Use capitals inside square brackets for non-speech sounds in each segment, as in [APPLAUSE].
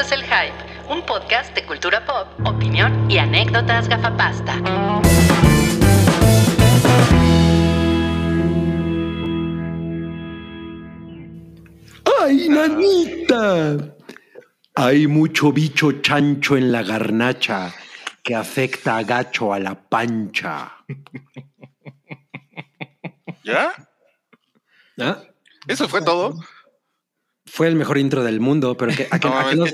Esto es El Hype, un podcast de cultura pop, opinión y anécdotas gafapasta. ¡Ay, nanita! Hay mucho bicho chancho en la garnacha que afecta a gacho a la pancha. ¿Ya? ¿Ah? ¿Eso fue todo? Fue el mejor intro del mundo, pero que, ¿a qué- [LAUGHS] No, a nos-.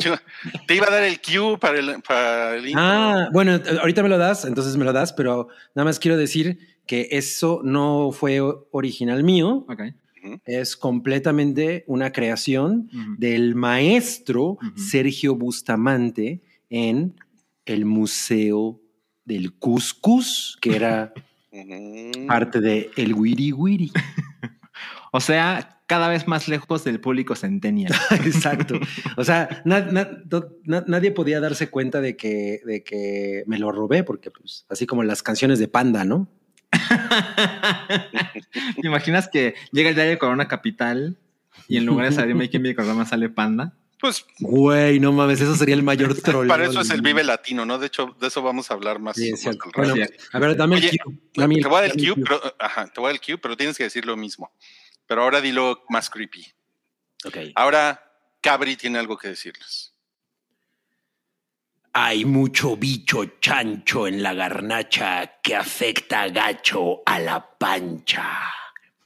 Te iba a dar el cue para el, para el intro. Ah, bueno, ahorita me lo das, entonces me lo das, pero nada más quiero decir que eso no fue original mío, Ok. es completamente una creación del maestro. Sergio Bustamante en el Museo del Cuscus, que era [LAUGHS] parte de El Wiri Wiri. [LAUGHS] O sea, cada vez más lejos del público centennial. [LAUGHS] Exacto. O sea, na- na- to- na- nadie podía darse cuenta de que, de que me lo robé, porque pues así como las canciones de Panda, ¿no? [LAUGHS] ¿Te imaginas que llega el diario de Corona Capital y en lugar de salir Making Me Corona sale Panda? Pues Güey, no mames, eso sería el mayor [LAUGHS] troll. para eso es el Vive Latino, ¿no? De hecho, de eso vamos a hablar más. Sí, más. Bueno, a ver, dame Oye, el. Dame el- te voy a dar el dame el cue, pero, ajá, te voy a dar el cue, pero tienes que decir lo mismo. Pero ahora dilo más creepy. Ok. Ahora Cabri tiene algo que decirles. Hay mucho bicho chancho en la garnacha que afecta a gacho a la pancha.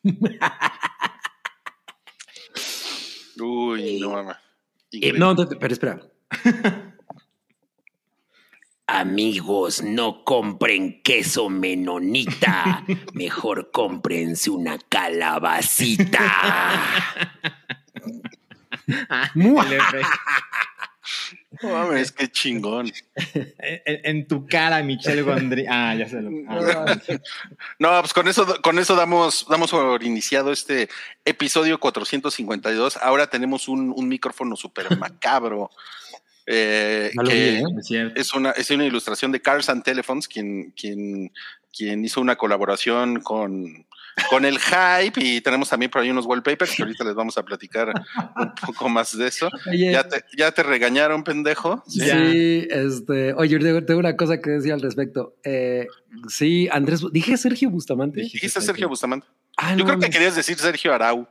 [LAUGHS] Uy, no mames. Eh, Increíble. no, te- te- pero espera. [LAUGHS] Amigos, no compren queso menonita. [LAUGHS] Mejor cómprense una calabacita. Efe- No mames, qué chingón. en, en tu cara, Michelle Gondry. Ah, ya se lo. ah. No, pues con eso, con eso damos, damos por iniciado este episodio 452. Ahora tenemos un, un micrófono súper macabro. Eh, vi, que ¿eh? Es una, es una ilustración de Cars and Telephones, quien, quien, quien hizo una colaboración con, con el hype y tenemos también por ahí unos wallpapers que ahorita les vamos a platicar un poco más de eso. [LAUGHS] Oye, Ya te, ya te regañaron, pendejo. Sí, Ya. este, oye, tengo, tengo una cosa que decir al respecto. Eh, sí, Andrés, dije Sergio Bustamante. Dijiste Sergio Bustamante. Ah, Yo no, creo que querías decir Sergio Arau.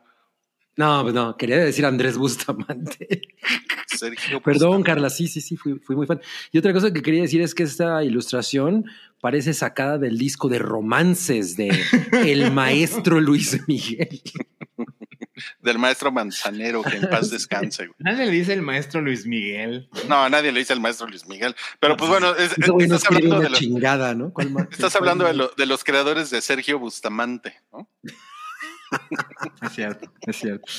No, pues no, quería decir Andrés Bustamante. [LAUGHS] Sergio [LAUGHS] Perdón, Bustamante. Carla, sí, sí, sí, fui, fui muy fan. Y otra cosa que quería decir es que esta ilustración parece sacada del disco de romances de el maestro Luis Miguel. [LAUGHS] Del maestro Manzanero, que en paz descanse. güey. Nadie le dice el maestro Luis Miguel. No, a nadie le dice el maestro Luis Miguel. Pero pues bueno, es- no estás hablando, de una los, chingada, ¿no? ¿Cuál ma- estás cuál- hablando de, lo- de los creadores de Sergio Bustamante. ¿no? [LAUGHS] Es cierto, es cierto.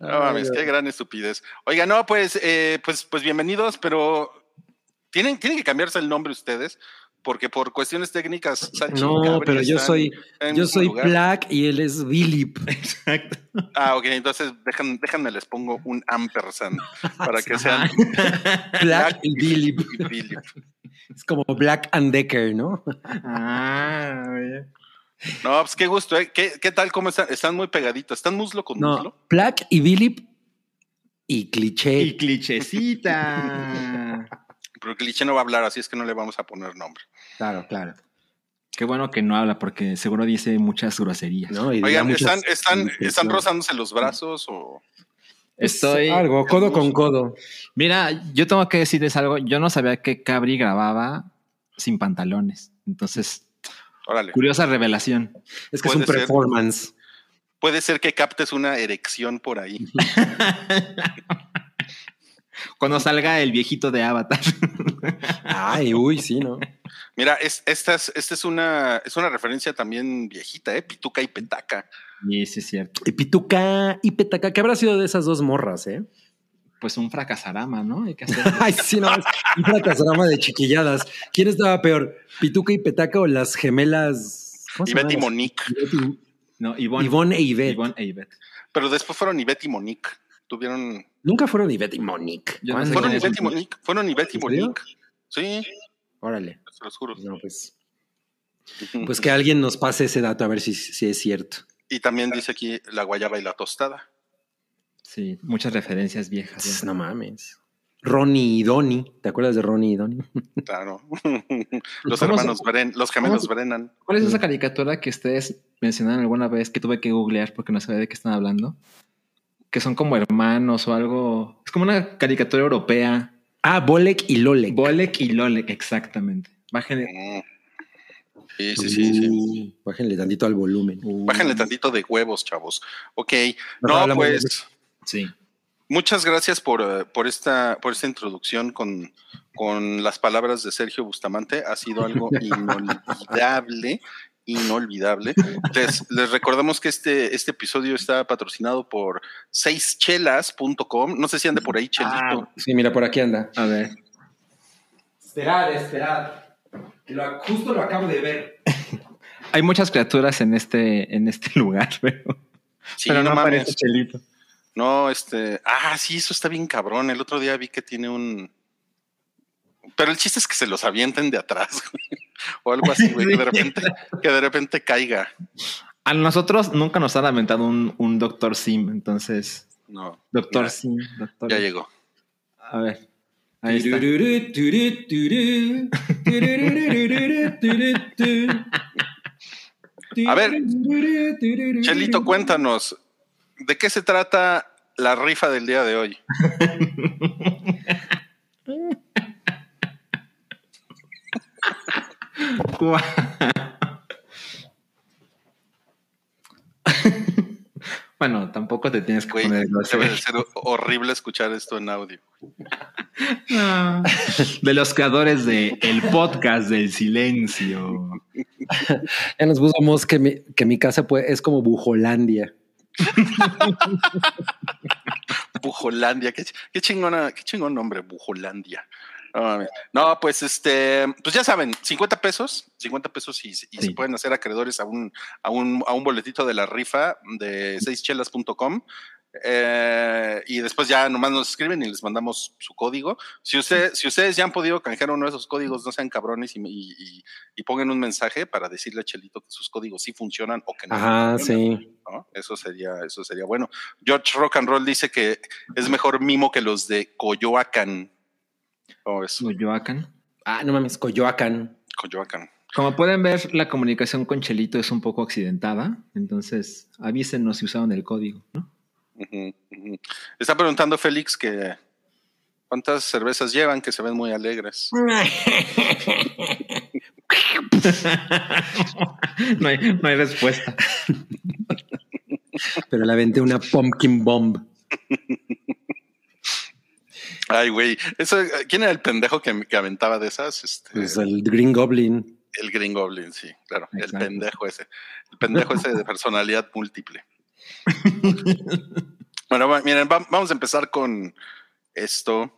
No mames, qué gran estupidez. Oiga, no, pues, eh, pues, pues bienvenidos, pero tienen, tienen que cambiarse el nombre ustedes, porque por cuestiones técnicas. Sachi No, pero yo soy, yo soy lugar. Black y él es Philip. Exacto. Ah, ok, entonces dejan, déjenme les pongo un ampersand para que sean [LAUGHS] Black y Philip. Es como Black and Decker, ¿no? Ah, oye. No, pues qué gusto, ¿eh? ¿Qué, qué tal? ¿Cómo están? Están muy pegaditos. ¿Están muslo con No, muslo? Black y Philip y cliché. Y clichecita. [LAUGHS] Pero cliché no va a hablar, así es que no le vamos a poner nombre. Claro, claro. Qué bueno que no habla porque seguro dice muchas groserías. ¿no? Y Oigan, muchas ¿están, están, ¿están rozándose los brazos o...? Estoy. Algo, codo con codo. Mira, yo tengo que decirles algo. Yo no sabía que Cabri grababa sin pantalones. Entonces, Órale. curiosa revelación. Es que es un ser. performance. Puede ser que captes una erección por ahí. [LAUGHS] Cuando salga el viejito de Avatar. Ay, uy, sí, ¿no? Mira, es, esta, es, esta es, una, es una referencia también viejita, ¿eh? Pituca y Petaca. Y sí es cierto. Y Pituca y Petaca, ¿qué habrá sido de esas dos morras, eh? Pues un fracasarama, ¿no? Hay que hacer. [LAUGHS] Ay, sí, no, es un fracasarama de chiquilladas. ¿Quién estaba peor? ¿Pituca y Petaca o las gemelas? ¿cómo se Ivette y? Monique. Ivette No, Ivonne. Ivonne e Ivette. Ivonne e Ivette. Pero después fueron Ivette y Monique. Tuvieron. Nunca fueron Ivette y Monique. Yo no sé Fueron Ivette y Monique. Fueron Ivette y. Monique. Sí, Órale. se los juro. No, pues, [LAUGHS] pues que alguien nos pase ese dato a ver si, si es cierto. Y también dice aquí la guayaba y la tostada. Sí, muchas referencias viejas. No mames. Ronnie y Donnie. ¿Te acuerdas de Ronnie y Donnie? [LAUGHS] Claro. [LAUGHS] los ¿Cómo hermanos se- Bren, los gemelos Brennan. ¿Cuál es esa caricatura que ustedes mencionaron alguna vez que tuve que googlear porque no sabía de qué están hablando? Que son como hermanos o algo. Es como una caricatura europea. Ah, Bolek y Lolek. Bolek y Lolek, exactamente. Bájenle. Mm. Sí, sí, sí, sí. Bájenle tantito al volumen. Bájenle tantito de huevos, chavos. Ok. No, pues. Sí. Muchas gracias por, eh, por, esta, por esta introducción con, con las palabras de Sergio Bustamante. Ha sido algo [LAUGHS] inolvidable, inolvidable. Les, les recordamos que este, este episodio está patrocinado por seischelas.com. No sé si ande por ahí, Chelito. Sí, mira, por aquí anda. A ver. Esperad, esperad. justo lo acabo de ver. [LAUGHS] Hay muchas criaturas en este, en este lugar, pero, sí, pero no, no aparece mames. Chelito. No, este. Ah, sí, eso está bien cabrón. El otro día vi que tiene un. Pero el chiste es que se los avienten de atrás, [LAUGHS] güey. O algo así, güey, que de repente, que de repente caiga. A nosotros nunca nos ha lamentado un, un Doctor Sim, entonces. No. Doctor Sim, Doctor. Ya llegó. A ver. Ahí está. [LAUGHS] A ver, Chelito, cuéntanos, ¿de qué se trata la rifa del día de hoy? [LAUGHS] bueno, tampoco te tienes que Güey, poner debe de ser horrible escuchar esto en audio. [LAUGHS] No. De los creadores de el podcast del silencio. [LAUGHS] Ya nos puso que mi, que mi casa pues, es como Bujolandia. [LAUGHS] Bujolandia, qué, qué chingona, qué chingón nombre, Bujolandia. No, pues este, pues ya saben, 50 pesos, 50 pesos y, y Sí. se pueden hacer acreedores a un, a un, a un boletito de la rifa de seischelas.com. Eh, y después ya nomás nos escriben y les mandamos su código. Si, usted, si ustedes ya han podido canjear uno de esos códigos, no sean cabrones y, y, y- y pongan un mensaje para decirle a Chelito que sus códigos sí funcionan o que no. Ajá, funcionan. sí. ¿no? Eso sería, eso sería bueno. George Rock and Roll dice que es mejor mimo que los de Coyoacán. ¿Cómo? Coyoacán. Ah, no mames, Coyoacán. Coyoacán. Como pueden ver, la comunicación con Chelito es un poco accidentada, entonces avísenos si usaron el código, ¿no? Está preguntando Félix que cuántas cervezas llevan que se ven muy alegres. [LAUGHS] no, hay, no hay respuesta. Pero le aventé una pumpkin bomb. Ay, güey. ¿Quién era el pendejo que, que aventaba de esas? Este, Pues el Green Goblin. el Green Goblin, sí, claro. Exacto. El pendejo ese. El pendejo ese de personalidad múltiple. [LAUGHS] bueno, miren, va- vamos a empezar con esto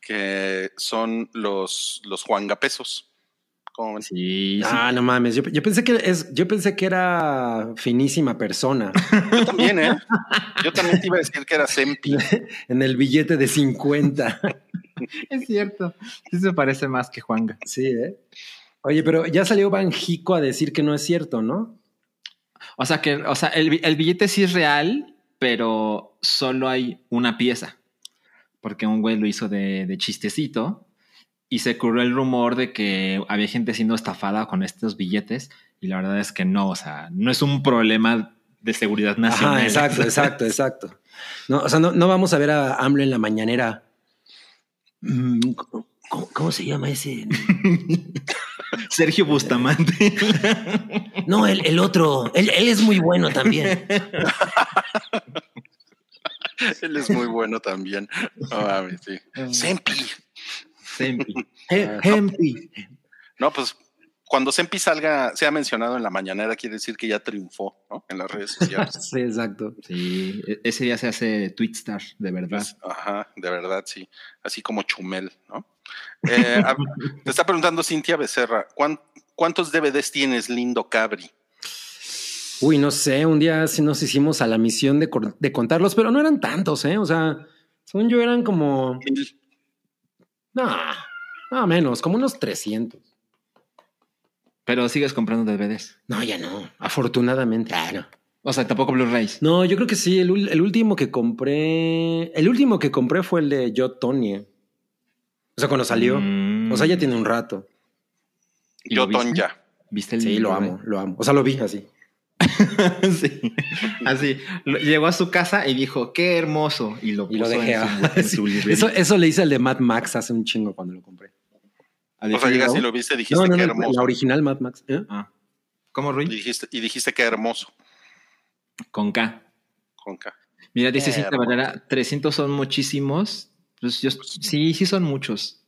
que son los, los juangapesos. Sí, sí. Ah, no mames. Yo, yo pensé que es, yo pensé que era finísima persona. [LAUGHS] Yo también, ¿eh? Yo también te iba a decir que era Sempi. [LAUGHS] en el billete de 50. es cierto. Sí se parece más que Juanga. Sí, ¿eh? Oye, pero ya salió Banjico a decir que no es cierto, ¿no? O sea que, o sea, el, bi- el billete sí es real, pero solo hay una pieza. Porque un güey lo hizo de, de chistecito y se corrió el rumor de que había gente siendo estafada con estos billetes. Y la verdad es que no, o sea, no es un problema de seguridad nacional. Ajá, exacto, [LAUGHS] exacto, exacto. No, o sea, no, no vamos a ver a AMLO en la mañanera. ¿Cómo, cómo se llama ese? [LAUGHS] Sergio Bustamante. No, el, el otro. Él, él es muy bueno también. [LAUGHS] Él es muy bueno también. No sí. Sempi. Sempi. [LAUGHS] Eh, Hempi. No, pues cuando Sempi salga, sea mencionado en la mañanera, quiere decir que ya triunfó, ¿no? En las redes sociales. Sí, exacto. Sí, e- ese día se hace Twitstar, de verdad. Pues, ajá, de verdad, sí. Así como Chumel, ¿no? Eh, [LAUGHS] a- te está preguntando Cintia Becerra, ¿cuán- ¿cuántos DVDs tienes, lindo Cabri? Uy, no sé, un día sí nos hicimos a la misión de, contarlos, pero no eran tantos, ¿eh? O sea, según yo eran como... No, no menos, como unos 300. Pero sigues comprando DVDs. No, ya no. Afortunadamente. Ah, no. O sea, tampoco Blu-rays. No, yo creo que sí. El, el último que compré. El último que compré fue el de Yo Tony. O sea, cuando salió. Mm. O sea, ya tiene un rato. ¿Y Yo lo viste? Tonya. ¿Viste el Sí, lo amo, lo amo. O sea, lo vi así. [LAUGHS] sí. Así. Lo- Llegó a su casa y dijo, qué hermoso. Y lo Y lo puso dejé. en ah, su, [LAUGHS] en su librería. Eso, eso le hice al de Mad Max hace un chingo cuando lo compré. ¿A O sea, llegas y lo viste y dijiste No, no, que no, hermoso. la original Mad Max. ¿eh? Ah. ¿Cómo, Y Rui? dijiste, y dijiste que hermoso. Con K. Con K. Mira, dice Qué Cintia hermoso. Valera, 300 son muchísimos. Pues yo, sí, sí son muchos.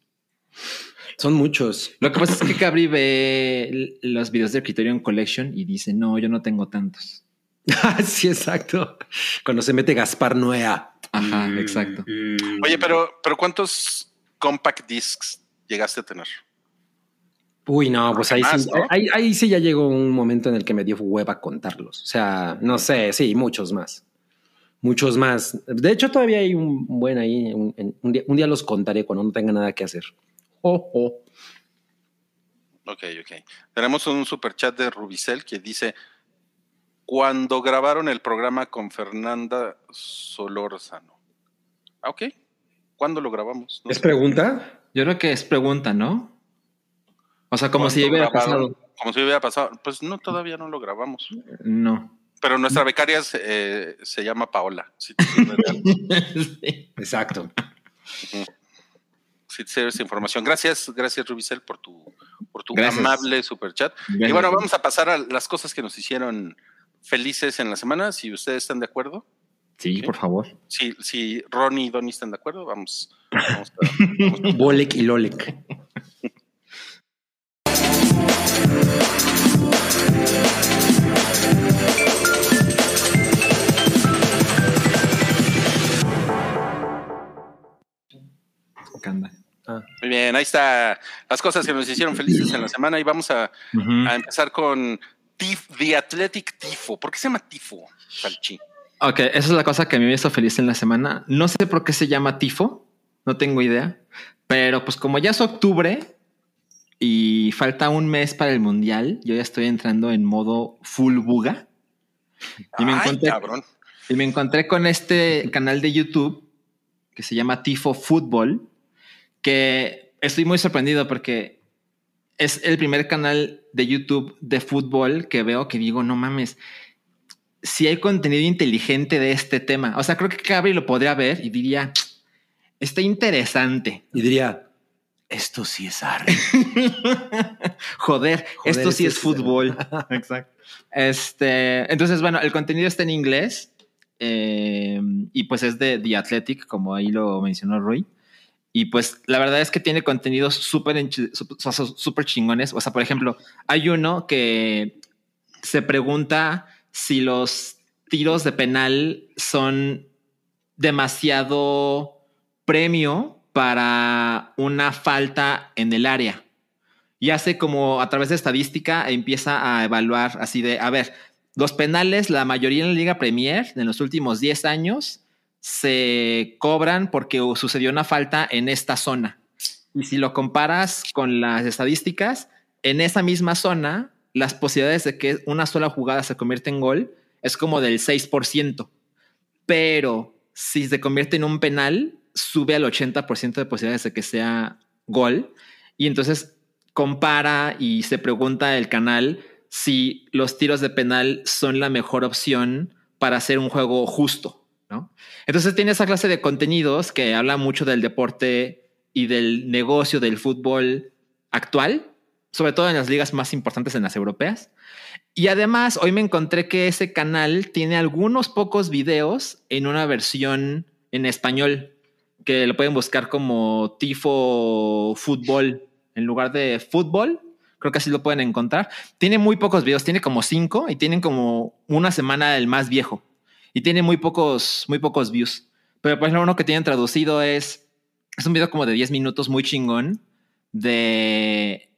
Son muchos. Lo que pasa es que Cabri ve los videos de Criterion Collection y dice, no, yo no tengo tantos. [LAUGHS] sí, exacto. Cuando se mete Gaspar Noea. Ajá, exacto. Mm. Oye, pero, pero ¿cuántos compact discs llegaste a tener? Uy, no, pues ahí Más, sí, ¿no? ahí, ahí sí ya llegó un momento en el que me dio hueva contarlos. O sea, no sé, sí, muchos más. Muchos más. De hecho, todavía hay un buen ahí. Un, un día, un día los contaré cuando no tenga nada que hacer. Oh, oh. Ok, ok. Tenemos un super chat de Rubicel que dice: Cuando grabaron el programa con Fernanda Solórzano. Ah, ok. ¿Cuándo lo grabamos? No ¿Es sé. pregunta? Yo creo que es pregunta, ¿no? O sea, como si ¿Cuándo hubiera grabaron? pasado. Como si hubiera pasado. Pues no, todavía no lo grabamos. No. Pero nuestra becaria se, eh, se llama Paola. Si te sirve de algo. [LAUGHS] Sí. Exacto. si te sirve esa información. Gracias, gracias Rubicel por tu, por tu Gracias. amable super chat. Y bueno, vamos a pasar a las cosas que nos hicieron felices en la semana, si ustedes están de acuerdo. Sí, por favor. Si, si Ronnie y Donnie están de acuerdo, vamos. vamos a- [LAUGHS] Bolek y Lolek. [LAUGHS] bien, ahí está las cosas que nos hicieron felices en la semana y vamos a, empezar con Tif- The Athletic Tifo. ¿Por qué se llama Tifo, Salchi? Ok, esa es la cosa que a mí me hizo feliz en la semana. No sé por qué se llama tifo, no tengo idea, pero pues como ya es octubre y falta un mes para el mundial, yo ya estoy entrando en modo full buga. Y me Ay, encontré, cabrón. y me encontré con este canal de YouTube que se llama Tifo Fútbol, que estoy muy sorprendido porque es el primer canal de YouTube de fútbol que veo que digo, no mames, si hay contenido inteligente de este tema. O sea, creo que Cabri lo podría ver y diría, está interesante. y diría, esto sí es arte. [LAUGHS] Joder, Joder, esto sí esto es sí fútbol. [LAUGHS] Exacto. Este, entonces, bueno, el contenido está en inglés eh, y pues es de The Athletic, como ahí lo mencionó Roy. Y pues la verdad es que tiene contenidos súper enchi- sup- o sea, súper chingones. O sea, por ejemplo, hay uno que se pregunta si los tiros de penal son demasiado premio para una falta en el área. Y hace como a través de estadística empieza a evaluar así de, a ver, los penales, la mayoría en la Liga Premier en los últimos 10 años se cobran porque sucedió una falta en esta zona. Y si lo comparas con las estadísticas, en esa misma zona, las posibilidades de que una sola jugada se convierta en gol es como del 6%. Pero si se convierte en un penal, sube al 80% de posibilidades de que sea gol. Y entonces compara y se pregunta el canal si los tiros de penal son la mejor opción para hacer un juego justo, ¿no? Entonces tiene esa clase de contenidos que habla mucho del deporte y del negocio del fútbol actual, sobre todo en las ligas más importantes en las europeas. Y además, hoy me encontré que ese canal tiene algunos pocos videos en una versión en español, que lo pueden buscar como Tifo Fútbol en lugar de fútbol. Creo que así lo pueden encontrar. Tiene muy pocos videos, tiene como cinco y tienen como una semana el más viejo. Y tiene muy pocos, muy pocos views. Pero por ejemplo, uno que tienen traducido es, es un video como de 10 minutos muy chingón de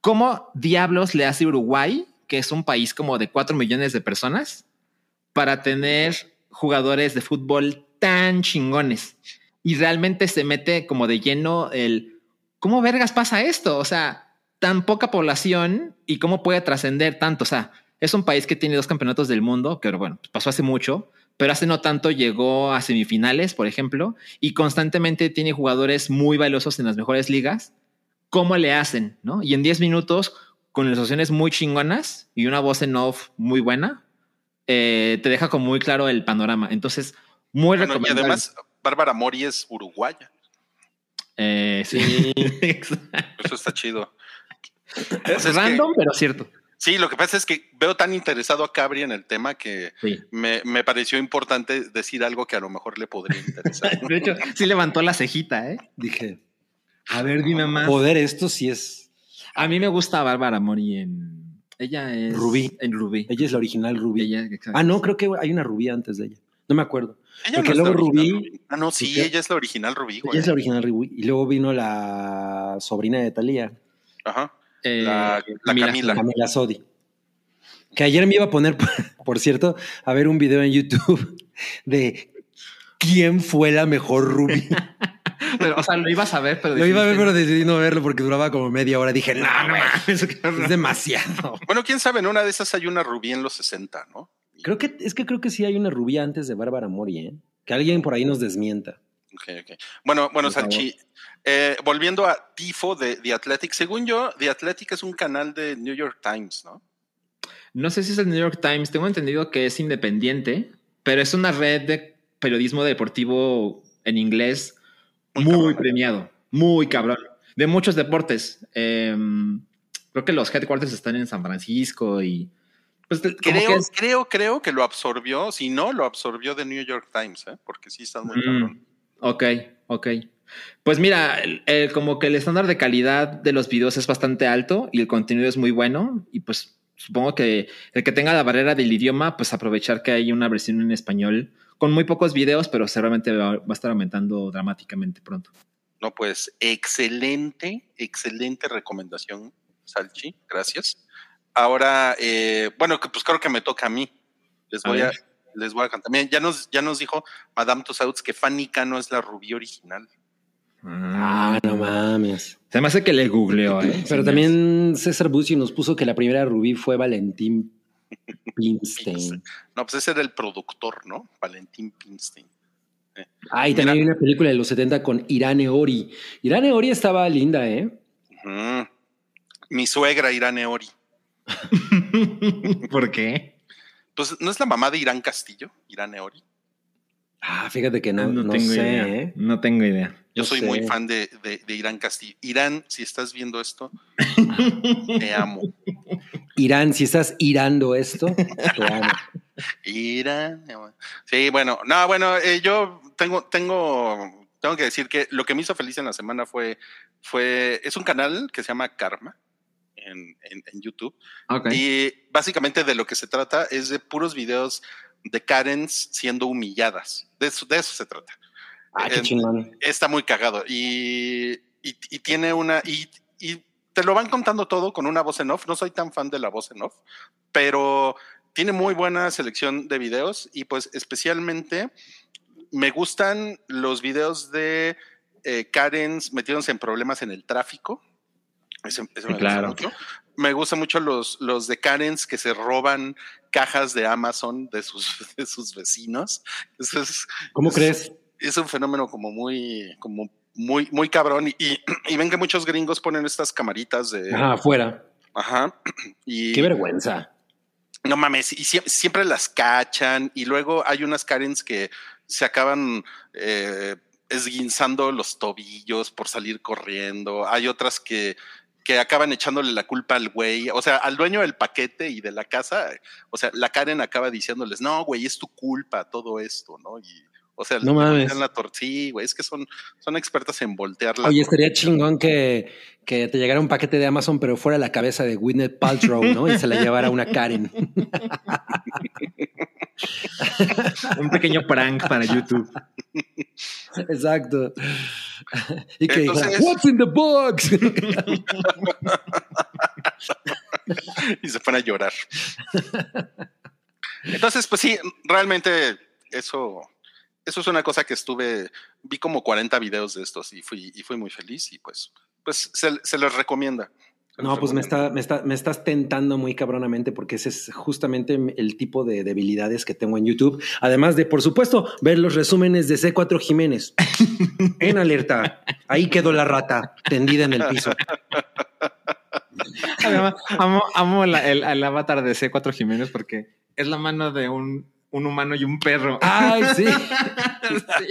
cómo diablos le hace Uruguay, que es un país como de 4 millones de personas, para tener jugadores de fútbol tan chingones. Y realmente se mete como de lleno el, ¿cómo vergas pasa esto? O sea, tan poca población y cómo puede trascender tanto. O sea, es un país que tiene dos campeonatos del mundo, que bueno, pasó hace mucho, pero hace no tanto llegó a semifinales, por ejemplo, y constantemente tiene jugadores muy valiosos en las mejores ligas. ¿Cómo le hacen? ¿no? Y en 10 minutos, con ilustraciones muy chingonas y una voz en off muy buena, eh, te deja como muy claro el panorama. Entonces, muy Bueno, y recomendable. además, Bárbara Mori es uruguaya. Eh, sí, [LAUGHS] Eso está chido. es es que- random, pero cierto. Sí, lo que pasa es que veo tan interesado a Cabri en el tema que Sí. me, me pareció importante decir algo que a lo mejor le podría interesar. [LAUGHS] De hecho, sí levantó la cejita, ¿eh? Dije, A ver, dime más. joder, esto sí es. A mí me gusta Bárbara Mori en. Ella es. Rubí. En Rubí. Ella es la original Rubí. Ella. Ah, no, creo que hay una Rubí antes de ella. No me acuerdo. Ella Porque es la luego Rubí- Ah, no, sí, ¿Sí? ella es la original Rubí, güey. Ella es la original Rubí. Y luego vino la sobrina de Talía, Ajá. Eh, la- la Mila. Camila. Camila Sodi. Que ayer me iba a poner, [LAUGHS] por cierto, a ver un video en YouTube [LAUGHS] de quién fue la mejor Rubí. [LAUGHS] Pero, o sea, lo ibas a ver, pero. Lo iba a ver, pero decidí no verlo porque duraba como media hora. Dije, no, No, no güey, mames, qué horror". es demasiado. Bueno, quién sabe, en una de esas hay una Rubí en los 60, ¿no? Creo que es que creo que sí hay una Rubí antes de Bárbara Mori, ¿eh? Que alguien por ahí nos desmienta. Ok, ok. Bueno, bueno. Salchi, eh, volviendo a Tifo de The Athletic, según yo, The Athletic es un canal de New York Times, ¿no? No sé si es el New York Times. Tengo entendido que es independiente, pero es una red de periodismo deportivo en inglés Muy premiado, muy cabrón, de muchos deportes. Em, creo que los headquarters están en San Francisco y pues que Creo, creo, creo que lo absorbió, si no, lo absorbió de New York Times, ¿eh? Porque sí está muy Mm, cabrón. Ok, ok. Pues mira, el- el- como que el estándar de calidad de los videos es bastante alto y el contenido es muy bueno y pues supongo que el que tenga la barrera del idioma, pues aprovechar que hay una versión en español con muy pocos videos, pero seguramente va, va a estar aumentando dramáticamente pronto. No, pues excelente, excelente recomendación, Salchi, gracias. Ahora, eh, bueno, que pues creo que me toca a mí. Les voy a. les voy a cantar. Miren, ya nos, ya nos dijo Madame Tussauds que Fanica no es la rubí original. Ah, no mames. Se me hace que le googleó, ¿eh? Pero también César Bussi nos puso que la primera Rubí fue Valentín Pinstein. No, pues ese era el productor, ¿no? Valentín Pinstein. Ah, y también Mira. hay una película de los 70 con Irane Ori. Irane Ori estaba linda, ¿eh? Mi suegra Irán Eori. [LAUGHS] ¿Por qué? Pues, ¿no es la mamá de Irán Castillo? Irán Eori. Ah, fíjate que no, no, no tengo sé, idea. ¿eh? No tengo idea. Yo No soy sé. muy fan de, de- de Irán Castillo. Irán, si estás viendo esto, [LAUGHS] te amo. Irán, si estás irando esto, te amo. Irán. Sí, bueno, no, bueno, eh, yo tengo, tengo, tengo que decir que lo que me hizo feliz en la semana fue, fue, es un canal que se llama Karma en, en- en YouTube. Ok. Y básicamente de lo que se trata es de puros videos de Karens siendo humilladas. De eso, de eso se trata. Ah, qué chingón. Está muy cagado. Y, y, y tiene una. Y, y te lo van contando todo con una voz en off. No soy tan fan de la voz en off, pero tiene muy buena selección de videos. Y pues especialmente me gustan los videos de eh, Karens metiéndose en problemas en el tráfico. Ese, ese me gusta mucho. Me gustan mucho los, los de Karens que se roban cajas de Amazon de sus, [LAUGHS] de sus vecinos. Eso es, ¿Cómo es- crees? es un fenómeno como muy, como muy, muy cabrón. Y, y, y ven que muchos gringos ponen estas camaritas de. Ajá, afuera. Ajá. Y Qué vergüenza. no mames, y sie- siempre las cachan. Y luego hay unas Karens que se acaban eh, esguinzando los tobillos por salir corriendo. Hay otras que, que acaban echándole la culpa al güey, o sea, al dueño del paquete y de la casa. O sea, la Karen acaba diciéndoles, no, güey, es tu culpa todo esto, ¿no? Y, o sea, No mames. la tor- sí, güey, es que son, son expertas en voltear la Oye, estaría chingón que, que te llegara un paquete de Amazon, pero fuera la cabeza de Gwyneth Paltrow, ¿no? Y se la llevara una Karen. [LAUGHS] Un pequeño prank para YouTube. Exacto. Y que Entonces- What's in the box? [LAUGHS] y se pone a llorar. Entonces, pues sí, realmente eso, eso es una cosa que estuve, vi como 40 videos de estos y fui, y fui muy feliz y pues, pues se, se les recomienda. No, pues me, está, me, está, me estás tentando muy cabronamente porque ese es justamente el tipo de debilidades que tengo en YouTube. Además de, por supuesto, ver los resúmenes de C4 Jiménez. [LAUGHS] en alerta. Ahí quedó la rata tendida en el piso. [LAUGHS] Además, amo, amo la- el, el avatar de C4 Jiménez porque es la mano de un, un humano y un perro. Ay, sí. [LAUGHS] Sí.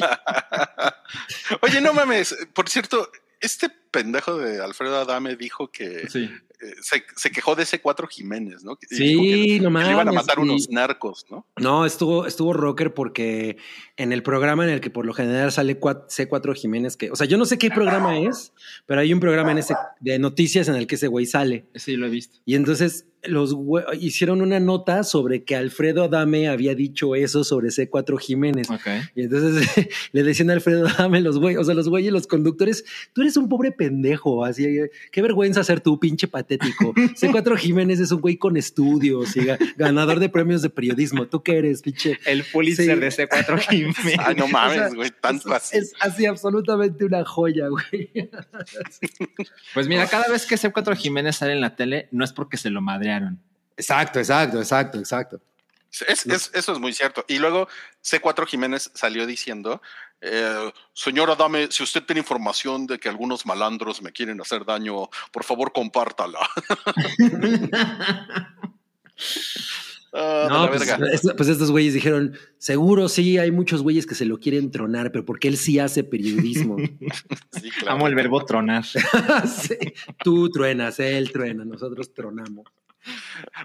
Oye, no mames. Por cierto, este pendejo de Alfredo Adame dijo que Sí. Eh, se, se quejó de ese cuatro Jiménez, ¿no? Que Sí, dijo que, no que le iban a matar sí. unos narcos, ¿no? No, estuvo, estuvo rocker porque en el programa en el que por lo general sale cua- C4 Jiménez, que, o sea, yo no sé qué programa es, pero hay un programa en ese de noticias en el que ese güey sale. Sí, lo he visto. Y entonces los hicieron una nota sobre que Alfredo Adame había dicho eso sobre C4 Jiménez. Ok. Y entonces [LAUGHS] le decían a Alfredo Adame los güeyes, o sea, los güeyes, los conductores, tú eres un pobre pendejo, así, qué vergüenza ser tú, pinche patético. C4 Jiménez es un güey con estudios y ga- ganador de premios de periodismo. ¿Tú qué eres, pinche? El Pulitzer Sí. de C4 [LAUGHS] Jiménez. Ay, no mames, O sea, güey, tanto es, así. Es así absolutamente una joya, güey. [LAUGHS] Pues mira, cada vez que C4 Jiménez sale en la tele, no es porque se lo madrearon. Exacto, exacto, exacto, exacto. Es- es- eso es muy cierto. Y luego C4 Jiménez salió diciendo, eh, señor Adame, si usted tiene información de que algunos malandros me quieren hacer daño, por favor compártala. [LAUGHS] Ah, No, pues, es- pues estos güeyes dijeron, seguro sí, hay muchos güeyes que se lo quieren tronar, pero porque él sí hace periodismo. [LAUGHS] Sí, claro. Amo el verbo tronar. [LAUGHS] Sí. Tú truenas, él truena, nosotros tronamos.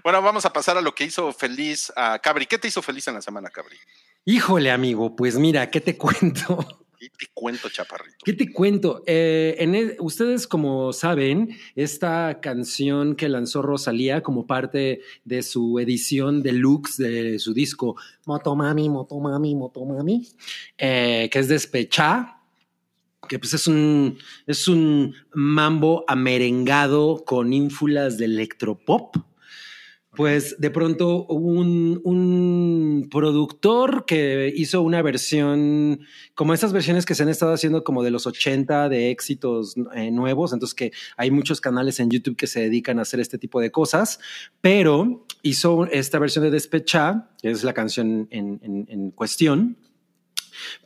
Bueno, vamos a pasar a lo que hizo feliz a Cabri. ¿Qué te hizo feliz en la semana, Cabri? Híjole, amigo, pues mira, ¿qué te cuento? Y te cuento, chaparrito. ¿Qué te cuento? Eh, en el- ustedes, como saben, esta canción que lanzó Rosalía como parte de su edición deluxe de su disco Motomami, Motomami, Motomami, eh, que es Despechá, que pues es un, es un mambo amerengado con ínfulas de electropop. Pues de pronto un, un productor que hizo una versión, como esas versiones que se han estado haciendo como de los 80 de éxitos eh, nuevos, entonces que hay muchos canales en YouTube que se dedican a hacer este tipo de cosas, pero hizo esta versión de Despecha, que es la canción en, en- en cuestión,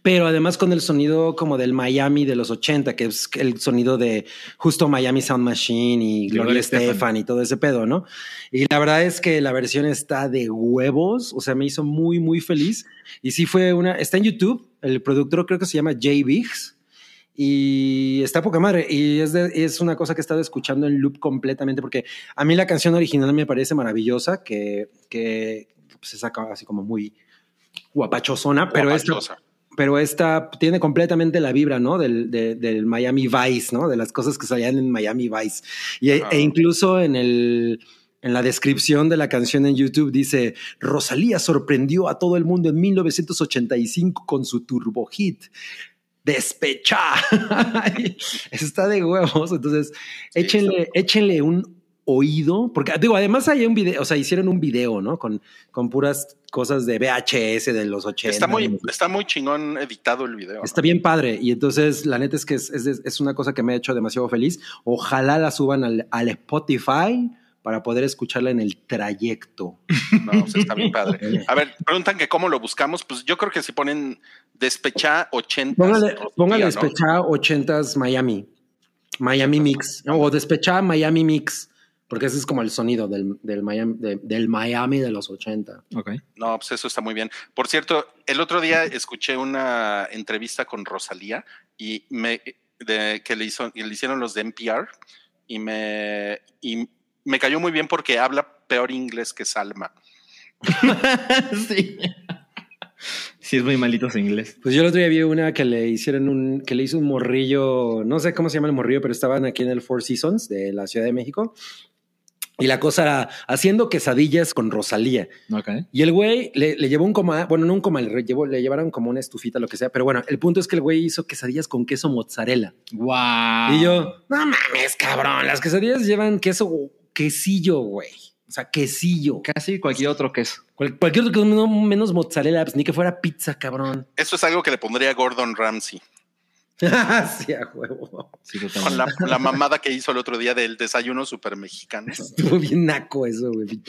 pero además con el sonido como del Miami de los 80, que es el sonido de justo Miami Sound Machine y Gloria Estefan. Y todo ese pedo, ¿no? Y la verdad es que la versión está de huevos, o sea, me hizo muy, muy feliz. Y sí fue una, está en YouTube, el productor creo que se llama Jay Biggs. Y está poca madre. Y es, de- es una cosa que he estado escuchando en loop completamente, porque a mí la canción original me parece maravillosa, que, que pues, se saca así como muy guapachosona, pero esta. Pero esta tiene completamente la vibra, ¿no? Del, de- del Miami Vice, ¿no? De las cosas que salían en Miami Vice. Y, Ajá. e incluso en el, en la descripción de la canción en YouTube dice, Rosalía sorprendió a todo el mundo en 1985 con su turbo hit. Despecha. [LAUGHS] Está de huevos. Entonces, Sí, échenle, échenle un oído, porque digo, además hay un video, o sea, hicieron un video, ¿no? Con, con puras cosas de VHS de los 80. Está muy, está muy chingón editado el video. ¿no? Está bien padre. Y entonces, la neta es que es, es- es una cosa que me ha hecho demasiado feliz. Ojalá la suban al, al Spotify para poder escucharla en el trayecto. No, pues está bien padre. A ver, preguntan que cómo lo buscamos. Pues yo creo que si ponen despecha 80. Póngale, póngale despechá 80s Miami. Miami Mix. ¿no? O despechá Miami Mix. Porque ese es como el sonido del, del Miami, de- del Miami de los 80. Ok. No, pues eso está muy bien. Por cierto, el otro día escuché una entrevista con Rosalía y me de, que le hizo, le hicieron los de NPR y me y me cayó muy bien porque habla peor inglés que Salma. [LAUGHS] sí. Sí, es muy malito su inglés. Pues yo el otro día vi una que le hicieron un, que le hizo un morrillo, no sé cómo se llama el morrillo, pero estaban aquí en el Four Seasons de la Ciudad de México. Y la cosa era haciendo quesadillas con Rosalía. Ok. Y el güey le, le llevó un coma, bueno, no un coma, le, llevó, le llevaron como una estufita, lo que sea. Pero bueno, el punto es que el güey hizo quesadillas con queso mozzarella. Wow. Y yo, no mames, cabrón, las quesadillas llevan queso, quesillo, güey. O sea, quesillo. Casi cualquier otro queso. Cual- cualquier otro queso no, menos mozzarella, pues ni que fuera pizza, cabrón. Eso es algo que le pondría Gordon Ramsay. [LAUGHS] sí, a huevo. Sí, Con la, la mamada que hizo el otro día del desayuno super mexicano. Estuvo bien naco eso, güey.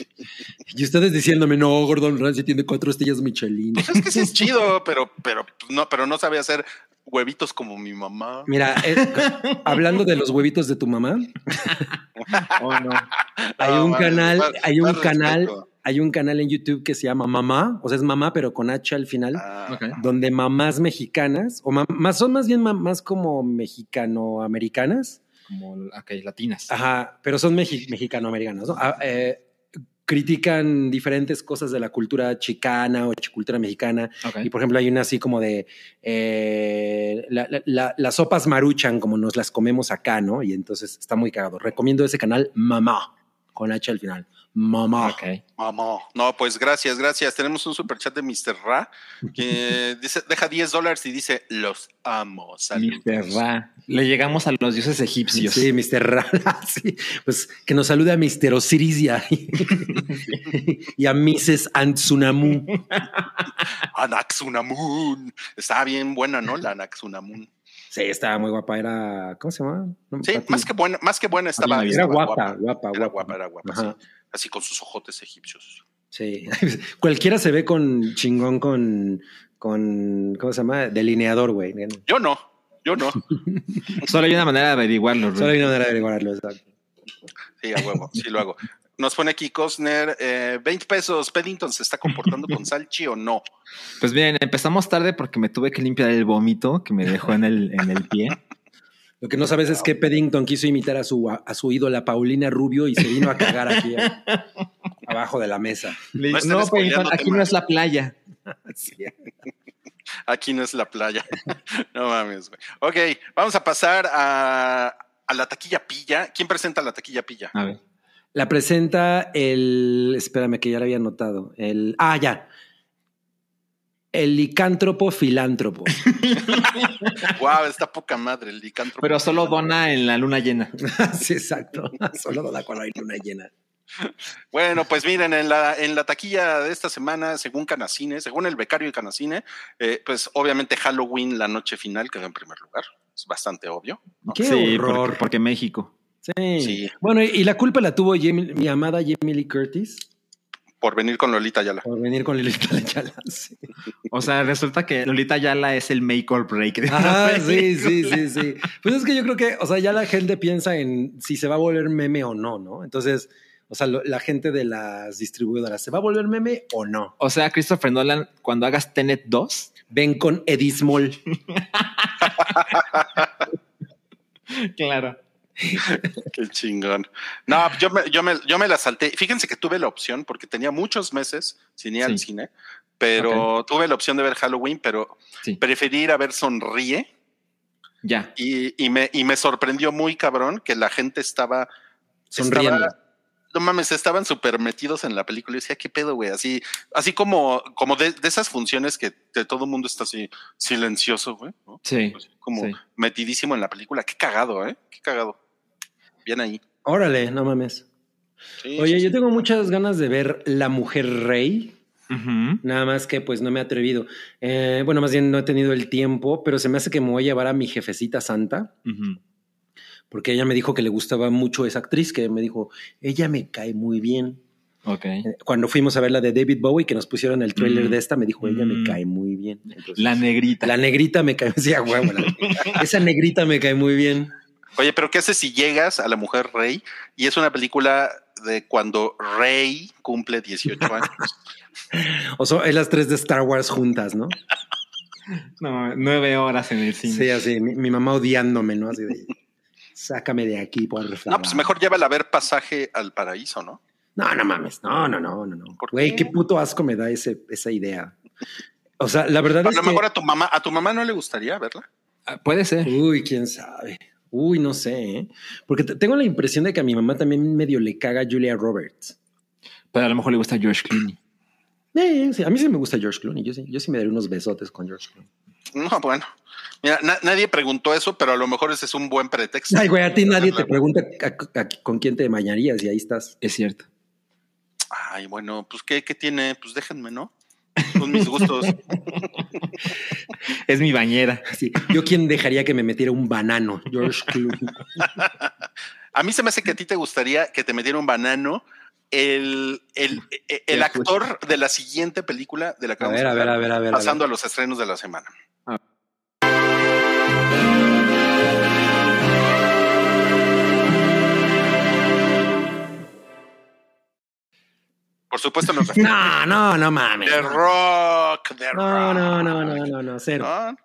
Y ustedes diciéndome, no, Gordon Ramsay tiene cuatro estrellas Michelin. Pues es que sí es [LAUGHS] chido, pero, pero no, pero no sabe hacer huevitos como mi mamá. Mira, eh, hablando de los huevitos de tu mamá, [LAUGHS] Oh, no. hay No, un canal, más- hay un canal, respeto. Hay un canal en YouTube que se llama Mamá, o sea, es mamá, pero con H al final, Ah, donde mamás mexicanas, o son más bien ma- más como mexicano-americanas, Como, latinas. Ajá, pero son mexi- mexicano-americanas, ¿no? Ah, eh, critican diferentes cosas de la cultura chicana o cultura mexicana. Y por ejemplo, hay una así como de eh, la- la- la- las sopas maruchan, como nos las comemos acá, ¿no? Y entonces está muy cagado. Recomiendo ese canal, Mamá, con H al final. Mamá. Ok. mamá. No, pues gracias, gracias. Tenemos un super chat de Mr. Ra que [LAUGHS] dice, deja 10 dólares y dice, los amo. Saludos. Mr. Ra. Le llegamos a los dioses egipcios. Sí, Mr. Ra. [LAUGHS] sí. Pues que nos salude a Mr. Osiris y a, [LAUGHS] y a Mrs. Antsunamu. Anaxunamun. Está bien buena, ¿no? La Anaxunamun. Sí, estaba muy guapa. Era. ¿Cómo se llama? No, Sí, Pati- más que buena, más que buena estaba. Era Era estaba guapa, guapa, Era guapa. guapa, era guapa. Ajá. sí. Así con sus ojotes egipcios. Sí. [LAUGHS] Cualquiera se ve con chingón con, con. ¿Cómo se llama? Delineador, güey. Yo no, yo no. [LAUGHS] Solo hay una manera de averiguarlo. Solo Rui. hay una manera de averiguarlo, exacto. Sí, a huevo, sí lo hago. Nos pone aquí Cosner, eh, 20 pesos. ¿Peddington se está comportando con Salchi o no? Pues bien, empezamos tarde porque me tuve que limpiar el vómito que me dejó en el, en el pie. Lo que no sabes es que Peddington quiso imitar a su, a su ídola Paulina Rubio y se vino a cagar aquí a- abajo de la mesa. Le No no, Peyton, aquí temas". no es la playa. [LAUGHS] Sí. Aquí no es la playa. [LAUGHS] No mames, güey. Ok, vamos a pasar a, a la taquilla pilla. ¿Quién presenta la taquilla pilla? A ver. La presenta el. Espérame, que ya la había notado. El. Ah, ya. El licántropo filántropo. [LAUGHS] Wow, está poca madre el licántropo. Pero solo dona en la luna llena. [LAUGHS] sí, exacto. Solo da cuando hay luna llena. Bueno, pues miren, en la, en la taquilla de esta semana, según Canacine, según el becario de Canacine, eh, pues obviamente Halloween, la noche final, quedó en primer lugar. Es bastante obvio. Qué sí, horror. Porque, porque México. Sí. Sí. Bueno, y, y la culpa la tuvo Jamie- mi amada Jamie Lee Curtis Por venir con Lolita Yala. por venir con Lilita [LAUGHS] Ayala. Sí. O sea, resulta que Lolita Yala es el make or break. peli. sí, sí, sí, sí. Pues es que yo creo que, o sea, ya la gente piensa en si se va a volver meme o no, ¿no? Entonces, o sea, lo- la gente de las distribuidoras, ¿se va a volver meme o no? O sea, Christopher Nolan, cuando hagas Tenet 2, Ven con Edismol. [LAUGHS] claro. [LAUGHS] Qué chingón. No, yo me, yo, me, yo me la salté. Fíjense que tuve la opción, porque tenía muchos meses sin ir al cine, pero tuve la opción de ver Halloween, pero Sí. preferí ir a ver Sonríe Ya. y, y me, y me sorprendió muy cabrón que la gente estaba Sonriendo. estaba- no mames, estaban súper metidos en la película. Y decía, ¿qué pedo, güey? Así, así como, como de, de esas funciones que de todo el mundo está así silencioso, güey. ¿no? Sí. Así como Sí. metidísimo en la película. Qué cagado, ¿eh? Qué cagado. Bien ahí. Órale, no mames. Sí, Oye, sí, yo sí. tengo muchas ganas de ver La Mujer Rey. Nada más que pues no me he atrevido. Eh, bueno, más bien no he tenido el tiempo, pero se me hace que me voy a llevar a mi jefecita santa, porque ella me dijo que le gustaba mucho esa actriz, que me dijo, ella me cae muy bien. Ok. Eh, Cuando fuimos a ver la de David Bowie, que nos pusieron el tráiler Mm. de esta, me dijo, ella me Mm. cae muy bien. Entonces, La negrita. la negrita me cae, [LAUGHS] sí, a huevo, la- esa negrita me cae muy bien. Oye, pero ¿qué haces si llegas a La Mujer Rey y es una película de cuando Rey cumple 18 [LAUGHS] años? O sea, es las tres de Star Wars juntas, ¿no? [LAUGHS] No, nueve horas en el cine. Sí, así, mi, mi mamá odiándome, ¿no? Así de, sácame de aquí, por favor. No, pues mejor llévala a ver Pasaje al Paraíso, ¿no? No, no mames, no, no, no, no, no. ¿Por Güey, qué? qué puto asco me da ese, esa idea. O sea, la verdad A es lo que... mejor a tu mamá, a tu mamá no le gustaría verla. Ah, Puede ser. Uy, quién sabe. Uy, no sé, ¿eh? Porque te- tengo la impresión de que a mi mamá también medio le caga Julia Roberts. Pero a lo mejor le gusta George Clooney. Eh, sí, a mí sí me gusta George Clooney. Yo sí, yo sí me daría unos besotes con George Clooney. No, bueno. Mira, na- nadie preguntó eso, pero a lo mejor ese es un buen pretexto. Ay, güey, a ti nadie te pregunta a- a- con quién te bañarías y ahí estás. Es cierto. Ay, bueno, pues ¿qué, qué tiene? Pues déjenme, ¿no? Con mis gustos. Es mi bañera. Sí, Yo quién dejaría que me metiera un banano, George Clooney. A mí se me hace que a ti te gustaría que te metiera un banano el, el, el, el actor de la siguiente película de la que A vamos ver, a ver, a ver, a ver. a pasando ver. a los estrenos de la semana. Por supuesto, nos [LAUGHS] No, no, no mames. The Rock, The No, Rock. no, no, no, no, no, cero. ¿No?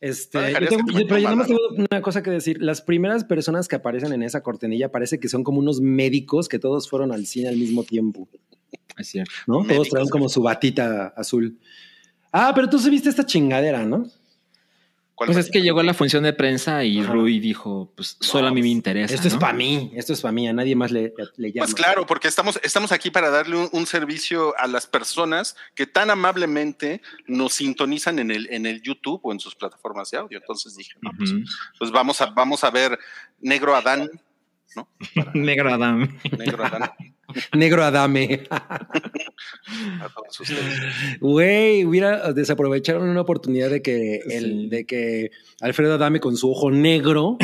Este, No yo dejarías tengo- que te pero yo nada más tengo una cosa que decir. Las primeras personas que aparecen en esa cortinilla parece que son como unos médicos que todos fueron al cine al mismo tiempo, Es cierto. ¿no? Todos traen como su batita azul. Ah, pero tú sí viste esta chingadera, ¿no? ¿Cuál Pues es que llegó la función de prensa y Ajá. Rui dijo, pues solo a mí me interesa. Esto es para mí, esto es para mí, a nadie más le, le llama. Pues claro, porque estamos, estamos aquí para darle un, un servicio a las personas que tan amablemente nos sintonizan en el, en el YouTube o en sus plataformas de audio. Entonces dije, no, pues, pues vamos a, vamos a ver Negro Adán, Negro Adam. Negro Adán, Negro Adame. [LAUGHS] [LAUGHS] a todos ustedes. Güey, hubiera desaprovecharon una oportunidad de que el, de que Alfredo Adame con su ojo negro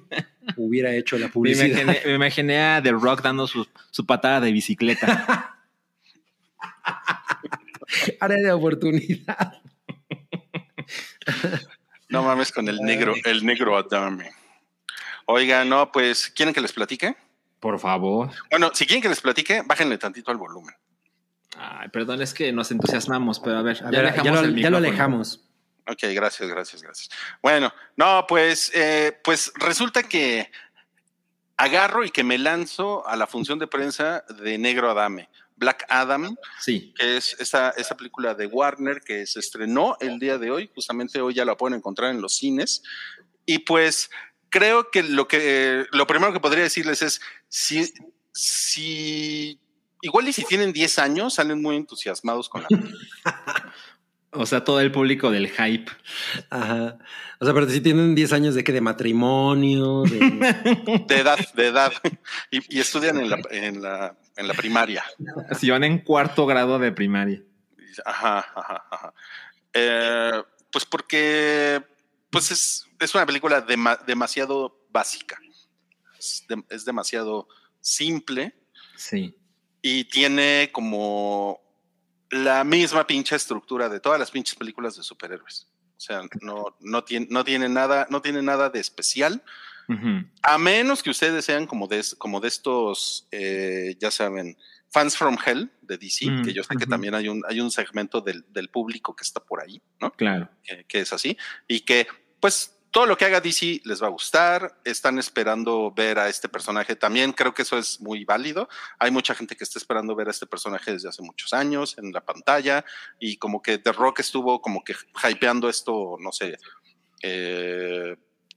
[LAUGHS] hubiera hecho la Me publicidad. imaginé, me imaginé a The Rock dando su, su patada de bicicleta. Área de oportunidad. No mames con el negro, el negro Adame. Oiga, no, pues, ¿quieren que les platique? Por favor. Bueno, si quieren que les platique, bájenle tantito al volumen. Ay, perdón, es que nos entusiasmamos, pero a ver, A ya, ver, alejamos ya, lo, ya lo alejamos. Ok, gracias, gracias, gracias. Bueno, no, pues, eh, pues resulta que agarro y que me lanzo a la función de prensa de Negro Adame, Black Adam, Sí. que es esa, esa película de Warner que se estrenó el día de hoy, justamente hoy ya la pueden encontrar en los cines. Y pues creo que lo que lo primero que podría decirles es si, si igual y si tienen 10 años, salen muy entusiasmados con la [LAUGHS] O sea, todo el público del hype. Ajá. O sea, pero si tienen 10 años de que de matrimonio, de... [LAUGHS] de edad, de edad, y, y estudian en la, en, la, en la primaria. Si van en cuarto grado de primaria. Ajá, ajá, ajá. Eh, pues porque pues es, es una película dema- demasiado básica. Es, de- es demasiado simple Sí. y tiene como la misma pinche estructura de todas las pinches películas de superhéroes. O sea, no, no, tiene, no tiene nada, no tiene nada de especial. A menos que ustedes sean como de, como de estos, eh, ya saben, fans from hell de DC, Mm, que yo sé que también hay un, hay un segmento del, del público que está por ahí, ¿no? Claro. Que, que es así. Y que, pues, todo lo que haga DC les va a gustar. Están esperando ver a este personaje. También creo que eso es muy válido. Hay mucha gente que está esperando ver a este personaje desde hace muchos años en la pantalla. Y como que The Rock estuvo como que hypeando esto, no sé, eh,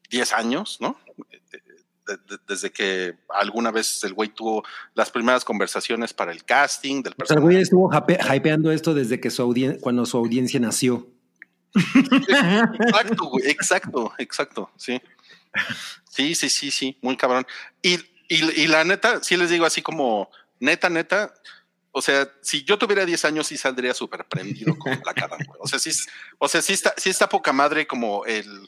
10 años, ¿no? De- de- desde que alguna vez el güey tuvo las primeras conversaciones para el casting del O sea, el personaje. güey estuvo hype- hypeando esto desde que su audien- cuando su audiencia nació. Exacto, güey, exacto, exacto, sí. Sí, sí, sí, sí, muy cabrón. Y, y, y la neta, sí les digo así como, neta, neta, o sea, si yo tuviera 10 años sí saldría súper prendido con Adam, güey. O sea, sí, o sea, sí está, sí está poca madre como el,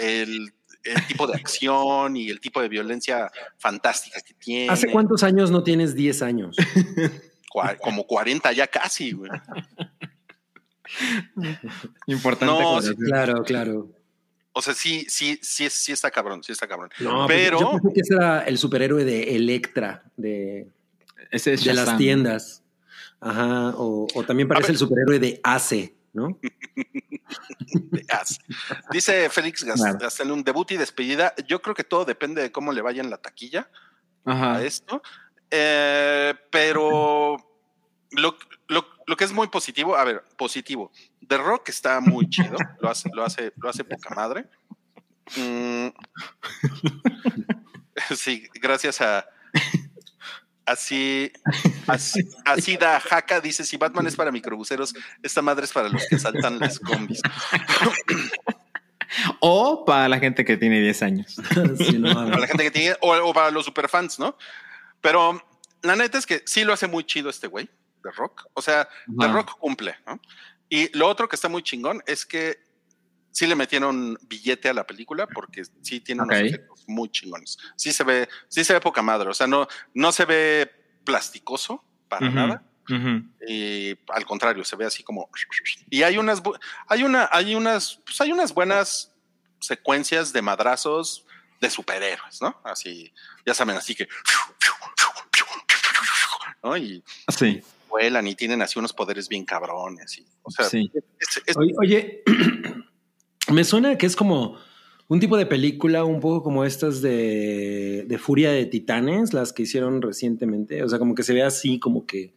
el, el tipo de acción y el tipo de violencia fantástica que tiene. ¿Hace cuántos años no tienes 10 años? Como 40 ya casi, güey. Importante. No. Claro, claro. O sea, sí, sí, sí, sí está cabrón, sí está cabrón. No, pues Pero- yo pensé que ese era el superhéroe de Electra, de, Ese es de las tiendas. Ajá, o, o también parece ver. el superhéroe de Ace, ¿no? [LAUGHS] Dice Félix Gas- Claro. Gastelum, debut y despedida. Yo creo que todo depende de cómo le vaya en la taquilla Ajá. a esto. Eh, pero lo, lo- lo que es muy positivo, a ver, positivo. The Rock está muy chido, lo hace, lo hace, lo hace poca madre. Mm. [LAUGHS] Sí, gracias a así, [LAUGHS] así, así da Jaca dice si Batman es para microbuseros, esta madre es para los que saltan las combis. [LAUGHS] O para la gente que tiene 10 años. [LAUGHS] Sí, no, para la gente que tiene, o, o para los superfans, ¿no? Pero la neta es que sí lo hace muy chido este güey, The Rock. O sea, The Ajá. Rock cumple, ¿no? Y lo otro que está muy chingón es que sí le metieron billete a la película porque sí tiene unos efectos muy chingones. Sí se ve, sí se ve poca madre. O sea, no, no se ve plasticoso para nada. Y al contrario, se ve así como. Y hay unas, bu- hay una, hay unas, pues hay unas buenas secuencias de madrazos de superhéroes, ¿no? Así, ya saben, así que. ¿no? Y Sí, vuelan y tienen así unos poderes bien cabrones. Y, o sea, sí. es- es- Oye, oye, [CLEARS THROAT] me suena que es como un tipo de película un poco como estas de, de Furia de Titanes, las que hicieron recientemente. O sea, como que se ve así, como que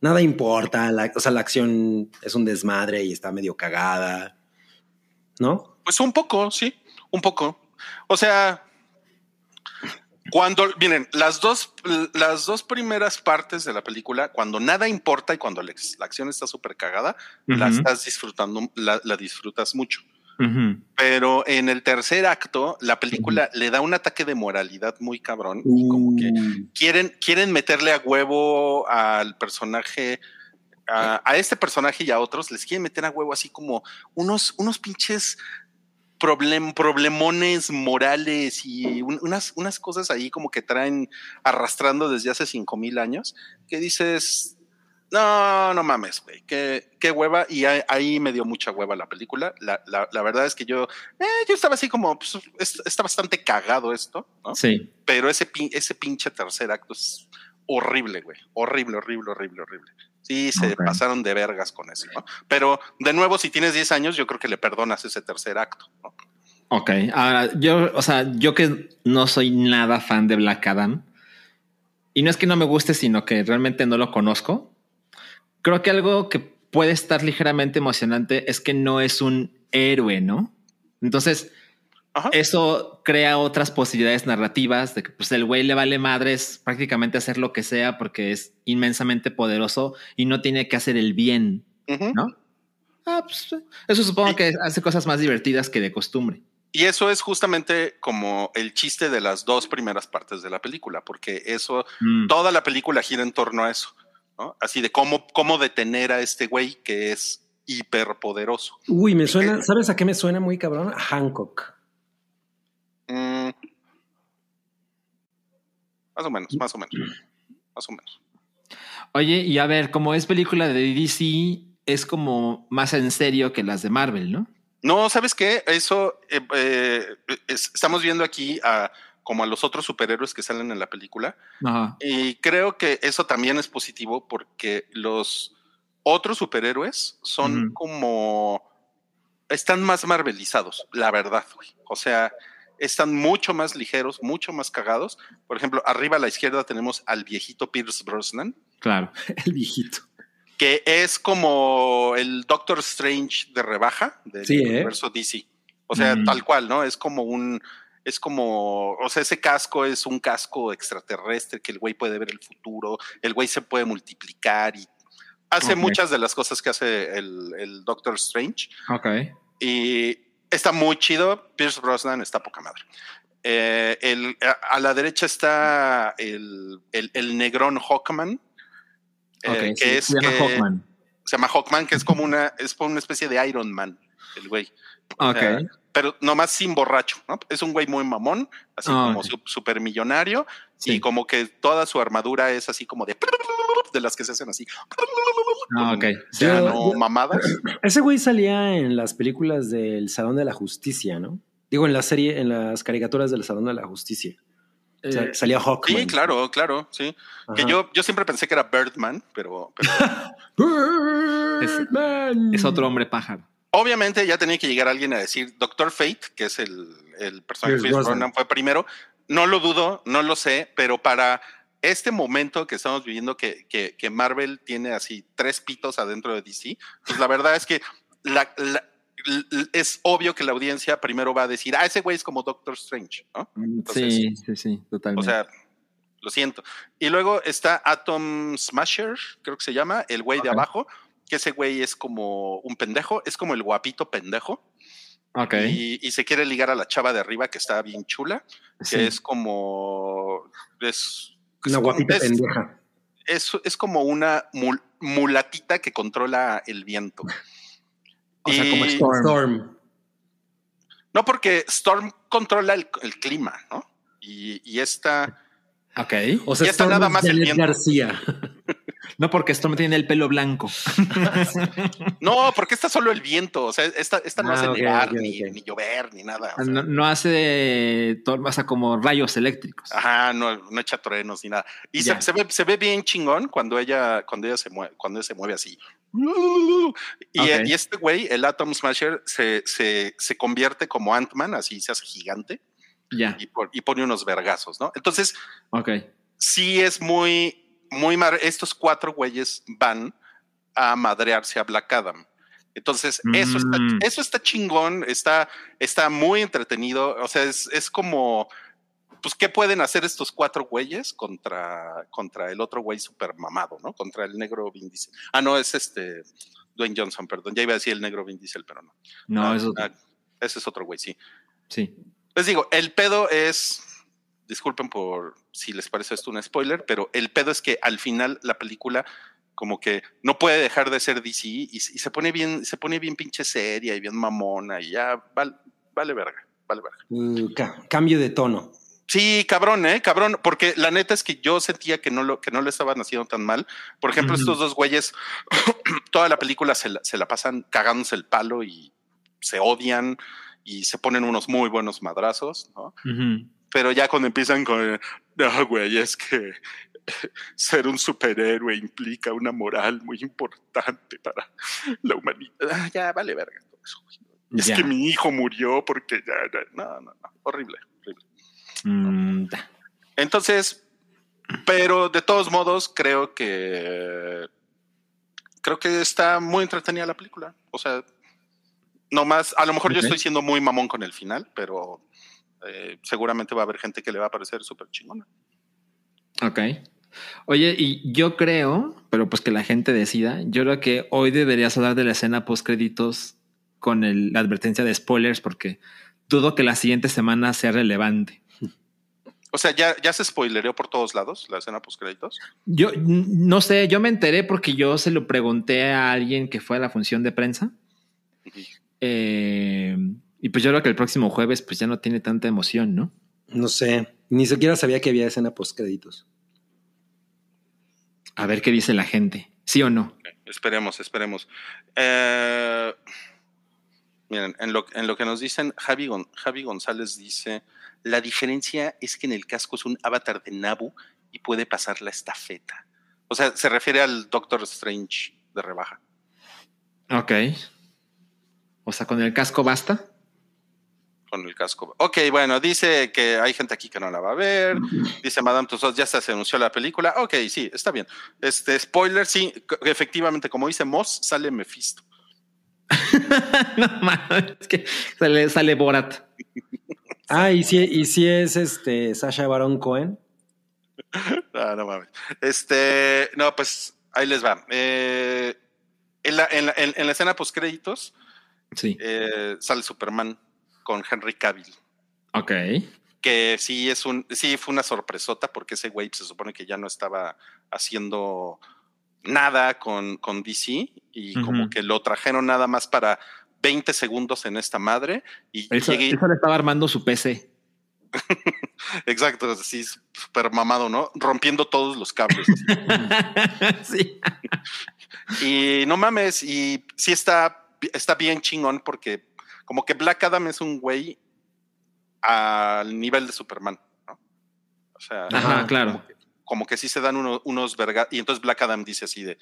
nada importa. la- o sea, la acción es un desmadre y está medio cagada. ¿No? Pues un poco, sí, un poco. O sea, cuando, miren, las dos, las dos primeras partes de la película, cuando nada importa y cuando la, la acción está súper cagada, la estás disfrutando, la, la disfrutas mucho. Pero en el tercer acto, la película le da un ataque de moralidad muy cabrón. y como que Mm, quieren, quieren meterle a huevo al personaje, a, a este personaje y a otros, les quieren meter a huevo así como unos, unos pinches problem, problemones morales y un- unas, unas cosas ahí como que traen arrastrando desde hace cinco mil años, que dices, no, no mames, güey, qué, qué hueva. Y ahí, ahí me dio mucha hueva la película. La, la- la verdad es que yo, eh, yo estaba así como, pues, es- está bastante cagado esto, ¿no? Sí. pero ese, ese pinche tercer acto es horrible, güey. Horrible, horrible, horrible, horrible. Sí, se pasaron de vergas con eso, ¿no? Pero de nuevo, si tienes 10 años, yo creo que le perdonas ese tercer acto, ¿no? Ok. Ahora, yo, o sea, yo que no soy nada fan de Black Adam, y no es que no me guste, sino que realmente no lo conozco. Creo que algo que puede estar ligeramente emocionante es que no es un héroe, ¿no? Entonces, Ajá. eso crea otras posibilidades narrativas de que pues el güey le vale madres prácticamente hacer lo que sea porque es inmensamente poderoso y no tiene que hacer el bien. ¿no? Ah, pues, eso supongo que hace cosas más divertidas que de costumbre. Y eso es justamente como el chiste de las dos primeras partes de la película, porque eso, Mm. toda la película gira en torno a eso, ¿no? Así de cómo, cómo detener a este güey que es hiperpoderoso. Uy, me suena, ¿sabes a qué me suena muy cabrón? A Hancock. Mm. Más o menos, más o menos, más o menos. Oye, y a ver, como es película de DC, es como más en serio que las de Marvel, ¿no? No, ¿sabes qué? Eso eh, eh, es- estamos viendo aquí a como a los otros superhéroes que salen en la película Ajá. y creo que eso también es positivo porque los otros superhéroes son como están más marvelizados, la verdad, güey. O sea, están mucho más ligeros, mucho más cagados. Por ejemplo, arriba a la izquierda tenemos al viejito Pierce Brosnan, Claro. [LAUGHS] El viejito. que es como el Doctor Strange de rebaja del Sí, ¿eh? universo DC. O sea, Mm. tal cual, ¿no? Es como un, es como, o sea, ese casco es un casco extraterrestre que el güey puede ver el futuro, el güey se puede multiplicar y hace muchas de las cosas que hace el, el Doctor Strange Ok. y está muy chido. Pierce Brosnan está poca madre. Eh, el- a, a la derecha está el, el, el negrón Hawkman, eh, que sí, es se llama que- Hawkman. se llama Hawkman, que es como una, es como una especie de Iron Man, el güey. O Ok. sea, pero nomás sin borracho, ¿no? Es un güey muy mamón, así Ah, como ok. su- super millonario, Sí. y como que toda su armadura es así como de [LAUGHS] de las que se hacen así. Ah, ok. Ya Yo- no yo- mamadas. [CLEARS THROAT] Ese güey salía en las películas del Salón de la Justicia, ¿no? Digo, en la serie, en las caricaturas del Salón de la Justicia. O sea, Eh, salía Hawkman. Sí, claro, claro, sí. Que yo, yo siempre pensé que era Birdman, pero, pero [LAUGHS] Birdman. es otro hombre pájaro. Obviamente ya tenía que llegar alguien a decir Doctor Fate, que es el, el personaje. Brosnan, fue primero. No lo dudo, no lo sé, pero para este momento que estamos viviendo, que, que, que Marvel tiene así tres pitos adentro de DC, pues la verdad es que la- la- l- es obvio que la audiencia primero va a decir, ah, ese güey es como Doctor Strange, ¿no? Entonces, sí, sí, sí, O totalmente. sea, lo siento. Y luego está Atom Smasher, creo que se llama, el güey de abajo, que ese güey es como un pendejo, es como el guapito pendejo. ok. Y, y se quiere ligar a la chava de arriba que está bien chula, que es como. Es, Una es- guapita es- pendeja. es, es como una mul- mulatita que controla el viento. O sea, como Y- Storm. Storm. No, porque Storm controla el, el clima, ¿no? Y, y esta. Ok. O sea, Ya está Storm nada es más el viento. García. No, porque Storm tiene el pelo blanco. [LAUGHS] No, porque esta solo el viento. O sea, esta, esta no Ah, hace ok, nevar, ni, llover, ni nada. o sea, No, no hace, tor- o sea, como rayos eléctricos. Ajá, no, no echa truenos ni nada. Y se, ve, se ve bien chingón cuando ella, cuando ella se mueve, cuando ella se mueve así. Y, este güey, el Atom Smasher, se, se, se convierte como Ant-Man, así se hace gigante Ya. y, por- y pone unos vergazos, ¿no? Entonces, Ok. sí es muy, muy mar. Estos cuatro güeyes van a madrearse a Black Adam. Entonces, eso, está, Mm. eso está chingón, está, está muy entretenido. O sea, es, es como, pues, ¿qué pueden hacer estos cuatro güeyes contra, contra el otro güey super mamado, ¿no? Contra el negro Vin Diesel. Ah, no, es este Dwayne Johnson, perdón. Ya iba a decir el negro Vin Diesel, pero no. No, Ah, eso ah, ese es otro güey, sí. sí. Les digo, el pedo es, disculpen por si les parece esto un spoiler, pero el pedo es que al final la película como que no puede dejar de ser DC y, y se pone bien, se pone bien pinche seria y bien mamona y ya vale, vale verga, vale verga. Mm, ca- cambio de tono. Sí, cabrón, eh, cabrón, porque la neta es que yo sentía que no lo, que no le estaban haciendo tan mal. Por ejemplo, estos dos güeyes, [CLEARS THROAT] toda la película se la, se la pasan cagándose el palo y se odian y se ponen unos muy buenos madrazos, ¿no? Pero ya cuando empiezan con, no, güey, es que ser un superhéroe implica una moral muy importante para la humanidad. Ah, Ya, vale verga todo eso. güey. Es Ya. que mi hijo murió porque ya, ya- no, no, no, horrible, horrible. Mm. Entonces, pero de todos modos, creo que creo que está muy entretenida la película. O sea, no más, a lo mejor yo estoy siendo muy mamón con el final, pero eh, seguramente va a haber gente que le va a parecer súper chingona. Ok. Oye, y yo creo, pero pues que la gente decida, yo creo que hoy deberías hablar de la escena post créditos con el- la advertencia de spoilers porque dudo que la siguiente semana sea relevante. O sea, ya, ya se spoilereó por todos lados la escena post créditos. Yo no sé, yo me enteré porque yo se lo pregunté a alguien que fue a la función de prensa. Eh, y pues yo creo que el próximo jueves pues ya no tiene tanta emoción, ¿no? No sé. Ni siquiera sabía que había escena post créditos. A ver qué dice la gente. ¿Sí o no? Esperemos, esperemos. Eh, miren, en lo, en lo que nos dicen, Javi, Gon- Javi González dice, la diferencia es que en el casco es un avatar de Nabu y puede pasar la estafeta. O sea, se refiere al Doctor Strange de rebaja. Ok. O sea, con el casco basta. Con el casco. Ok, bueno, dice que hay gente aquí que no la va a ver. Dice Madame Tussauds, ya se anunció la película. Ok, sí, está bien. Este, spoiler, sí, efectivamente, como dice Moss, sale Mephisto. [LAUGHS] no mames, es que sale, sale Borat. [LAUGHS] Ah, y si, y si es este Sasha Baron Cohen. [LAUGHS] Ah, no mames. Este, no, pues ahí les va. Eh, en, la, en, la, en- en la escena post créditos Sí. eh, sale Superman con Henry Cavill, Ok. que sí es un, sí fue una sorpresota porque ese güey se supone que ya no estaba haciendo nada con, con DC y como que lo trajeron nada más para 20 segundos en esta madre y Eso, llegué- eso le estaba armando su PC. [LAUGHS] exacto, así súper mamado, ¿no? Rompiendo todos los cables. [LAUGHS] sí. [LAUGHS] Y no mames, y sí está, está bien chingón porque como que Black Adam es un güey al nivel de Superman, ¿no? O sea, Ajá, claro. Como que, como que sí se dan uno- unos vergas. Y entonces Black Adam dice así de,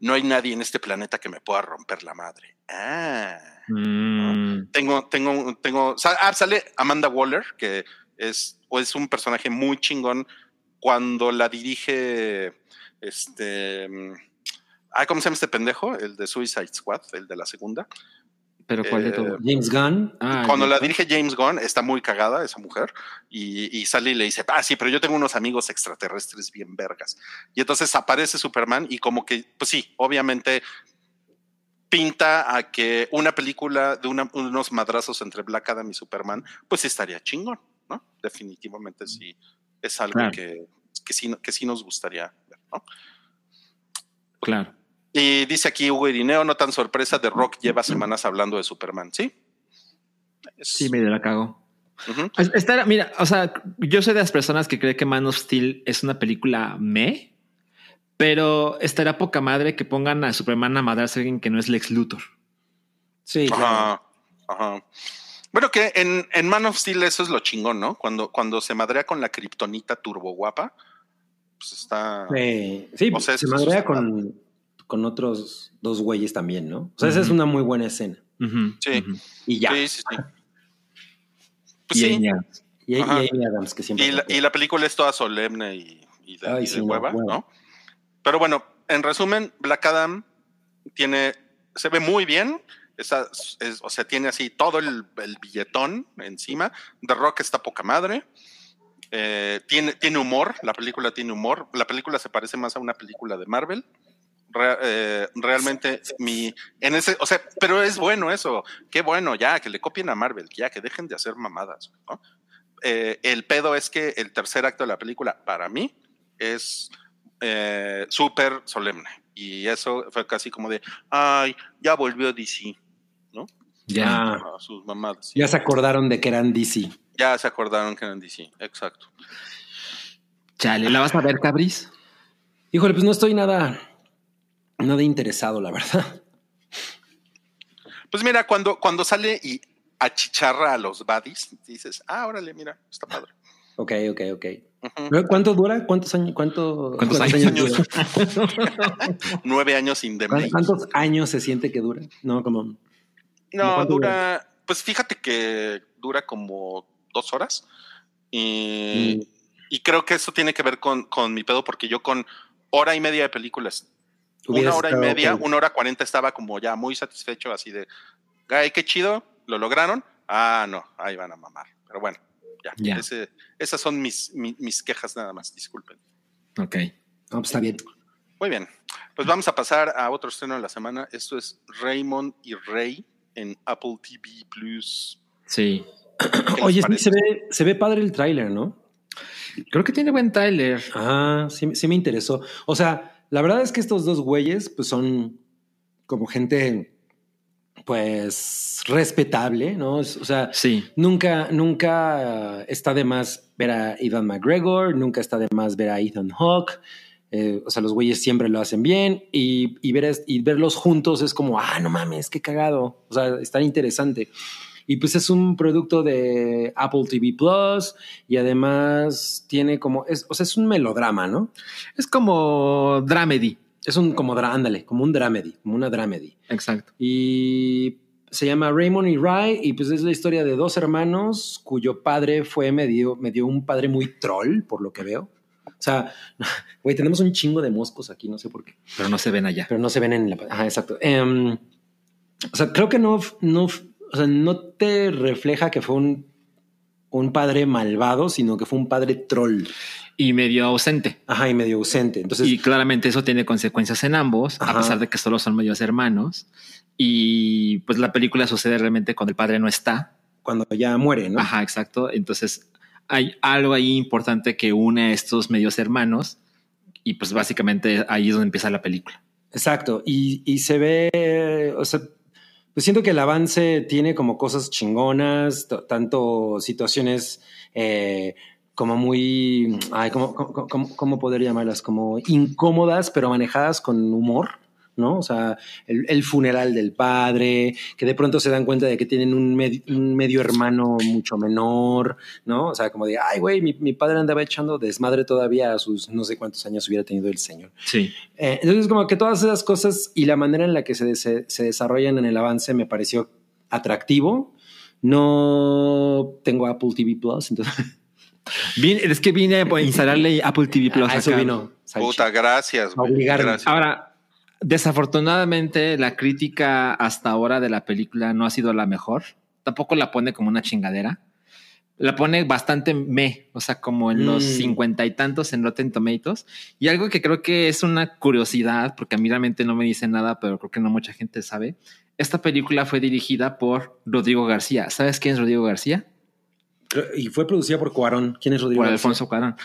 "No, hay nadie en este planeta que me pueda romper la madre. Ah. Mm, Tengo, tengo, tengo, ah, sale Amanda Waller, que es, o es un personaje muy chingón cuando la dirige este, ah, ¿cómo se llama este pendejo? El de Suicide Squad, el de la segunda. Pero ¿cuál de Eh, todo? James Gunn. Ah, cuando la dirige James Gunn, está muy cagada esa mujer y, y sale y le dice, ah, sí, pero yo tengo unos amigos extraterrestres bien vergas. Y entonces aparece Superman y como que, pues sí, obviamente pinta a que una película de una- unos madrazos entre Black Adam y Superman, pues estaría chingón, ¿no? Definitivamente sí, es algo Claro. que, que, sí, que sí nos gustaría ver. Claro. Y dice aquí Hugo Irineo, no tan sorpresa, The Rock lleva semanas hablando de Superman, ¿sí? Es- Sí, medio la cago. Esta, mira, o sea, yo soy de las personas que cree que Man of Steel es una película me, pero estará poca madre que pongan a Superman a madrarse a alguien que no es Lex Luthor. Sí, claro. Ajá, ajá. Bueno, que en, en Man of Steel eso es lo chingón, ¿no? Cuando, cuando se madrea con la kriptonita turbo guapa, pues está. Sí, O sea, se madrea está con, otros dos güeyes también, ¿no? O sea, esa es una muy buena escena. Sí. Y ya. Sí, sí, sí. Pues Y sí. ella- Y, y Ajá. Amy Adams, que siempre. Y la, y la película es toda solemne y, y de, Ay, y de sí, no, hueva. ¿no? Pero bueno, en resumen, Black Adam tiene, se ve muy bien. Esa, es- o sea, tiene así todo el, el billetón encima. The Rock está poca madre. Eh, tiene, tiene humor, la película tiene humor. La película se parece más a una película de Marvel. Re- eh, realmente mi en ese, o sea, pero es bueno eso, qué bueno, ya que le copien a Marvel, ya que dejen de hacer mamadas, ¿no? Eh, el pedo es que el tercer acto de la película, para mí, es eh, súper solemne. Y eso fue casi como de, ay, ya volvió DC, ¿no? Ya. Ah, sus mamadas. ya se acordaron de que eran DC. Ya se acordaron que eran DC, exacto. Chale, ¿la vas a ver, Cabris? Híjole, pues no estoy nada, nada interesado, la verdad. Pues mira, cuando, cuando sale y achicharra a los baddies, dices, ah, órale, mira, está padre. Ok, ok, ok. ¿Cuánto dura? ¿Cuántos años? Cuánto, ¿Cuántos años? dura? [LAUGHS] Nueve años sin ¿Cuántos, cuántos años se siente que dura? No, como. No, ¿Cuánto dura, pues fíjate que dura como dos horas. Y, Mm. y creo que eso tiene que ver con, con mi pedo, porque yo con hora y media de películas, una hora y media, una hora cuarenta estaba como ya muy satisfecho, así de, ay, qué chido, lo lograron. Ah, no, ahí van a mamar. Pero bueno, ya, Ya. ese- esas son mis, mi- mis quejas nada más, disculpen. Ok. No, pues está bien. Muy bien, pues vamos a pasar a otro estreno de la semana. Esto es Raymond y Rey en Apple TV Plus. Sí. ¿Qué les Oye, sí, se ve, se ve padre el tráiler, ¿no? Creo que tiene buen tráiler. Ah, sí, sí me interesó. O sea, la verdad es que estos dos güeyes, pues son como gente, pues, respetable, ¿no? O sea, Sí. nunca, nunca está de más ver a Ethan McGregor, nunca está de más ver a Ethan Hawke. Eh, o sea, los güeyes siempre lo hacen bien y, y, ver, es- y verlos juntos es como, ah, no mames, qué cagado. O sea, está interesante. Y pues es un producto de Apple TV Plus y además tiene como, es, o sea, es un melodrama, ¿no? Es como dramedy. Es un como, ándale, como un dramedy, como una dramedy. Exacto. Y se llama Raymond y Ray y pues es la historia de dos hermanos cuyo padre fue medio, medio un padre muy troll, por lo que veo. O sea, [LAUGHS] güey, tenemos un chingo de moscos aquí, no sé por qué, Pero no se ven allá. pero no se ven en la... Ajá, exacto. Em, o sea, creo que no, no, o sea, no te refleja que fue un, un padre malvado, sino que fue un padre troll. Y medio ausente. Ajá, y medio ausente. Entonces, y claramente eso tiene consecuencias en ambos, Ajá. a pesar de que solo son medios hermanos. Y pues la película sucede realmente cuando el padre no está. cuando ya muere, ¿no? Ajá, exacto. Entonces hay algo ahí importante que une a estos medios hermanos. Y pues básicamente ahí es donde empieza la película. Exacto. Y, y se ve, o sea, pues siento que el avance tiene como cosas chingonas, tanto situaciones eh, como muy, ay, ¿cómo, cómo, cómo- cómo poder llamarlas? Como incómodas, pero manejadas con humor. ¿No? O sea, el, el funeral del padre, que de pronto se dan cuenta de que tienen un, med- un medio hermano mucho menor, ¿no? O sea, como de, ay, güey, mi, mi padre andaba echando desmadre todavía a sus no sé cuántos años hubiera tenido el señor. Sí. Eh, entonces, como que todas esas cosas y la manera en la que se, se, se desarrollan en el avance me pareció atractivo. No tengo Apple TV Plus, entonces [LAUGHS] Vine- es que vine a instalarle Apple TV Plus. a eso acá. vino. Salchi. Puta, gracias. güey, Obligarme. gracias. Ahora, desafortunadamente, la crítica hasta ahora de la película no ha sido la mejor. Tampoco la pone como una chingadera. La pone bastante me, o sea, como en los Mm. cincuenta y tantos en Rotten Tomatoes. Y algo que creo que es una curiosidad, porque a mí realmente no me dice nada, pero creo que no mucha gente sabe. Esta película fue dirigida por Rodrigo García. ¿Sabes quién es Rodrigo García? Y fue producida por Cuarón. ¿Quién es Rodrigo? Por García? Alfonso Cuarón.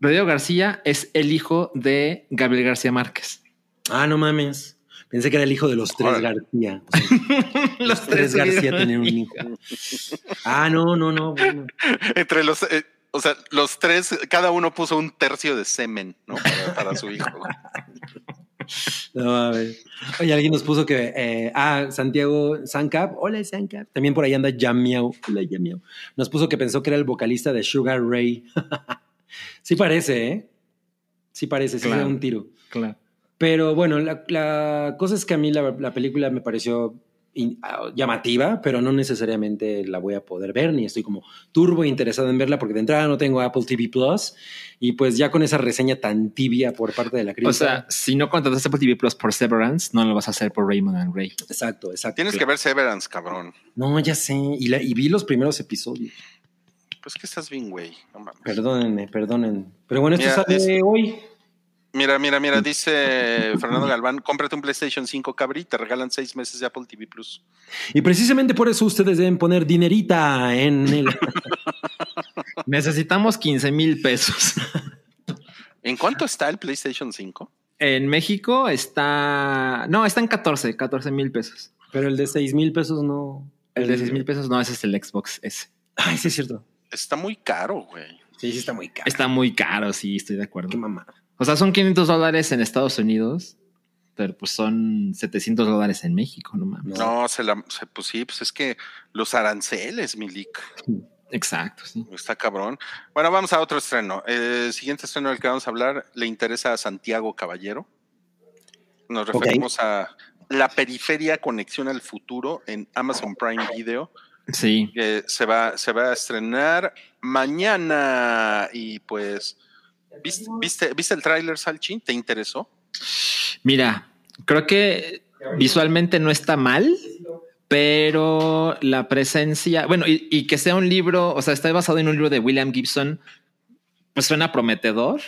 Rodrigo García es el hijo de Gabriel García Márquez. Ah, no mames. Pensé que era el hijo de los tres. García. [LAUGHS] O sea, los tres García tenían un hijo. Ah, no, no, no. bueno. Entre los, eh, o sea, los tres, cada uno puso un tercio de semen, ¿no? Para, para su hijo. [LAUGHS] No, a ver. Oye, alguien nos puso que. eh, ah, Santiago Sancap. Hola, Sancap. También por ahí anda Yamiao. Hola, Yamiao. Nos puso que pensó que era el vocalista de Sugar Ray. [LAUGHS] sí parece, ¿eh? Sí parece, sí Claro. da un tiro. Claro. Pero bueno, la, la cosa es que a mí la, la película me pareció in- ah, llamativa, pero no necesariamente la voy a poder ver, ni estoy como turbo interesado en verla, porque de entrada no tengo Apple TV Plus, y pues ya con esa reseña tan tibia por parte de la crítica. O sea, si no contrataste Apple TV Plus por Severance, no lo vas a hacer por Raymond and Ray. exacto, exacto. Tienes que ver Severance, cabrón. No, ya sé, y, la- y vi los primeros episodios. Pues que estás bien, güey. No mames. Perdónenme, perdonen. Pero bueno, esto Mira, sale dice- hoy. Mira, mira, mira, dice Fernando [LAUGHS] Galván, cómprate un PlayStation 5, cabri, te regalan seis meses de Apple TV Plus. Y precisamente por eso ustedes deben poner dinerita en el... [LAUGHS] Necesitamos 15 mil pesos. [LAUGHS] ¿En cuánto está el PlayStation 5? En México está. No, está en 14, 14 mil pesos. Pero el de 6 mil pesos no... El de 6 mil pesos no, ese es el Xbox S. Ay, sí es cierto. Está muy caro, güey. Sí, sí está muy caro. Está muy caro, sí, estoy de acuerdo. Qué mamada. O sea, son 500 dólares en Estados Unidos, pero pues son 700 dólares en México, no mames. No, se la, se- pues sí, pues es que los aranceles, Milik. Exacto, sí. Está cabrón. Bueno, vamos a otro estreno. El siguiente estreno del que vamos a hablar le interesa a Santiago Caballero. Nos referimos a La Periferia Conexión al Futuro en Amazon Prime Video. Sí. que se va, se va a estrenar mañana. Y pues, ¿viste, viste, ¿viste el tráiler, Salchi? ¿Te interesó? Mira, creo que visualmente no está mal, pero la presencia, bueno, y, y que sea un libro, o sea, está basado en un libro de William Gibson, pues suena prometedor,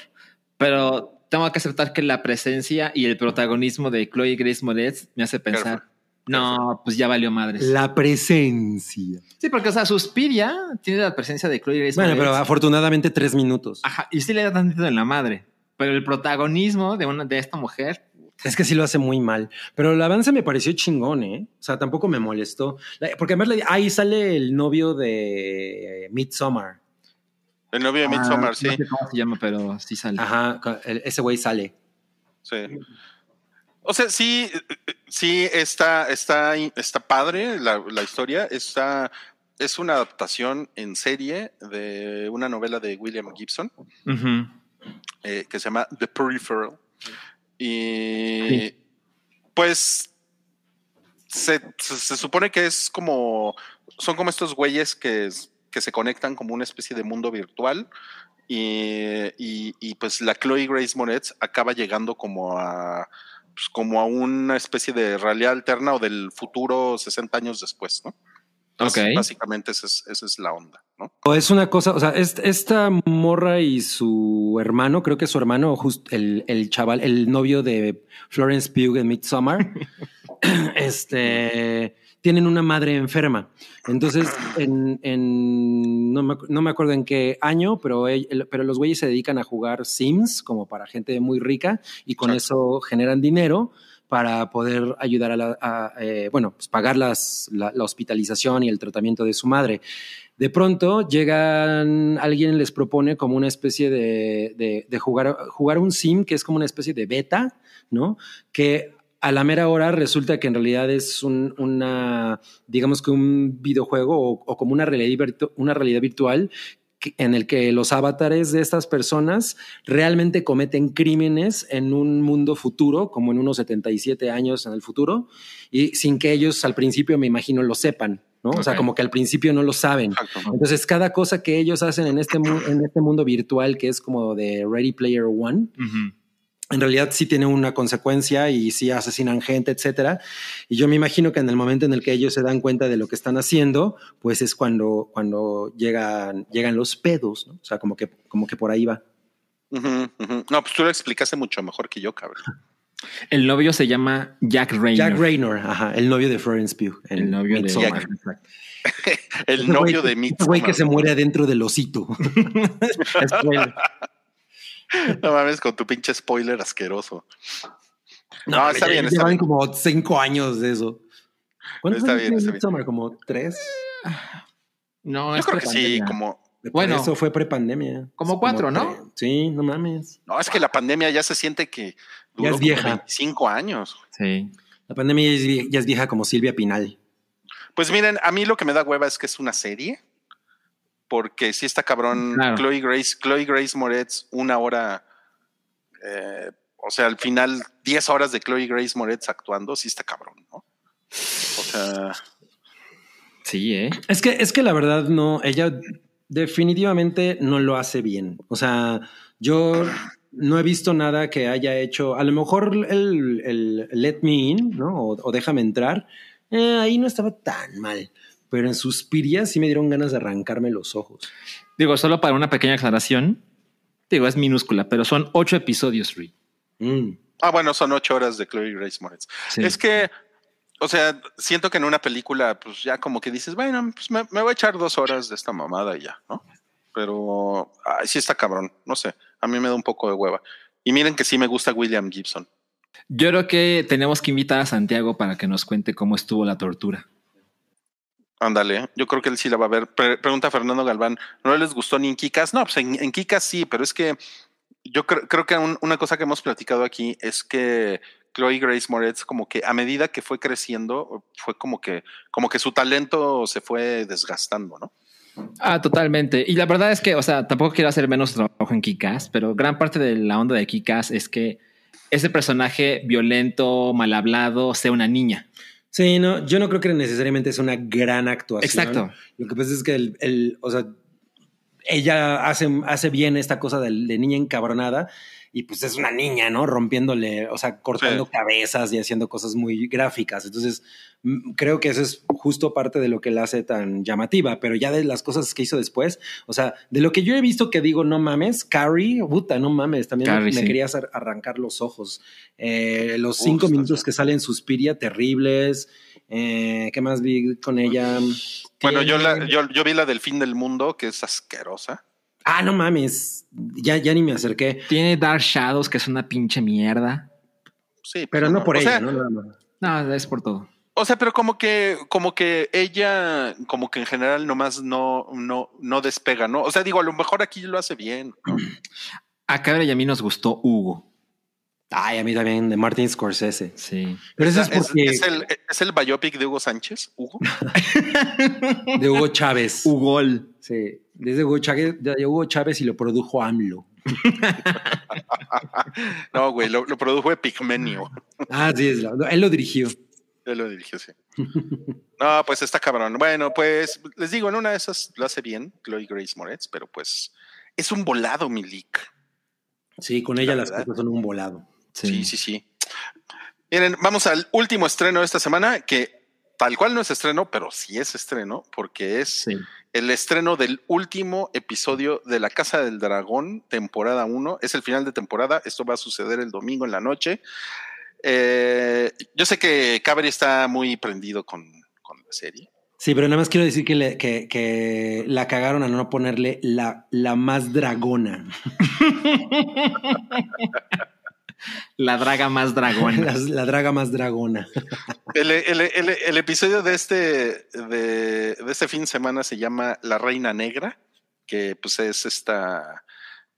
pero tengo que aceptar que la presencia y el protagonismo de Chloe Grace Moretz me hace pensar. No, pues ya valió madres. La presencia. Sí, porque, o sea, Suspiria tiene la presencia de Chloe Grace Bueno, Moretz. pero afortunadamente tres minutos. Ajá, y sí le da tantito en la madre, pero el protagonismo de, una, de esta mujer Es que sí lo hace muy mal. Pero el avance me pareció chingón, ¿eh? O sea, tampoco me molestó. Porque además le- ahí sale el novio de Midsommar. El novio de Midsommar, Ah, sí. No sé cómo se llama, pero sí sale. Ajá, ese güey sale. sí. O sea, sí, sí está, está, está padre la, la historia. Está, es una adaptación en serie de una novela de William Gibson. Eh, que se llama The Peripheral. Y Sí. pues se, se- se supone que es como, son como estos güeyes que, que se conectan como una especie de mundo virtual. Y, y- y, pues la Chloe Grace Moretz acaba llegando como a pues, como a una especie de realidad alterna o del futuro 60 años después, ¿no? Entonces, Ok. Básicamente esa es, esa es la onda, ¿no? O es una cosa, o sea, es- esta morra y su hermano, creo que su hermano, just, el, el chaval, el novio de Florence Pugh en Midsommar, [LAUGHS] este, tienen una madre enferma. Entonces, en, en- no, me, acu- no me acuerdo en qué año, pero, el- pero los güeyes se dedican a jugar Sims como para gente muy rica y con Exacto. eso generan dinero para poder ayudar a, la, a, eh, bueno, pues pagar las, la, la hospitalización y el tratamiento de su madre. De pronto llegan, alguien les propone como una especie de, de, de jugar, jugar un sim que es como una especie de beta, ¿no? Que a la mera hora resulta que en realidad es un- una, digamos que un videojuego o, o como una realidad, virtu- una realidad virtual en el que los avatares de estas personas realmente cometen crímenes en un mundo futuro, como en unos 77 años en el futuro, y sin que ellos al principio, me imagino, lo sepan, ¿no? O sea, como que al principio no lo saben. Exacto. Entonces, cada cosa que ellos hacen en este, en este mundo virtual que es como de Ready Player One. En realidad sí tiene una consecuencia y sí asesinan gente, etcétera. Y yo me imagino que en el momento en el que ellos se dan cuenta de lo que están haciendo, pues es cuando, cuando llegan, llegan los pedos, ¿no? O sea, como que, como que por ahí va. No, pues tú lo explicaste mucho mejor que yo, cabrón. El novio se llama Jack Raynor. Jack Raynor, ajá, el novio de Florence Pugh. El novio de Midsommar. Jack. [LAUGHS] El novio de ese güey que Midsommar. se muere adentro del osito. [LAUGHS] No mames con tu pinche spoiler asqueroso. No, está ya bien, Llevan como cinco años de eso. ¿Cuántos Está años bien, está bien. ¿Como tres? No, Yo es creo que sí, como. Bueno, eso fue prepandemia. como Es cuatro, ¿no? Sí, no mames. No, es que la pandemia ya se siente que duró es como vieja. 25 años. Sí. La pandemia ya es, vie- ya es vieja como Silvia Pinal. Pues miren, a mí lo que me da hueva es que es una serie. Porque sí está cabrón. Claro. Chloe Grace, Chloe Grace Moretz, una hora. eh, o sea, al final, 10 horas de Chloe Grace Moretz actuando, sí está cabrón, ¿no? O sea, Sí, ¿eh? Es que, es que la verdad no, ella definitivamente no lo hace bien. O sea, yo no he visto nada que haya hecho, a lo mejor el, el Let Me In, ¿no? O, o Déjame entrar, eh, ahí no estaba tan mal. Pero en Suspiria sí me dieron ganas de arrancarme los ojos. Digo, solo para una pequeña aclaración. Digo, es minúscula, pero son ocho episodios, Rui. Mm. ah, bueno, son 8 horas de Chloe Grace Moretz. Sí. Es que, o sea, siento que en una película, pues ya como que dices, bueno, pues me, me voy a echar dos horas de esta mamada y ya, ¿no? Pero ay, sí está cabrón, no sé, a mí me da un poco de hueva. Y miren que sí me gusta William Gibson. Yo creo que tenemos que invitar a Santiago para que nos cuente cómo estuvo la tortura. Ándale, yo creo que él sí la va a ver. Pre- pregunta Fernando Galván, ¿no les gustó ni en Kikas? No, pues en, en Kikas sí, pero es que yo cre- creo que un- una cosa que hemos platicado aquí es que Chloe Grace Moretz como que a medida que fue creciendo, fue como que, como que su talento se fue desgastando, ¿no? Ah, totalmente. Y la verdad es que, o sea, tampoco quiero hacer menos trabajo en Kikas, pero gran parte de la onda de Kikas es que ese personaje violento, mal hablado, sea una niña. Sí, no, yo no creo que necesariamente es una gran actuación. Exacto. Lo que pasa es que el, el- o sea, ella hace, hace bien esta cosa de, de niña encabronada y pues es una niña, ¿no? Rompiéndole, o sea, cortando Sí. cabezas y haciendo cosas muy gráficas. Entonces, mm, creo que eso es justo parte de lo que la hace tan llamativa, pero ya de las cosas que hizo después, o sea, de lo que yo he visto que digo, no mames, Carrie, puta, no mames, también me- Carrie, me, sí. querías ar- arrancar los ojos. Eh, los Uf, cinco minutos que salen Suspiria, terribles. Eh, ¿Qué más vi con ella? Bueno, yo, la, Tiene- yo, yo vi la del fin del mundo, que es asquerosa. Ah, no mames. Ya, ya ni me acerqué. Tiene Dark Shadows, que es una pinche mierda. Sí, Pero pues, no por o ella, sea, ¿no? No, es por todo. O sea, pero como que, como que ella, como que en general nomás no, no, no despega, ¿no? O sea, digo, a lo mejor aquí lo hace bien. ¿no? A Cabra y a mí nos gustó Hugo. Ay, a mí también, de Martin Scorsese. Sí. Pero eso es Es, porque es el, es el biopic de Hugo Sánchez, Hugo. [LAUGHS] de Hugo Chávez. Hugol. Sí, desde Hugo Chávez, de Hugo Chávez y lo produjo AMLO. [LAUGHS] No, güey, lo, lo produjo Epigmenio. Ah, sí, es la- él lo dirigió. Él lo dirigió, sí. No, pues está cabrón. Bueno, pues les digo, en una de esas lo hace bien Chloe Grace Moretz, pero pues es un volado, Milik. Sí, con ella La las verdad. cosas son un volado. Sí, sí, sí. Miren, vamos al último estreno de esta semana, que tal cual no es estreno, pero sí es estreno, porque es Sí. el estreno del último episodio de La Casa del Dragón, temporada 1. Es el final de temporada. Esto va a suceder el domingo en la noche. Eh, yo sé que Cabri está muy prendido con, con la serie. Sí, pero nada más quiero decir que, le- que, que la cagaron a no ponerle la, la más dragona. [LAUGHS] La draga más dragón. La, [LAUGHS] la draga más dragona. El, el- el- el episodio de este, de, de este fin de semana se llama La Reina Negra, que pues es esta,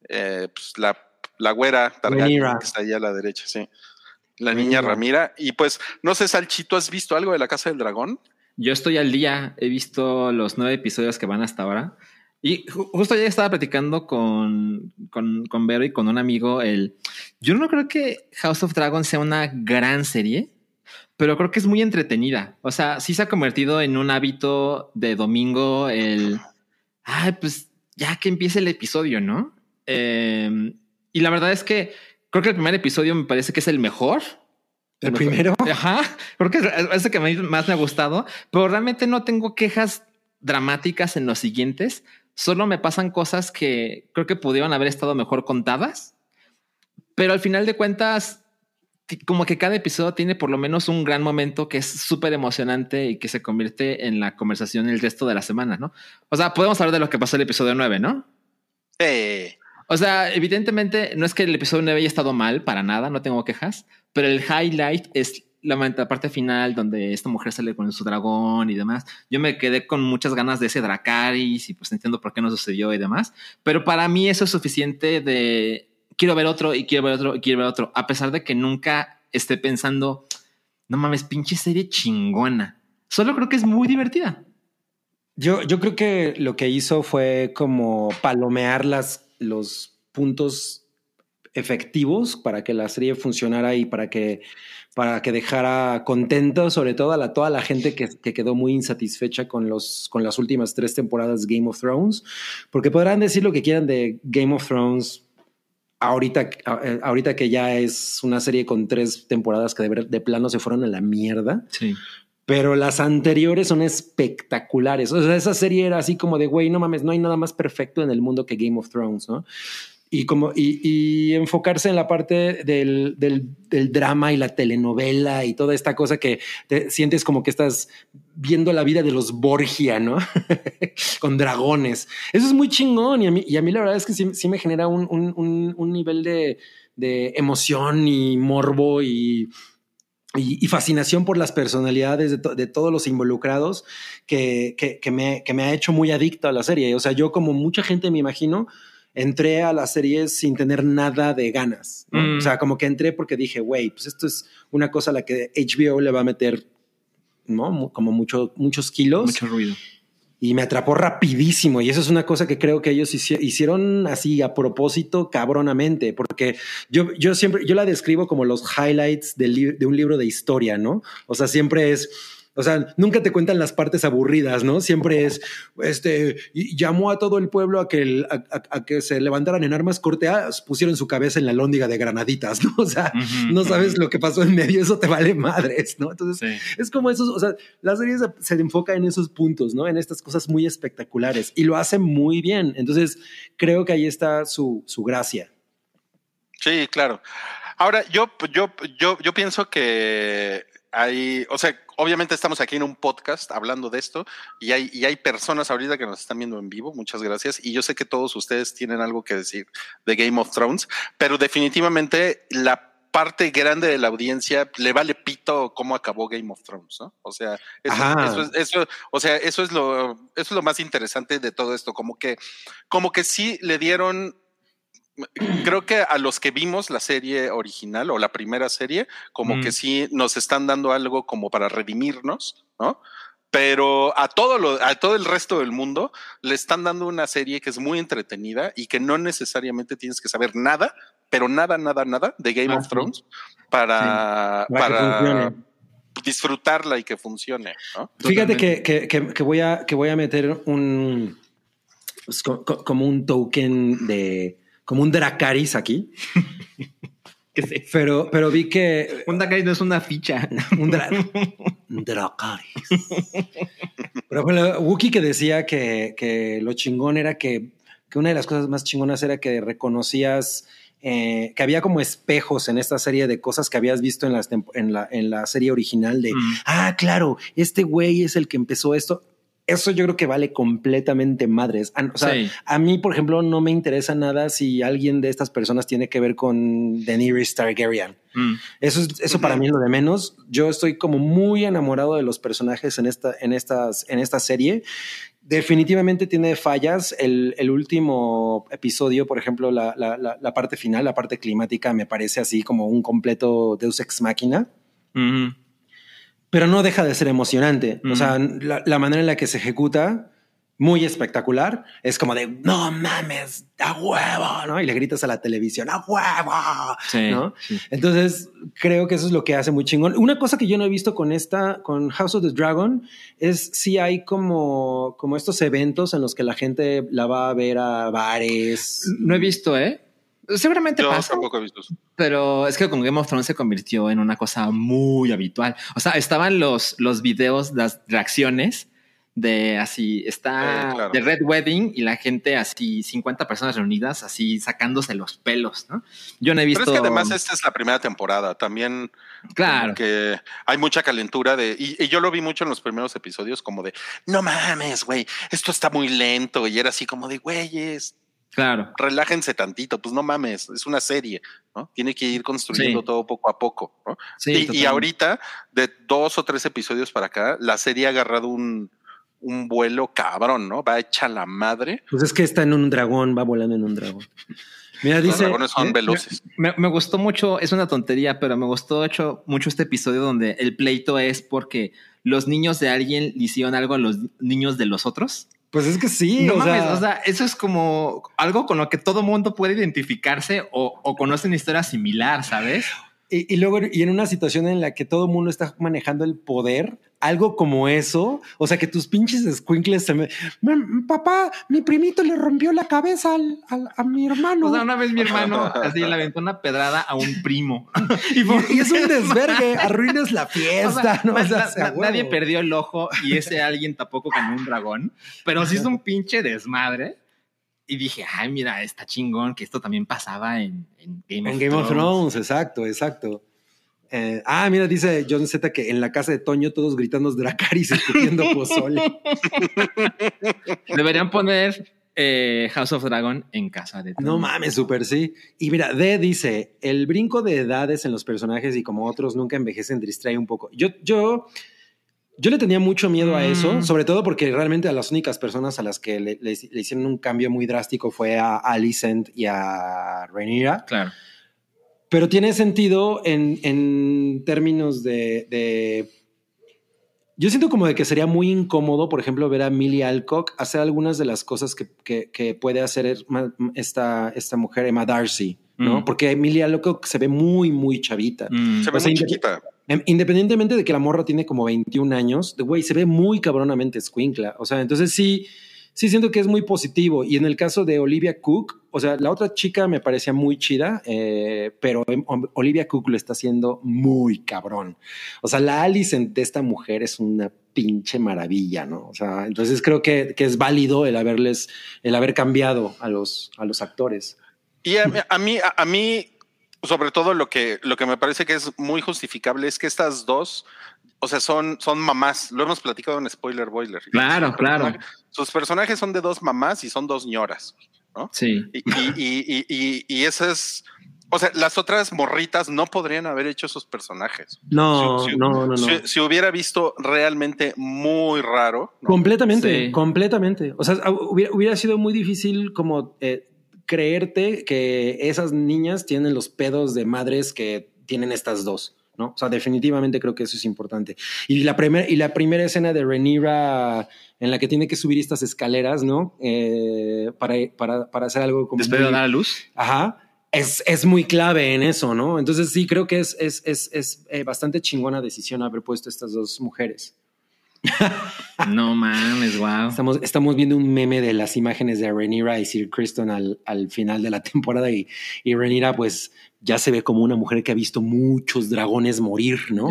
eh, pues, la, la güera Targaryen que está allá a la derecha, sí. La niña Ramira. Y pues, no sé, Salchito, ¿has visto algo de la Casa del Dragón? Yo estoy al día, he visto los nueve episodios que van hasta ahora. Y ju- justo ayer estaba platicando con, con, con Vero y con un amigo. El, yo no creo que House of Dragon sea una gran serie, pero creo que es muy entretenida. O sea, sí se ha convertido en un hábito de domingo el, ay, pues ya que empiece el episodio, ¿no? Eh, y la verdad es que creo que el primer episodio me parece que es el mejor. ¿El primero? [LAUGHS] Ajá, creo que es el que más me ha gustado, pero realmente no tengo quejas dramáticas en los siguientes. Solo me pasan cosas que creo que pudieron haber estado mejor contadas, pero al final de cuentas, como que cada episodio tiene por lo menos un gran momento que es súper emocionante y que se convierte en la conversación el resto de la semana, ¿no? O sea, podemos hablar de lo que pasó el episodio 9, ¿no? Eh, O sea, evidentemente no es que el episodio 9 haya estado mal para nada, no tengo quejas, pero el highlight es la parte final donde esta mujer sale con su dragón y demás. Yo me quedé con muchas ganas de ese Dracaris y pues entiendo por qué no sucedió y demás. Pero para mí eso es suficiente de quiero ver otro y quiero ver otro y quiero ver otro, a pesar de que nunca esté pensando, no mames, pinche serie chingona. Solo creo que es muy divertida. Yo, yo creo que lo que hizo fue como palomear las, los puntos efectivos para que la serie funcionara y para que, para que dejara contento sobre todo a la, toda la gente que, que, quedó muy insatisfecha con, los, con las últimas tres temporadas Game of Thrones, porque podrán decir lo que quieran de Game of Thrones. Ahorita, ahorita que ya es una serie con tres temporadas que de, de plano se fueron a la mierda. Sí pero las anteriores son espectaculares. O sea, esa serie era así como de, güey, no mames, no hay nada más perfecto en el mundo que Game of Thrones, ¿no? Y como y, enfocarse en la parte del, del, drama y la telenovela y toda esta cosa que te sientes como que estás viendo la vida de los Borgia, ¿no? [LAUGHS] Con dragones. Eso es muy chingón y a mí, y a mí la verdad es que sí, me genera un, un, un nivel de, de, emoción y morbo y, y, fascinación por las personalidades de, de todos los involucrados que, que, que, me, que me ha hecho muy adicto a la serie. O sea, yo como mucha gente me imagino, entré a la serie sin tener nada de ganas. ¿no? O sea, como que entré porque dije, güey, pues esto es una cosa a la que HBO le va a meter, ¿no? Como mucho, muchos kilos. Mucho ruido. Y me atrapó rapidísimo. Y eso es una cosa que creo que ellos hicieron así a propósito, cabronamente, porque yo, yo siempre, yo la describo como los highlights de, de un libro de historia, ¿no? O sea, siempre es o sea, nunca te cuentan las partes aburridas, ¿no? Siempre es, este, llamó a todo el pueblo a que, a, que se levantaran en armas corteadas, pusieron su cabeza en la lóndiga de granaditas, [LAUGHS] ¿no? O sea, no sabes lo que pasó en medio, eso te vale madres, ¿no? Entonces, es como esos, o sea, la serie se, se, enfoca en esos puntos, ¿no? En estas cosas muy espectaculares y lo hace muy bien. Entonces, creo que ahí está su, su gracia. Sí, claro. Ahora, yo, yo, yo, yo pienso que hay, o sea, obviamente estamos aquí en un podcast hablando de esto y hay, y hay personas ahorita que nos están viendo en vivo, muchas gracias. Y yo sé que todos ustedes tienen algo que decir de Game of Thrones, pero definitivamente la parte grande de la audiencia le vale pito cómo acabó Game of Thrones, ¿no? O sea, eso, es, eso, o sea, eso es lo, eso es lo más interesante de todo esto, como que, como que sí le dieron creo que a los que vimos la serie original o la primera serie, como que mm. sí nos están dando algo como para redimirnos, ¿no? Pero a todo lo, a todo el resto del mundo le están dando una serie que es muy entretenida y que no necesariamente tienes que saber nada, pero nada, nada, nada de Game of Thrones para, para, disfrutarla y que funcione. ¿no? Fíjate que, que, que, voy a, que voy a meter un pues, como un token de como un Dracaris aquí. [LAUGHS] pero, pero vi que. Un Dracaris no es una ficha. [LAUGHS] un, Dracaris. pero bueno, Wookie que decía que, que, lo chingón era que, que una de las cosas más chingonas era que reconocías. Eh, que había como espejos en esta serie de cosas que habías visto en, las en, la, en la serie original de, mm. ah, claro, este güey es el que empezó esto eso yo creo que vale completamente madres. O sea, a mí, por ejemplo, no me interesa nada si alguien de estas personas tiene que ver con Daenerys Targaryen. Mm. Eso es, eso para mí es lo de menos. Yo estoy como muy enamorado de los personajes en esta, en estas, en esta serie. Definitivamente tiene fallas. El, el último episodio, por ejemplo, la, la, la, parte final, la parte climática, me parece así como un completo Deus ex machina. Pero no deja de ser emocionante. O sea, la, manera en la que se ejecuta, muy espectacular, es como de, no mames, a huevo, ¿no? Y le gritas a la televisión, a huevo, ¿no? Entonces, creo que eso es lo que hace muy chingón. Una cosa que yo no he visto con esta, con House of the Dragon, es si hay como, como estos eventos en los que la gente la va a ver a bares. No he visto, ¿eh? Seguramente Yo pasa. Tampoco he visto eso. Pero es que con Game of Thrones se convirtió en una cosa muy habitual. O sea, estaban los, los videos, las reacciones de así, está de Red Wedding y la gente así, 50 personas reunidas, así sacándose los pelos, ¿no? Yo no he visto. Pero es que además esta es la primera temporada. También. Claro. Que hay mucha calentura de. Y, y, yo lo vi mucho en los primeros episodios, como de no mames, güey, esto está muy lento. Y era así como de güeyes Claro. relájense tantito, pues no mames, es una serie, ¿no? Tiene que ir construyendo Sí. todo poco a poco, ¿no? Sí, y, ahorita, de dos o tres episodios para acá, la serie ha agarrado un, un vuelo cabrón, ¿no? Va hecha la madre. Pues es que está en un dragón, va volando en un dragón. Mira, Los dice. dragones son ¿eh? veloces. Me, me gustó mucho, es una tontería, pero me gustó hecho, mucho este episodio donde el pleito es porque los niños de alguien le hicieron algo a los niños de los otros. Pues es que sí, no o, mames, sea, o sea, eso es como algo con lo que todo mundo puede identificarse o, o conoce una historia similar, ¿sabes? Y, y luego, y en una situación en la que todo el mundo está manejando el poder, algo como eso, o sea, que tus pinches squinkles se me. "Mam, Papá, mi primito le rompió la cabeza al, al- a mi hermano. O sea, una vez mi hermano [LAUGHS] así le aventó una pedrada a un primo. y, [LAUGHS] y es un desvergue, [LAUGHS] arruinas la O fiesta, sea, ¿no? O sea, na- sea na- nadie perdió el ojo y ese alguien tampoco ganó un dragón, pero sí es un pinche desmadre. Y dije, ay, mira, está chingón que esto también pasaba en, en Game, En of, Game of Thrones. Exacto, exacto. Eh, ah, mira, dice John Z que en la casa de Toño todos gritando Dracaris escupiendo [LAUGHS] pozole. Deberían poner eh, House of Dragon en casa de No mames, súper sí. Y mira, D dice, el brinco de edades en los personajes y como otros nunca envejecen distrae un poco. Yo, yo, yo le tenía mucho miedo a eso, Mm. sobre todo porque realmente a las únicas personas a las que le, le- le hicieron un cambio muy drástico fue a Alicent y a Rhaenyra. Claro. Pero tiene sentido en, en términos de, de- Yo siento como de que sería muy incómodo, por ejemplo, ver a Millie Alcock hacer algunas de las cosas que, que- que puede hacer esta, esta mujer, Emma Darcy, ¿no? Mm. Porque Millie Alcock se ve muy, muy chavita. Mm. Se ve O sea, muy chiquita. Em, Independientemente de que la morra tiene como 21 años, de güey, se ve muy cabronamente escuincla. O sea, entonces sí, sí siento que es muy positivo. Y en el caso de Olivia Cook, o sea, la otra chica me parecía muy chida, eh, pero em- Olivia Cook lo está haciendo muy cabrón. O sea, la Alicent de esta mujer es una pinche maravilla, ¿no? O sea, entonces creo que, que es válido el haberles, el haber cambiado a los, a los actores. Y a, a mí, a mí, sobre todo lo que, lo que me parece que es muy justificable es que estas dos, o sea, son, son mamás. Lo hemos platicado en Spoiler Boiler. Claro, Sus claro. personajes- Sus personajes son de dos mamás y son dos ñoras. Sí. Y, y, y, y, y, y eso es. O sea, las otras morritas no podrían haber hecho esos personajes. No, Si- si- no, no, no. Si, si hubiera visto realmente muy raro. ¿no? Completamente, Sí. completamente. O sea, hubiera, hubiera sido muy difícil como eh, creerte que esas niñas tienen los pedos de madres que tienen estas dos, ¿no? O sea, definitivamente creo que eso es importante. Y la, primer, y la primera escena de Rhaenyra en la que tiene que subir estas escaleras, ¿no? Eh, para, para, para hacer algo como... Después de dar a luz. Ajá. Es, es muy clave en eso, ¿no? Entonces sí, creo que es, es, es, es eh, bastante chingona decisión haber puesto estas dos mujeres. No mames, wow. Estamos, estamos viendo un meme de las imágenes de Rhaenyra y Sir Kristen al, al final de la [LAUGHS] temporada y, y Rhaenyra pues ya se ve como una mujer que ha visto muchos dragones morir, ¿no?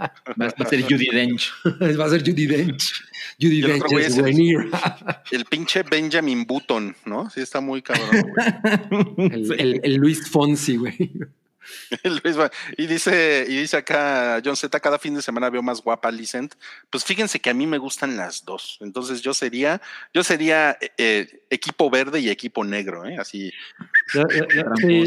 Va, va a ser Judy Dench. [LAUGHS] Va a ser Judy Dench. Judy Dench es es [LAUGHS] el- pinche Benjamin Button, ¿no? Sí, está muy cabrón. güey. El, el- el Luis Fonsi, güey. [LAUGHS] Luis va- y dice, y dice acá John Z, cada fin de semana veo más guapa a Alicent. Pues fíjense que a mí me gustan las dos. Entonces yo sería, yo sería eh, equipo verde y equipo negro, ¿eh? Así. Ya, ya, ya.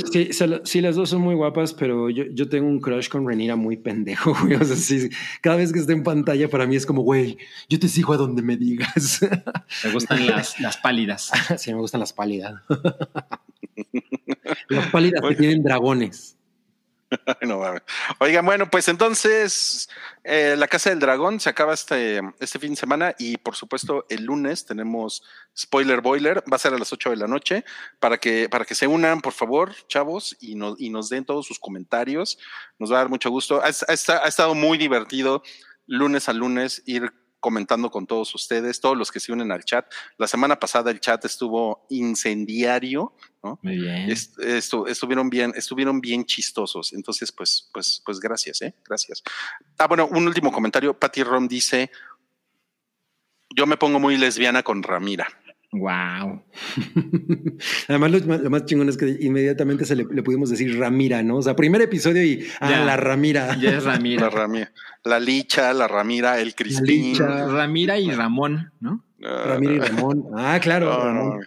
Sí, sí, las dos son muy guapas, pero yo, yo tengo un crush con Renira muy pendejo, [LAUGHS] güey. O sea, sí, cada vez que esté en pantalla para mí es como, güey, yo te sigo a donde me digas. Me gustan [LAUGHS] las, las pálidas. sí, me gustan las pálidas. las pálidas que tienen dragones. [LAUGHS] No mames. Oigan, bueno, pues entonces eh, la Casa del Dragón se acaba este, este fin de semana y por supuesto el lunes tenemos Spoiler Boiler, va a ser a las 8 de la noche para que, para que se unan, por favor, chavos, y, no- y nos den todos sus comentarios. Nos va a dar mucho gusto. Ha, ha ha estado muy divertido lunes a lunes ir comentando con todos ustedes, todos los que se unen al chat. La semana pasada el chat estuvo incendiario, ¿no? Muy bien. Est- estu- estuvieron bien, estuvieron bien chistosos. Entonces, pues, pues, pues gracias, eh, gracias. Ah, bueno, un último comentario. Patty Rom dice: Yo me pongo muy lesbiana con Ramira. Wow. [LAUGHS] Además, lo, más- lo más chingón es que inmediatamente se le, le pudimos decir Ramira, ¿no? O sea, primer episodio y ah, Ya. la Ramira. Ya es La Ramira. Ramira, la Licha, la Ramira, el Crispín. Licha. Ramira y Ramón, ¿no? Ah, Ramira y Ramón. Ah, claro, no, Ramón. no.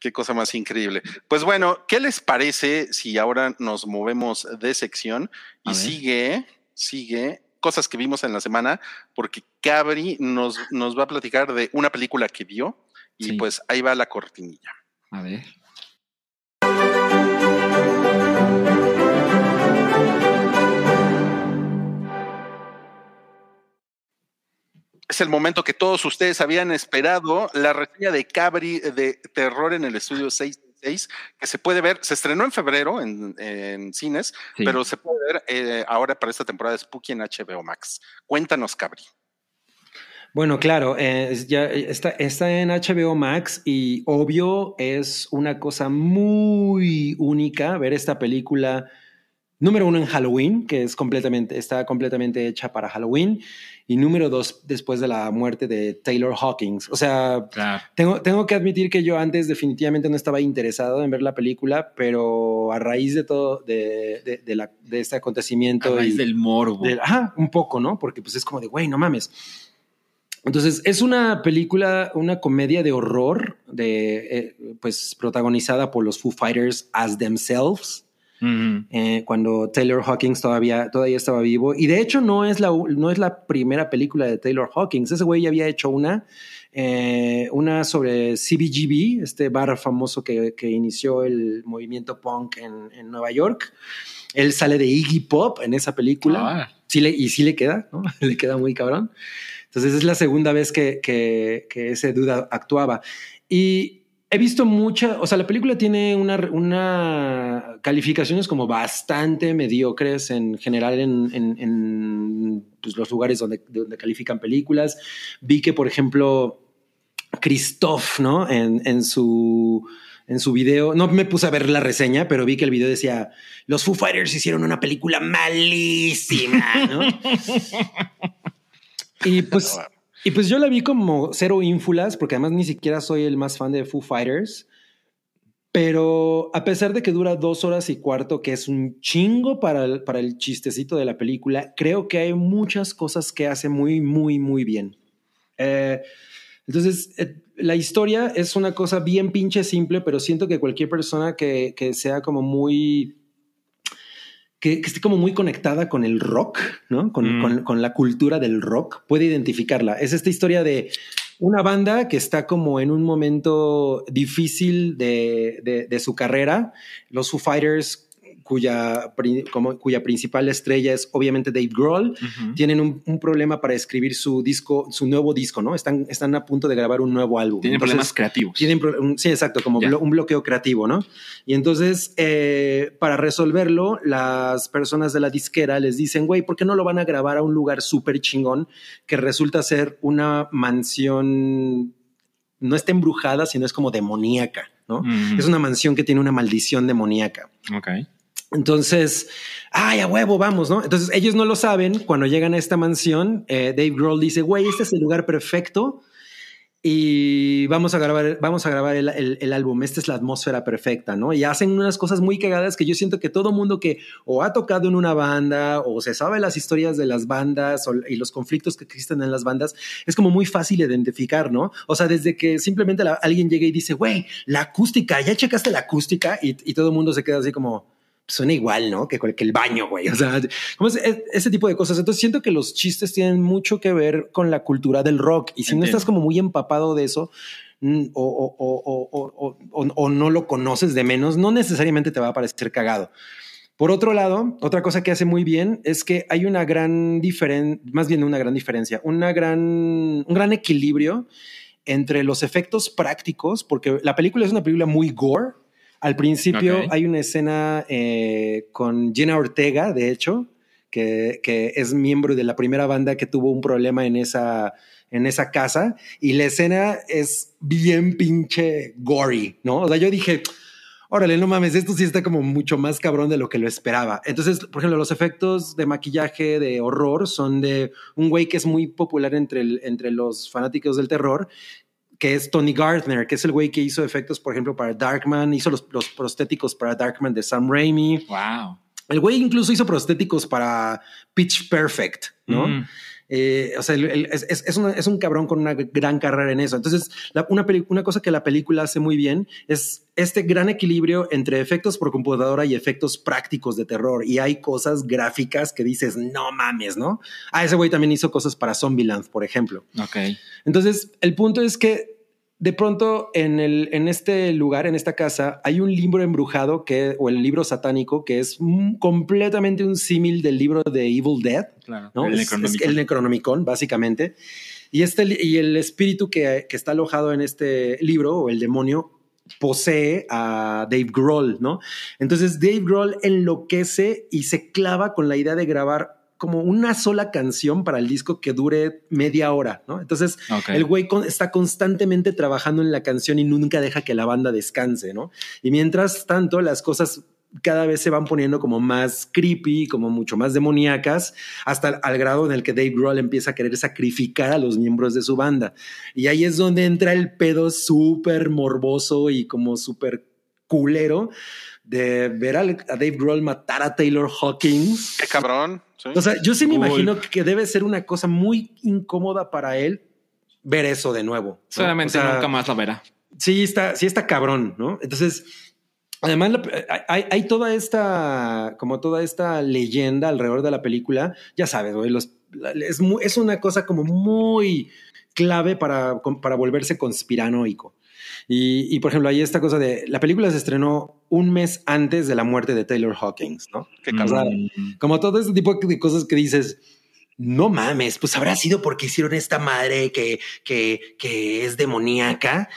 Qué cosa más increíble. Pues bueno, ¿qué les parece si ahora nos movemos de sección y sigue, sigue cosas que vimos en la semana? Porque Cabri nos, nos va a platicar de una película que vio y pues ahí va la cortinilla. A ver. Es el momento que todos ustedes habían esperado, la reseña de Cabri de Terror en el Estudio 66, que se puede ver, se estrenó en febrero en, cines, pero se puede ver eh, ahora para esta temporada de Spooky en HBO Max. Cuéntanos, Cabri. Bueno, claro, eh, ya está, está en HBO Max y obvio es una cosa muy única ver esta película número uno en Halloween, que es completamente, está completamente hecha para Halloween, y número dos después de la muerte de Taylor Hawkins. O sea, tengo, tengo que admitir que yo antes definitivamente no estaba interesado en ver la película, pero a raíz de todo, de, de, la, de este acontecimiento... A raíz del morbo. ajá, un poco, ¿no? Porque pues es como de, güey, no mames. Entonces, es una película, una comedia de horror, de, eh, pues protagonizada por los Foo Fighters as themselves. Eh, cuando Taylor Hawkins todavía, todavía estaba vivo. Y de hecho no es, la, no es la primera película de Taylor Hawkins. Ese güey ya había hecho una, eh, una sobre CBGB, este bar famoso que, que inició el movimiento punk en, en, Nueva York. Él sale de Iggy Pop en esa película. Ah. Sí le, y sí le queda, ¿no? [LAUGHS] le queda muy cabrón. Entonces es la segunda vez que, que, que ese duda actuaba. Y He visto mucha, o sea, la película tiene una, una calificaciones como bastante mediocres en general en, en, pues, los lugares donde, donde califican películas. Vi que, por ejemplo, Christoph, ¿no? En, en su en su video, no me puse a ver la reseña, pero vi que el video decía, los Foo Fighters hicieron una película malísima, ¿no? [LAUGHS] y [LAUGHS] pues y pues yo la vi como cero ínfulas, porque además ni siquiera soy el más fan de Foo Fighters. Pero a pesar de que dura dos horas y cuarto, que es un chingo para el, para el chistecito de la película, creo que hay muchas cosas que hace muy, muy, muy bien. Eh, entonces, eh, la historia es una cosa bien pinche simple, pero siento que cualquier persona que, que sea como muy que, esté como muy conectada con el rock, ¿no? Mm. Con, con, la cultura del rock, puede identificarla. Es esta historia de una banda que está como en un momento difícil de, de, de su carrera. Los Foo Fighters cuya, como, cuya principal estrella es obviamente Dave Grohl, tienen un, problema para escribir su disco, su nuevo disco, ¿no? Están, están a punto de grabar un nuevo álbum. Tienen problemas creativos. Tienen, sí, exacto, como un bloqueo creativo, ¿no? Y entonces, eh, para resolverlo, las personas de la disquera les dicen, güey, ¿por qué no lo van a grabar a un lugar súper chingón que resulta ser una mansión no está embrujada, sino es como demoníaca, ¿no? Es una mansión que tiene una maldición demoníaca. Ok. Entonces, ay, a huevo, vamos, ¿no? Entonces ellos no lo saben. Cuando llegan a esta mansión, eh, Dave Grohl dice, güey, este es el lugar perfecto y vamos a grabar, vamos a grabar el, álbum. Esta es la atmósfera perfecta, ¿no? Y hacen unas cosas muy cagadas que yo siento que todo mundo que o ha tocado en una banda o se sabe las historias de las bandas y los conflictos que existen en las bandas, es como muy fácil identificar, ¿no? O sea, desde que simplemente alguien llega y dice, güey, la acústica, ya checaste la acústica y, y todo el mundo se queda así como suena igual, ¿no? Que, el baño, güey. O sea, como ese tipo de cosas. Entonces siento que los chistes tienen mucho que ver con la cultura del rock. Y si no estás como muy empapado de eso, mm, o, no lo conoces de menos, no necesariamente te va a parecer cagado. Por otro lado, otra cosa que hace muy bien es que hay una gran diferencia, más bien una gran diferencia, una gran, un gran equilibrio entre los efectos prácticos, porque la película es una película muy gore, al principio hay una escena eh, con Gina Ortega, de hecho, que, es miembro de la primera banda que tuvo un problema en esa, en esa casa. Y la escena es bien pinche gory, ¿no? O sea, yo dije, órale, no mames, esto sí está como mucho más cabrón de lo que lo esperaba. Entonces, por ejemplo, los efectos de maquillaje de horror son de un güey que es muy popular entre, entre los fanáticos del terror, que es Tony Gardner, que es el güey que hizo efectos, por ejemplo, para Darkman, hizo los, prostéticos para Darkman de Sam Raimi. Wow. El güey incluso hizo prostéticos para Pitch Perfect, ¿no? Mm. Eh, o sea, el- el- es, es- una- es un cabrón con una gran carrera en eso. Entonces, la- una, una cosa que la película hace muy bien es este gran equilibrio entre efectos por computadora y efectos prácticos de terror. Y hay cosas gráficas que dices, no mames, ¿no? Ah, ese güey también hizo cosas para Zombieland, por ejemplo. Ok. Entonces, el punto es que de pronto en, el, en este lugar, en esta casa, hay un libro embrujado que, o el libro satánico que es completamente un símil del libro de Evil Dead. Claro. ¿no? El Es- es Necronomicon. el Necronomicon, básicamente. Y, este, y el espíritu que, que está alojado en este libro, o el demonio, posee a Dave Grohl, ¿no? Entonces Dave Grohl enloquece y se clava con la idea de grabar como una sola canción para el disco que dure media hora, ¿no? Entonces el güey con- está constantemente trabajando en la canción y nunca deja que la banda descanse, ¿no? Y mientras tanto, las cosas cada vez se van poniendo como más creepy, como mucho más demoníacas, hasta al grado en el que Dave Grohl empieza a querer sacrificar a los miembros de su banda. Y ahí es donde entra el pedo súper morboso y como súper culero de ver a Dave Grohl matar a Taylor Hawkins. Qué cabrón. ¿sí? O sea, yo sí me Uy. imagino que debe ser una cosa muy incómoda para él ver eso de nuevo. ¿no? O sea, nunca más lo verá. Sí está, sí está cabrón, ¿no? Entonces, además la- hay, hay toda esta, como toda esta leyenda alrededor de la película. Ya sabes, güey, los, es, es una cosa como muy clave para, para volverse conspiranoico. Y, y, por ejemplo, hay esta cosa de la película se estrenó un mes antes de la muerte de Taylor Hawkins, ¿no? Qué O sea, como todo este tipo de cosas que dices, no mames, pues habrá sido porque hicieron esta madre que, que, que es demoníaca.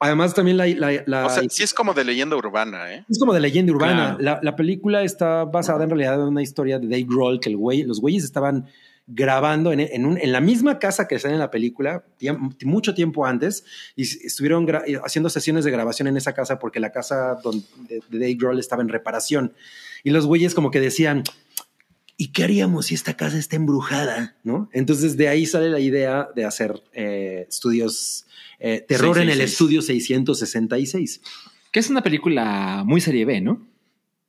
Además, también la, la- la- O sea, sí es como de leyenda urbana, ¿eh? es como de leyenda urbana. Claro. La, la película está basada en realidad en una historia de Dave Grohl, que el güey, los güeyes estaban grabando en, en, un- en la misma casa que está en la película mucho tiempo antes y estuvieron gra- haciendo sesiones de grabación en esa casa porque la casa donde, de, Dave Grohl estaba en reparación y los güeyes como que decían ¿y qué haríamos si esta casa está embrujada? ¿no? Entonces de ahí sale la idea de hacer eh, estudios eh, terror en el 666. estudio 666 Que es una película muy serie B, ¿no?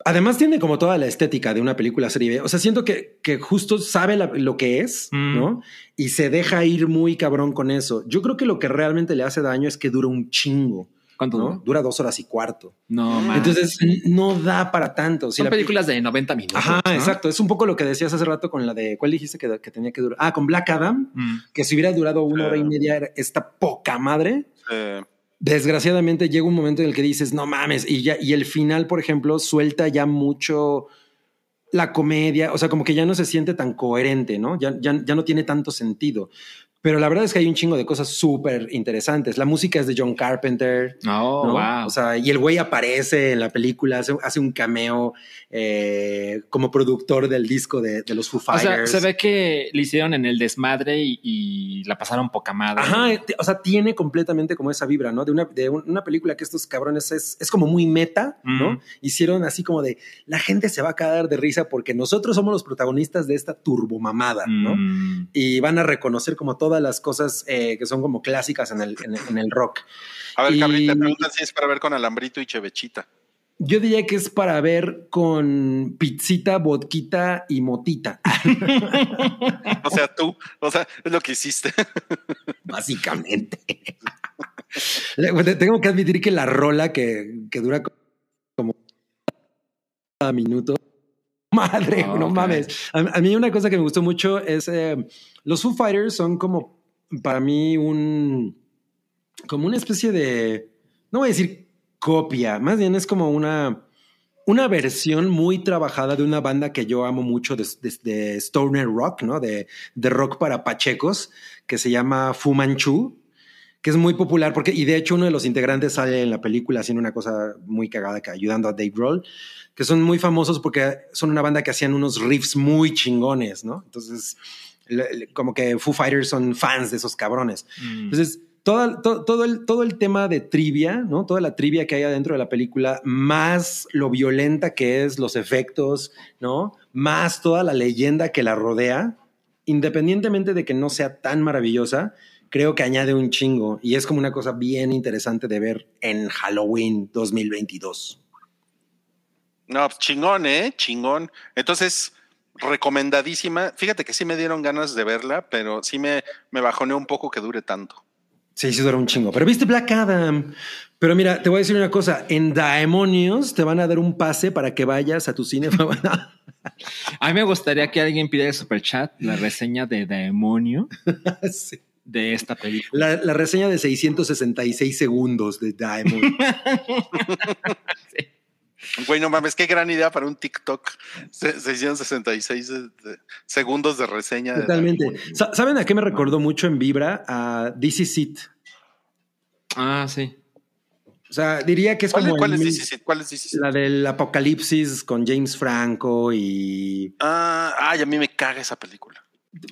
Además tiene como toda la estética de una película serie B. O sea, siento que, que justo sabe la- lo que es, Mm. ¿no? Y se deja ir muy cabrón con eso. Yo creo que lo que realmente le hace daño es que dura un chingo, ¿Cuánto ¿no? dura? Dura dos horas y cuarto. No, man. Entonces no da para tanto. Si son la- películas de 90 minutos. Ajá, ¿no? exacto. Es un poco lo que decías hace rato con la de, ¿cuál dijiste que, que tenía que durar? Ah, con Black Adam, Mm. que si hubiera durado una hora y media, era esta poca madre. Eh, desgraciadamente llega un momento en el que dices, no mames, y ya, y el final, por ejemplo, suelta ya mucho la comedia, o sea, como que ya no se siente tan coherente, ¿no? Ya, ya, ya no tiene tanto sentido. Pero la verdad es que hay un chingo de cosas súper interesantes. La música es de John Carpenter. Oh, ¿no? wow. O sea, y el güey aparece en la película, hace, hace un cameo eh, como productor del disco de, de los Foo O sea, Fighters. se ve que le hicieron en el desmadre y, y la pasaron poca madre. Ajá, o sea, tiene completamente como esa vibra, ¿no? De una, de un- una película que estos cabrones es, es como muy meta, ¿no? Mm. Hicieron así como de la gente se va a caer de risa porque nosotros somos los protagonistas de esta turbomamada, ¿no? Mm. Y van a reconocer como todas las cosas eh, que son como clásicas en el, en el- en el rock. a ver, Cabri, te preguntan si es para ver con Alambrito y Chevechita. Yo diría que es para ver con pizzita, vodquita y motita, [LAUGHS] O sea, tú, o sea, es lo que hiciste. [LAUGHS] básicamente. Tengo que admitir que la rola que, que dura como cada minuto. Madre, Ah, no mames. A, a mí una cosa que me gustó mucho es eh, los Foo Fighters son como para mí un como una especie de no voy a decir copia, más bien es como una una versión muy trabajada de una banda que yo amo mucho de, de- de stoner rock, ¿no? De, de rock para pachecos que se llama Fu Manchu que es muy popular porque, y de hecho uno de los integrantes sale en la película haciendo una cosa muy cagada que ayudando a Dave Grohl, que son muy famosos porque son una banda que hacían unos riffs muy chingones, ¿no? Entonces, como que Foo Fighters son fans de esos cabrones. Mm. Entonces, toda- to- todo, el, todo el tema de trivia, ¿no? Toda la trivia que hay adentro de la película, más lo violenta que es, los efectos, ¿no? Más toda la leyenda que la rodea, independientemente de que no sea tan maravillosa, creo que añade un chingo y es como una cosa bien interesante de ver en Halloween 2022. No, pues chingón, ¿eh? Chingón. Entonces, recomendadísima. Fíjate que sí me dieron ganas de verla, pero sí me, me bajoneó un poco que dure tanto. Sí, sí dura un chingo. Pero viste Black Adam. Pero mira, te voy a decir una cosa. En Daemonios te van a dar un pase para que vayas a tu cine. [LAUGHS] A mí me gustaría que alguien pidiera el super chat la reseña de Demonio [LAUGHS] Sí. de esta película. La, la reseña de 666 segundos de Daemon. [LAUGHS] Güey, no mames, qué gran idea para un TikTok. Se- 666 de- de- segundos de reseña. Totalmente. ¿Saben a qué me recordó mucho en Vibra? A This Is It. Ah, sí. O sea, diría que es ¿Cuál, como cuál el es mi- 17? ¿Cuál es 17? la del apocalipsis con James Franco y Ah, ay, a mí me caga esa película.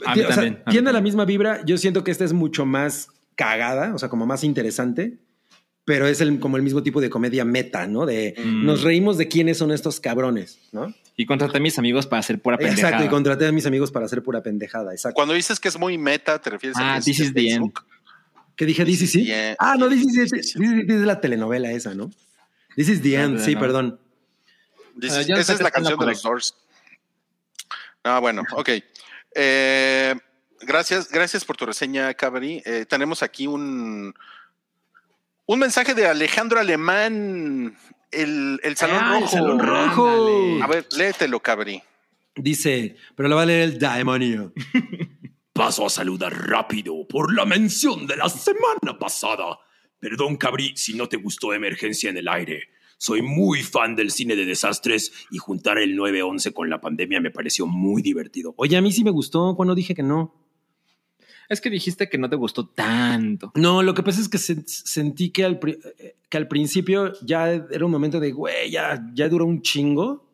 A mí Ti- o sea, también, a mí tiene la misma vibra. Yo siento que esta es mucho más cagada, o sea, como más interesante, pero es el, como el mismo tipo de comedia meta, ¿no? De Mm. nos reímos de quiénes son estos cabrones, ¿no? Y contraté a mis amigos para hacer pura pendejada. Exacto, y contraté a mis amigos para hacer pura pendejada, exacto. Cuando dices que es muy meta, ¿te refieres Ah, a que This is the end. ¿Qué dije? This is it. the end. Ah, no, This is. This is la telenovela esa, ¿no? This is the end, sí, perdón. This Ah, is- esa es la canción de los Doors. Ah, bueno, ok. Eh, gracias, gracias por tu reseña, Cabri. Eh, tenemos aquí un, un mensaje de Alejandro Alemán, el, el Salón Ah, el Rojo. Salón Rojo. Ándale. A ver, léetelo, Cabri. Dice, pero lo va a leer el demonio. [LAUGHS] Paso a saludar rápido por la mención de la semana pasada. Perdón, Cabri, si no te gustó Emergencia en el Aire. Soy muy fan del cine de desastres y juntar el 911 con la pandemia me pareció muy divertido. Oye, a mí sí me gustó cuando dije que no. Es que dijiste que no te gustó tanto. No, lo que pasa es que se- sentí que al, eh, que al principio ya era un momento de, güey, ya, ya duró un chingo.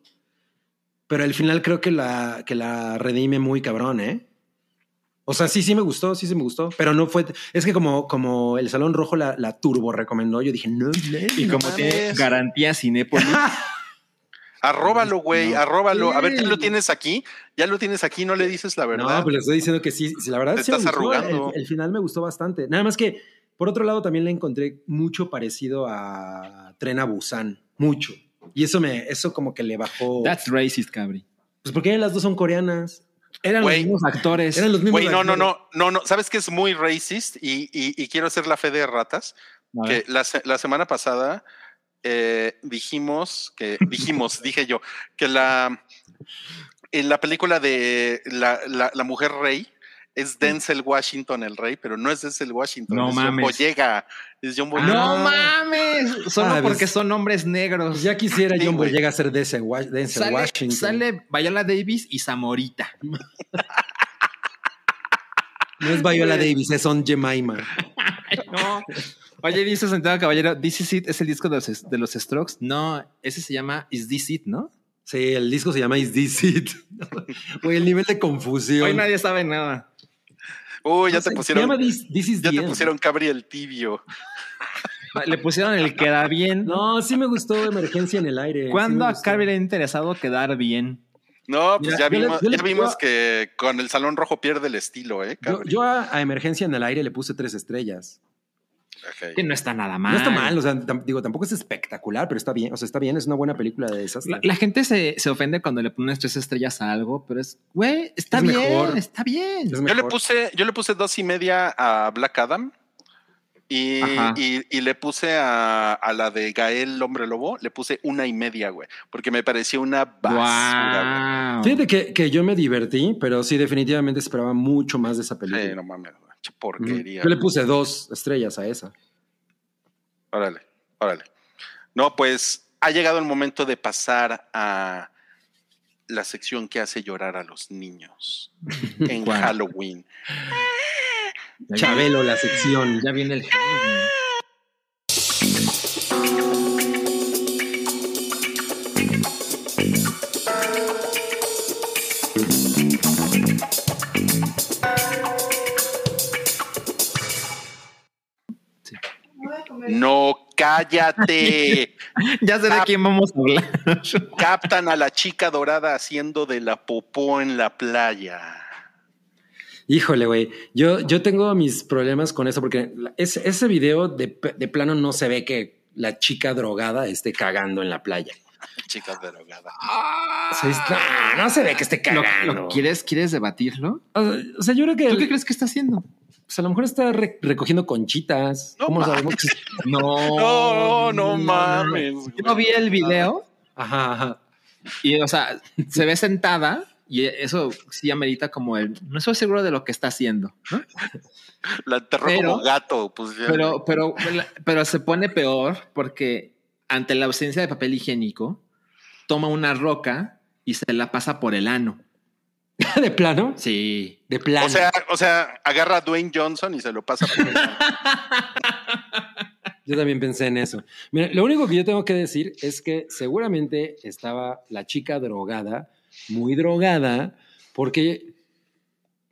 Pero al final creo que la, que la redime muy cabrón, ¿eh? O sea, sí, sí me gustó, sí, sí me gustó. Pero no fue... Es que como, como el Salón Rojo la, la turbo recomendó, yo dije, no, [LAUGHS] no, Y no como mames. tiene garantía Cinépolis, [LAUGHS] Arróbalo, güey, No. arróbalo. A ver, ya Sí. lo tienes aquí. Ya lo tienes aquí, no le dices la verdad. No, pero le estoy diciendo que sí, la verdad Te sí me estás arrugando. El, el final me gustó bastante. Nada más que, por otro lado, también le encontré mucho parecido a Tren a Busan. Mucho. Y eso me, eso como que le bajó. that's racist, Cabri. Pues porque las dos son coreanas. Eran los mismos actores. Eran los mismos. Güey, no, no, actores. no, no, no. ¿Sabes que es muy racist? Y, y- y quiero hacer la fe de ratas. Que la, la semana pasada eh, dijimos que dijimos, [LAUGHS] dije yo, que la en la película de la, la- la mujer rey es Denzel Washington el rey, pero no es Denzel Washington, No es John mames. Boyega, es John Boyega. No Ah. mames, solo Ah, porque son hombres negros. Ya quisiera Sí, John güey. Boyega a ser Denzel, Denzel sale, Washington. sale Viola Davis y Zamorita. No es Viola [LAUGHS] Davis, es On Jemima. No. Oye, dice Santiago Caballero, This Is It es el disco de los, de los Strokes. No, ese se llama Is This It, ¿no? Sí, el disco se llama Is This It. [LAUGHS] Güey, el nivel de confusión. Hoy nadie sabe nada. Uy, ya No sé, te Se pusieron, llama This, This Is ya the te End. pusieron cabri el tibio. [LAUGHS] Le pusieron el queda bien. No, sí me gustó Emergencia en el Aire. ¿Cuándo Sí a. Cabri le ha interesado quedar bien? No, pues Mira, ya vimos, le- ya vimos yo- que con el Salón Rojo pierde el estilo, ¿eh? Yo, Cabri? yo a, a Emergencia en el Aire le puse tres estrellas. Que no está nada mal. No está mal, o sea, digo, tampoco es espectacular, pero está bien. O sea, está bien, es una buena película de esas. La, la gente se, se ofende cuando le pones tres estrellas a algo, pero es, güey, está Es bien, mejor. está bien. Es Yo le puse, yo le puse dos y media a Black Adam y, Ajá. y- y le puse a, a la de Gael Hombre Lobo, le puse una y media, güey, porque me pareció una basura, Wow. Fíjate que, que yo me divertí, pero sí, definitivamente esperaba mucho más de esa película. Sí, no mames, güey, porquería. Yo le puse dos estrellas a esa. Órale, órale. No, pues ha llegado el momento de pasar a la sección que hace llorar a los niños [LAUGHS] en. Halloween. Ya Chabelo, la sección. Ya viene el Halloween. No, cállate. [LAUGHS] Ya sé de quién vamos a hablar. Captan a la chica dorada haciendo de la popó en la playa. Híjole, güey. Yo, yo tengo mis problemas con eso porque la- ese, ese video de, de plano no se ve que la chica drogada esté cagando en la playa. [LAUGHS] Chica drogada. Está- no se ve que esté ¿Lo, cagando. lo- quieres, ¿Quieres debatirlo? O sea, o sea, yo creo que ¿Tú qué crees que está haciendo? pues, a lo mejor está re- recogiendo conchitas. No ¿Cómo mames. sabemos? [LAUGHS] que- No, No, no mames. Yo vi el video Ajá, ajá. y, o sea, se ve sentada y eso sí amerita como el. No estoy seguro de lo que está haciendo, ¿no? La enterró Pero- como gato. Pues ya. Pero, pero, pero se pone peor porque ante la ausencia de papel higiénico, toma una roca y se la pasa por el ano. [LAUGHS] ¿De plano? Sí. De plano. O sea, o sea, agarra a Dwayne Johnson y se lo pasa por el- [LAUGHS] Yo también pensé en eso. Mira, lo único que yo tengo que decir es que seguramente estaba la chica drogada, muy drogada, porque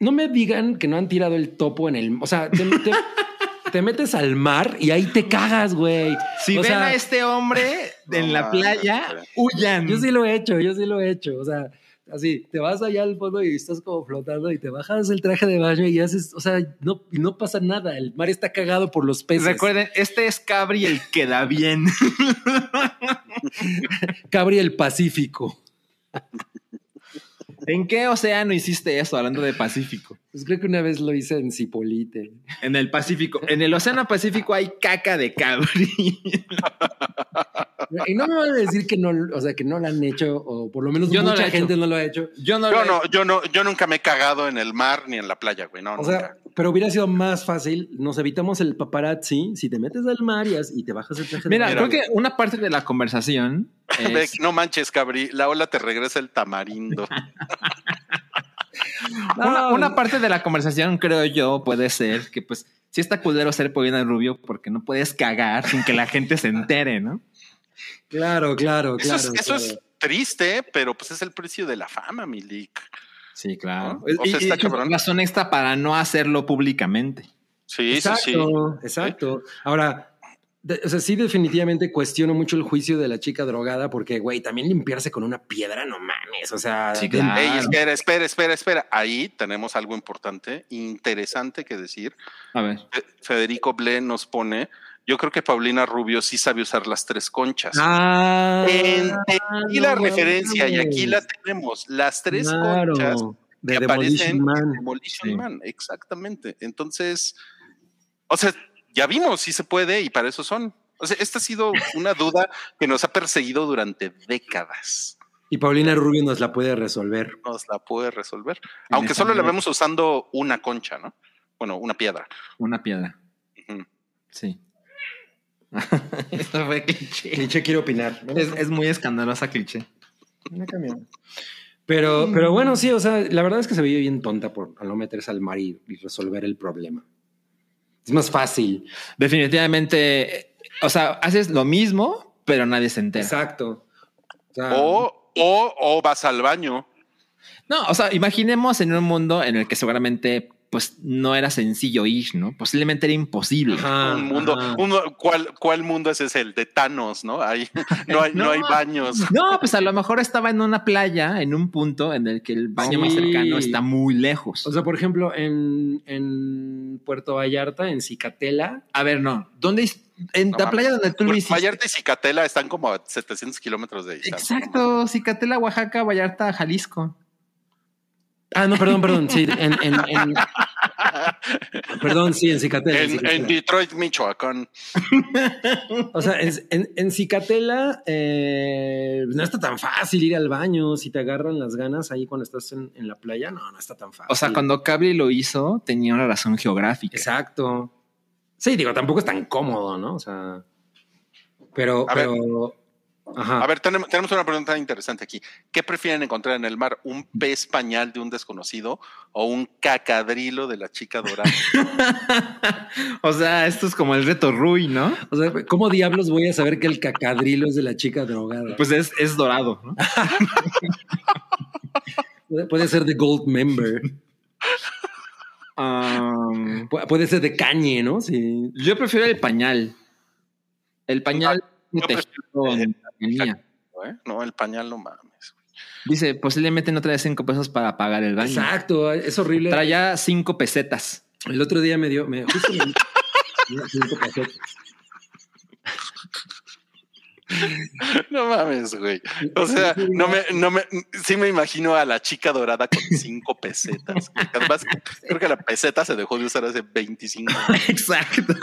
no me digan que no han tirado el topo en el... O sea, te, te- [LAUGHS] te metes al mar y ahí te cagas, güey. Si O ven sea, a este hombre [LAUGHS] en la playa, huyan. Yo sí lo he hecho, yo sí lo he hecho. O sea, así, te vas allá al fondo y estás como flotando y te bajas el traje de baño y haces, o sea, no, no pasa nada. El mar está cagado por los peces. Recuerden, este es Cabri el que da bien. [LAUGHS] Cabri el Pacífico. ¿En qué océano hiciste eso hablando de Pacífico? Pues creo que una vez lo hice en Cipolite. En el Pacífico. En el océano Pacífico hay caca de Cabri. [LAUGHS] [LAUGHS] Y no me van a decir que no, o sea, que no lo han hecho, o por lo menos Yo no mucha gente hecho. no lo ha hecho. Yo no, Yo lo- no, yo no, yo nunca me he cagado en el mar ni en la playa, güey. No, O nunca. sea, pero hubiera sido más fácil, nos evitamos el paparazzi si te metes al mar y, te bajas el traje de Mira, creo que una parte de la conversación [LAUGHS] Ve, es, no manches, Cabri, la ola te regresa el tamarindo. [LAUGHS] una, No, una parte de la conversación creo yo puede ser que pues si está culero ser Paulina Rubio porque no puedes cagar sin que la gente se entere, ¿no? Claro, claro, [LAUGHS] Eso, claro. es, eso claro. es triste, pero pues es el precio de la fama, Milik. Sí, claro. ¿No? O sea, y, está y cabrón. razón extra para no hacerlo públicamente. Sí, exacto, sí, sí. exacto. Ahora, de- o sea, sí definitivamente cuestiono mucho el juicio de la chica drogada porque, güey, también limpiarse con una piedra, no mames. O sea, Sí, de- claro. Ey, espera, espera, espera, espera. Ahí tenemos algo importante, interesante que decir. A ver. Fe- Federico Ble nos pone, yo creo que Paulina Rubio sí sabe usar las tres conchas. Ah, Entendí no la referencia y aquí la tenemos. Las tres Claro, conchas de que aparecen Demolition en. Demolition Sí. Man, exactamente. Entonces, o sea, ya vimos si se puede y para eso son. O sea, esta ha sido una duda que nos ha perseguido durante décadas. Y Paulina Rubio nos la puede resolver. Nos la puede resolver. En Aunque solo la vemos usando una concha, ¿no? Bueno, una piedra. Una piedra. Ujú. Sí. [LAUGHS] Esto fue cliché. Cliché quiere opinar. ¿no? Es, es muy escandalosa cliché. Pero, pero bueno, sí, o sea, la verdad es que se veía bien tonta por no meterse al mar y, y resolver el problema. Es más fácil. Definitivamente, o sea, haces lo mismo, pero nadie se entera. Exacto. O sea, O, o, o vas al baño. No, o sea, imaginemos en un mundo en el que seguramente pues no era sencillo ir, ¿no? Posiblemente era imposible. ajá, un mundo, un ¿cuál, ¿cuál mundo ese es el de Thanos, [LAUGHS] no? Hay, no, hay, no. No. hay baños. No, pues a lo mejor estaba en una playa, en un punto en el que el baño más cercano está muy lejos. O sea, por ejemplo, en, en Puerto Vallarta, en Cicatela, a ver, no. ¿Dónde? es- En No la playa donde tú lo Puerto hiciste. Vallarta y Cicatela están como a 700 kilómetros de distancia. Exacto, Cicatela, Oaxaca, Vallarta, Jalisco. Ah, no, perdón, perdón. Sí, [LAUGHS] en, en, en- perdón, sí, en Cicatela. en En, Cicatela. en Detroit, Michoacán. O sea, en, en, en Cicatela eh, no está tan fácil ir al baño. Si te agarran las ganas ahí cuando estás en, en la playa, no, no está tan fácil. O sea, cuando Cabri lo hizo, tenía una razón geográfica. Exacto. Sí, digo, tampoco es tan cómodo, ¿no? O sea, pero, A ver. Ajá. A ver, tenemos, tenemos una pregunta interesante aquí. ¿Qué prefieren encontrar en el mar? ¿Un pez pañal de un desconocido o un cacadrilo de la chica dorada? [LAUGHS] o sea, esto es como el reto Rui, ¿no? O sea, ¿cómo diablos voy a saber que el cacadrilo es de la chica drogada? Pues es, es dorado, ¿no? [LAUGHS] Puede, ser de Gold Member. Um, Pu- Puede ser de cañe, ¿no? Sí. yo prefiero el pañal. El pañal yo prefiero línea. ¿Eh? No, el pañal no mames. Dice, posiblemente no trae cinco pesos para pagar el baño. Exacto, es horrible. Traía cinco pesetas. El otro día me dio, me justo me- me dio cinco pesetas. No mames, güey. O sea, no me, no me, sí me imagino a la chica dorada con cinco pesetas. Además, creo que la peseta se dejó de usar hace 25 años. [LAUGHS] Exacto.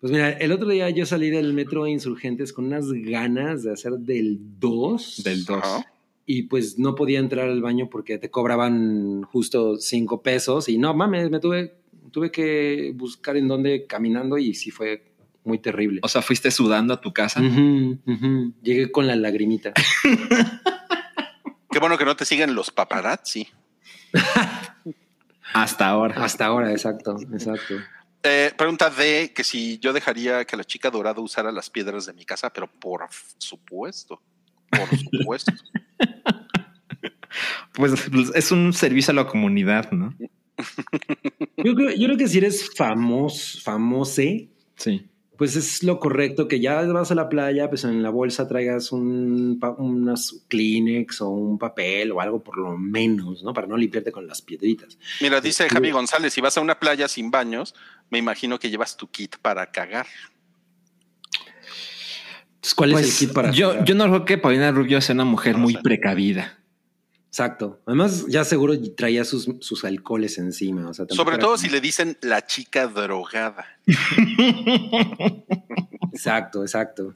Pues mira, el otro día yo salí del metro de Insurgentes con unas ganas de hacer del 2. Del 2. Ajá. Y pues no podía entrar al baño porque te cobraban justo 5 pesos. Y no mames, me tuve, tuve que buscar en dónde caminando y sí fue muy terrible. O sea, fuiste sudando a tu casa. Llegué con la lagrimita. [LAUGHS] Qué bueno que no te siguen los paparazzi. Hasta ahora. Hasta ahora, exacto, exacto. Eh, pregunta de que si yo dejaría que la chica dorada usara las piedras de mi casa, pero por supuesto. Por [LAUGHS] supuesto. Pues, pues, es un servicio a la comunidad, ¿no? [LAUGHS] Yo creo, yo creo que si eres famoso, famose, Sí. Pues es lo correcto que ya vas a la playa, pues en la bolsa traigas un, unas Kleenex o un papel o algo por lo menos, ¿no? Para no limpiarte con las piedritas. Mira, dice Javi González, si vas a una playa sin baños, me imagino que llevas tu kit para cagar. Entonces, ¿cuál es Pues, el kit para yo, cagar? yo no creo que Paulina Rubio sea una mujer No muy sé. precavida. Exacto. Además, ya seguro traía sus, sus alcoholes encima. O sea, Sobre era todo como- si le dicen la chica drogada. Exacto, exacto.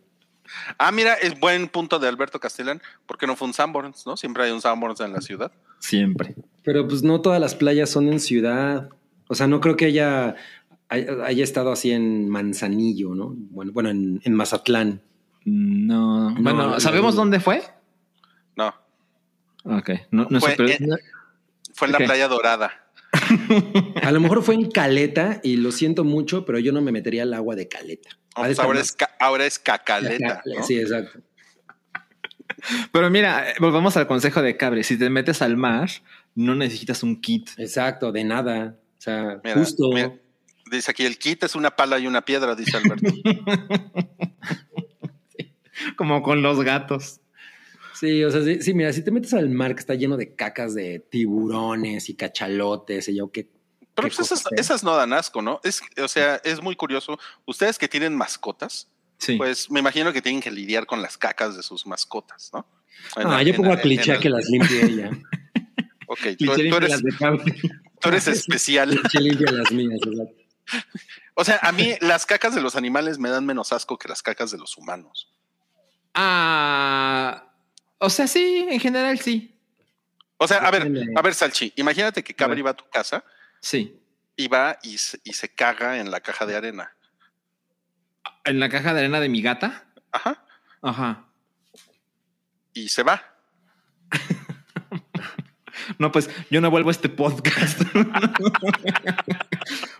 Ah, mira, es buen punto de Alberto Castellán, porque no fue un Sanborns, ¿no? Siempre hay un Sanborns en la ciudad. Siempre. Pero pues no todas las playas son en ciudad. O sea, no creo que haya, haya estado así en Manzanillo, ¿no? Bueno, bueno, en, en Mazatlán. No. No, bueno, no, ¿sabemos no. dónde fue? Ok. No, no Fue sé, pero- en- fue en Ok. la playa dorada. [LAUGHS] A lo mejor fue en Caleta y lo siento mucho, pero yo no me metería al agua de Caleta. Oh, de pues ahora, es ca- ahora es más- cacaleta. ¿no? Sí, exacto. pero mira, eh, volvamos al consejo de Cabre. Si te metes al mar, no necesitas un kit. Exacto, de nada. O sea, Mira, justo. mira, dice aquí, el kit es una pala y una piedra, dice Alberto. [LAUGHS] Como con los gatos. Sí, o sea, sí, sí, mira, si te metes al mar que está lleno de cacas de tiburones y cachalotes y yo qué. Pero qué pues esas, no dan asco, ¿no? Es, o sea, es muy curioso. Ustedes que tienen mascotas, Sí. pues me imagino que tienen que lidiar con las cacas de sus mascotas, ¿no? En Ah, la- yo pongo la- a cliché que las limpie ella. [LAUGHS] Ok, tú, eres, las de Cabre. tú eres especial. [LAUGHS] Cliché limpia las mías, exacto. O sea, a mí las cacas de los animales me dan menos asco que las cacas de los humanos. Ah, o sea, sí, en general sí. O sea, a ver, a ver, Salchi, imagínate que Cabri va a tu casa Sí. y va y se, y se caga en la caja de arena. En la caja de arena de mi gata. Ajá. Ajá. Y se va. [LAUGHS] No, pues yo no vuelvo a este podcast. [LAUGHS]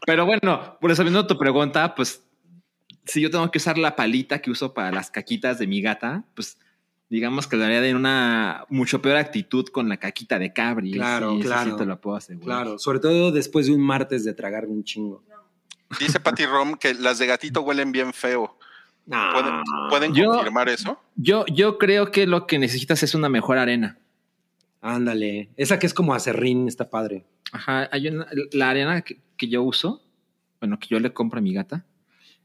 Pero bueno, resolviendo tu pregunta, pues si yo tengo que usar la palita que uso para las caquitas de mi gata, pues digamos que lo haría de una mucho peor actitud con la caquita de cabri. Claro, Sí, eso claro. Sí te lo puedo asegurar. Claro, sobre todo después de un martes de tragar un chingo. Dice Patty Rom que las de gatito huelen bien feo. ¿Pueden, ¿pueden Yo- confirmar eso? Yo, yo creo que lo que necesitas es una mejor arena. Ándale. Esa que es como acerrín está padre. Ajá, hay una, la arena que, que yo uso, bueno, que yo le compro a mi gata,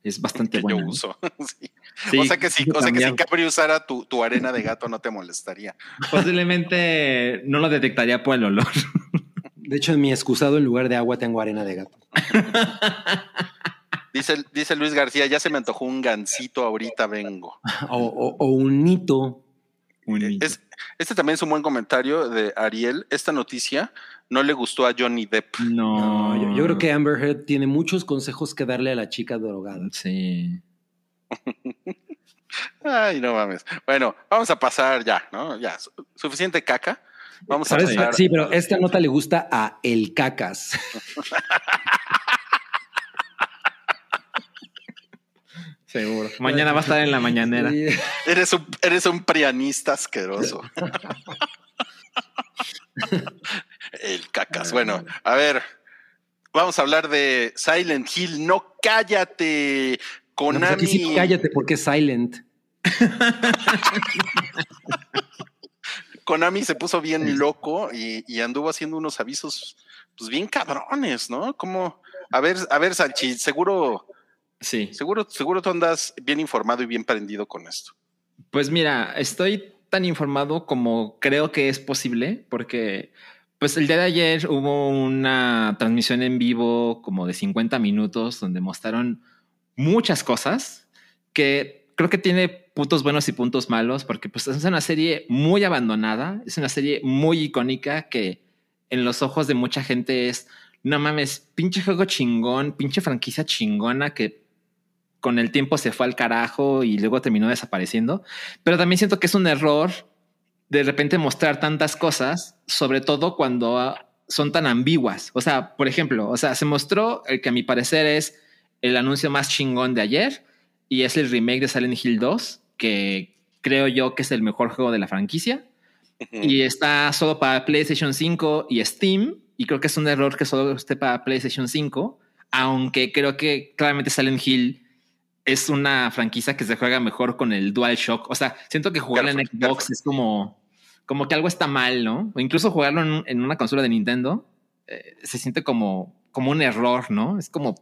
es bastante Que buena. yo ¿no? uso. [LAUGHS] Sí. Sí, o sea que si, o sea que si. Capri usara tu, tu arena de gato no te molestaría. Posiblemente no lo detectaría por el olor. [LAUGHS] De hecho, en mi excusado, en lugar de agua, tengo arena de gato. [LAUGHS] Dice, dice Luis García, ya se me antojó un gansito, ahorita vengo. O, o- o un nito. Es- este también es un buen comentario de Ariel. Esta noticia no le gustó a Johnny Depp. No, No, yo, yo creo que Amber Heard tiene muchos consejos que darle a la chica drogada. Sí. [LAUGHS] Ay, no mames. Bueno, vamos a pasar ya, ¿no? Ya, su- suficiente caca. Vamos a pasar. Sí, pero esta nota le gusta a El Cacas. [LAUGHS] Seguro. Mañana va a estar en la mañanera. Sí. Eres un, eres un prianista asqueroso. El cacas. Bueno, a ver. Vamos a hablar de Silent Hill. No cállate. No, pues Konami. aquí sí, cállate porque es silent. Konami se puso bien loco y, y anduvo haciendo unos avisos, pues bien cabrones, ¿no? Como, a ver, a ver, Salchi, seguro Sí. Seguro, seguro tú andas bien informado y bien prendido con esto. Pues mira, estoy tan informado como creo que es posible, porque pues el día de ayer hubo una transmisión en vivo como de 50 minutos donde mostraron muchas cosas que creo que tiene puntos buenos y puntos malos, porque pues es una serie muy abandonada, es una serie muy icónica que en los ojos de mucha gente es, no mames, pinche juego chingón, pinche franquicia chingona que con el tiempo se fue al carajo y luego terminó desapareciendo. Pero también siento que es un error de repente mostrar tantas cosas, sobre todo cuando ah, son tan ambiguas. O sea, por ejemplo, o sea, se mostró el que a mi parecer es el anuncio más chingón de ayer y es el remake de Silent Hill 2, que creo yo que es el mejor juego de la franquicia. Y está solo para PlayStation 5 y Steam. Y creo que es un error que solo esté para PlayStation 5. Aunque creo que claramente Silent Hill es una franquicia que se juega mejor con el DualShock. O sea, siento que jugarlo en Xbox es como, como que algo está mal, ¿no? O incluso jugarlo en, en una consola de Nintendo eh, se siente como, como un error, ¿no? Es como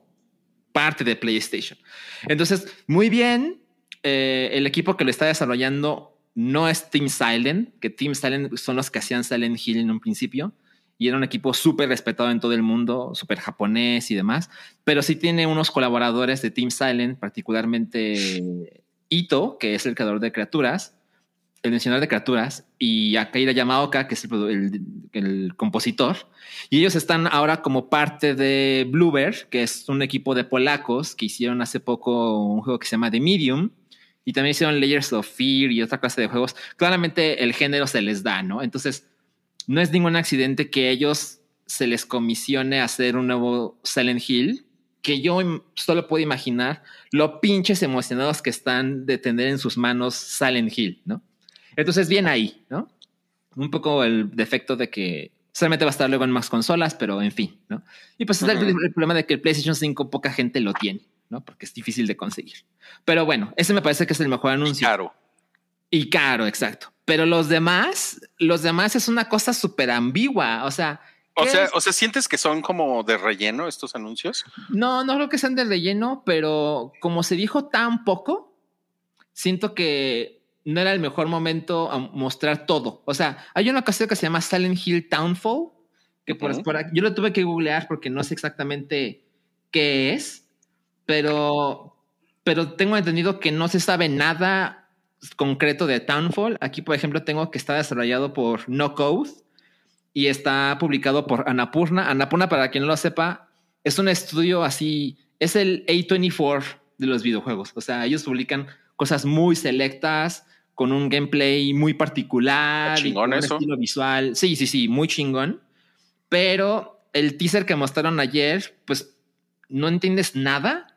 parte de PlayStation. Entonces, muy bien. eh, el equipo que lo está desarrollando no es Team Silent, que Team Silent son los que hacían Silent Hill en un principio y era un equipo súper respetado en todo el mundo, súper japonés y demás, pero sí tiene unos colaboradores de Team Silent, particularmente Ito, que es el creador de criaturas, el mencionador de criaturas, y Akira Yamaoka, que es el, el- el compositor, y ellos están ahora como parte de Bluebird, que es un equipo de polacos que hicieron hace poco un juego que se llama The Medium, y también hicieron Layers of Fear y otra clase de juegos. Claramente el género se les da, ¿no? Entonces, no es ningún accidente que ellos se les comisione hacer un nuevo Silent Hill, que yo solo puedo imaginar lo pinches emocionados que están de tener en sus manos Silent Hill, ¿no? Entonces, bien ahí, ¿no? Un poco el defecto de que solamente va a estar luego en más consolas, pero en fin, ¿no? Y pues es el- el, problema de que el PlayStation 5 poca gente lo tiene, ¿no? Porque es difícil de conseguir. Pero bueno, ese me parece que es el mejor anuncio. Claro. Y caro, exacto. Pero los demás, los demás es una cosa súper ambigua. O sea, O ¿qué sea, es? o sea, ¿sientes que son como de relleno estos anuncios? no, no creo que sean de relleno, pero como se dijo tan poco, siento que no era el mejor momento a mostrar todo. O sea, hay una ocasión que se llama Silent Hill Townfall, que por, por yo lo tuve que googlear porque no sé exactamente qué es, pero, pero tengo entendido que no se sabe nada concreto de Townfall. Aquí, por ejemplo, tengo que está desarrollado por No Code y está publicado por Annapurna. Annapurna, para quien no lo sepa, es un estudio así, es el A24 de los videojuegos. O sea, ellos publican cosas muy selectas, con un gameplay muy particular, y con un eso. estilo visual. Sí, sí, sí, muy chingón. Pero el teaser que mostraron ayer, pues no entiendes nada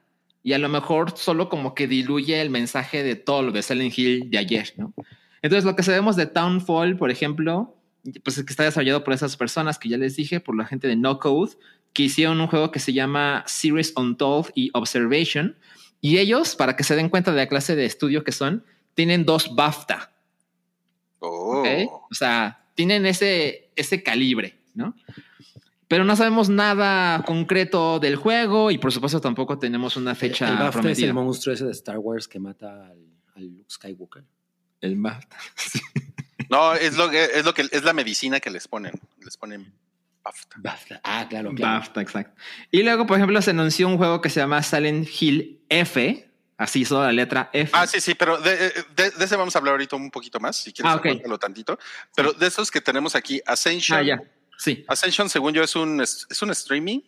y a lo mejor solo como que diluye el mensaje de todo lo de Silent Hill de ayer, ¿no? Entonces, lo que sabemos de Townfall, por ejemplo, pues es que está desarrollado por esas personas que ya les dije, por la gente de No Code, que hicieron un juego que se llama Series Untold y Observation. Y ellos, para que se den cuenta de la clase de estudio que son, tienen dos BAFTA. Oh. O sea, tienen ese, ese calibre, ¿no? Pero no sabemos nada concreto del juego y por supuesto tampoco tenemos una fecha el BAFTA es el monstruo ese de Star Wars que mata al, al Luke Skywalker. El BAFTA. [LAUGHS] No, es lo que es lo que es la medicina que les ponen. Les ponen BAFTA. BAFTA. Ah, claro, claro. BAFTA, exacto. Y luego, por ejemplo, se anunció un juego que se llama Silent Hill F, así solo la letra F. Ah, sí, sí, pero de, de- de ese vamos a hablar ahorita un poquito más, si quieres Ah, ok. aguántalo tantito. Pero de esos que tenemos aquí, Ascension. Ah, ya. Sí. Ascension, según yo, es un, es un streaming.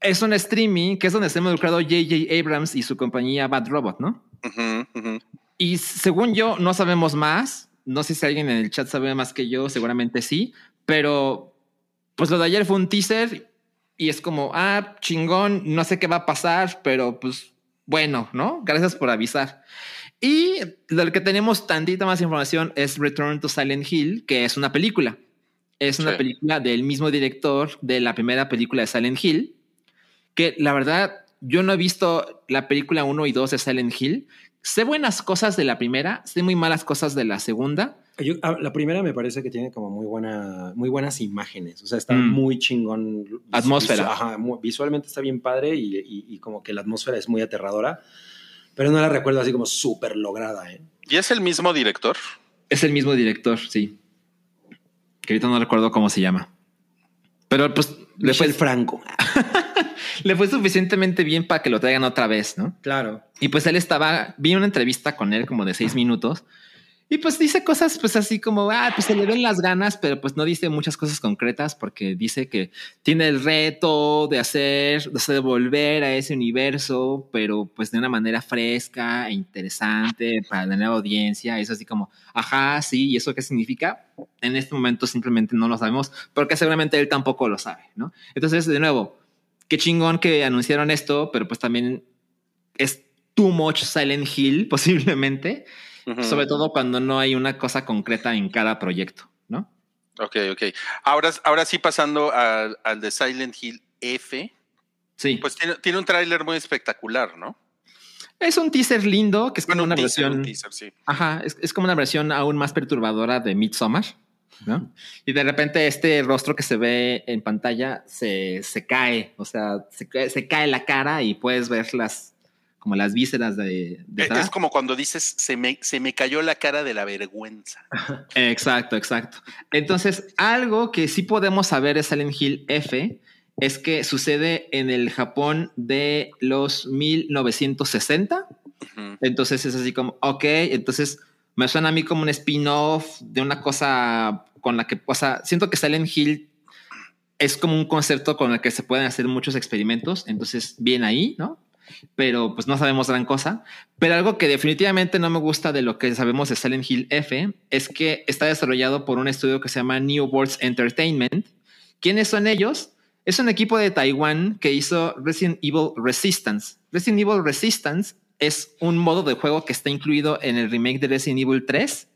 Es un streaming que es donde está involucrado J.J. Abrams y su compañía Bad Robot, ¿no? Ujú. Y según yo, no sabemos más. No sé si alguien en el chat sabe más que yo, seguramente sí. Pero pues lo de ayer fue un teaser y es como, ah, chingón, no sé qué va a pasar, pero pues bueno, ¿no? Gracias por avisar. Y lo que tenemos tantita más información es Return to Silent Hill, que es una película. Es una Sí. película del mismo director de la primera película de Silent Hill, que la verdad yo no he visto la película 1 y 2 de Silent Hill. Sé buenas cosas de la primera, sé muy malas cosas de la segunda, Yo- ah, la primera me parece que tiene como muy buena, muy buenas imágenes. O sea, está Mm. muy chingón. Atmósfera. ajá, visualmente está bien padre y, y- y como que la atmósfera es muy aterradora. Pero no la recuerdo así como súper lograda, ¿eh? ¿Y es el mismo director? Es el mismo director, sí. Que ahorita no recuerdo cómo se llama. Pero pues le fue, Michel Franco. [LAUGHS] le fue suficientemente bien para que lo traigan otra vez, ¿no? Claro. Y pues él estaba, vi una entrevista con él como de seis minutos y pues dice cosas pues así como, ah, pues se le ven las ganas, pero pues no dice muchas cosas concretas porque dice que tiene el reto de hacer, de volver a ese universo, pero pues de una manera fresca e interesante para la nueva audiencia. Es así como, ajá, sí, ¿y eso qué significa? En este momento simplemente no lo sabemos porque seguramente él tampoco lo sabe, ¿no? Entonces, de nuevo, qué chingón que anunciaron esto, pero pues también es too much Silent Hill [LAUGHS] posiblemente, Sobre todo cuando no hay una cosa concreta en cada proyecto, ¿no? Ok, ok. Ahora, ahora sí pasando al, al de Silent Hill F, Sí, pues tiene, tiene un tráiler muy espectacular, ¿no? es un teaser lindo que es como un una teaser, versión, un teaser, sí. ajá, es, es como una versión aún más perturbadora de Midsommar, ¿no? Y de repente este rostro que se ve en pantalla se, se cae, o sea, se, cae- se cae la cara y puedes ver las como las vísceras de, Es, detrás. es como cuando dices, se me, se me cayó la cara de la vergüenza. [LAUGHS] Exacto, exacto. Entonces, algo que sí podemos saber de Silent Hill F es que sucede en el Japón de los 1960. Ujú. Entonces es así como, ok, entonces me suena a mí como un spin-off de una cosa con la que, o sea, siento que Silent Hill es como un concepto con el que se pueden hacer muchos experimentos, entonces bien ahí, ¿no? Pero pues no sabemos gran cosa. Pero algo que definitivamente no me gusta de lo que sabemos de Silent Hill F es que está desarrollado por un estudio que se llama New Worlds Entertainment. ¿Quiénes son ellos? Es un equipo de Taiwán que hizo Resident Evil Resistance. Resident Evil Resistance es un modo de juego que está incluido en el remake de Resident Evil 3.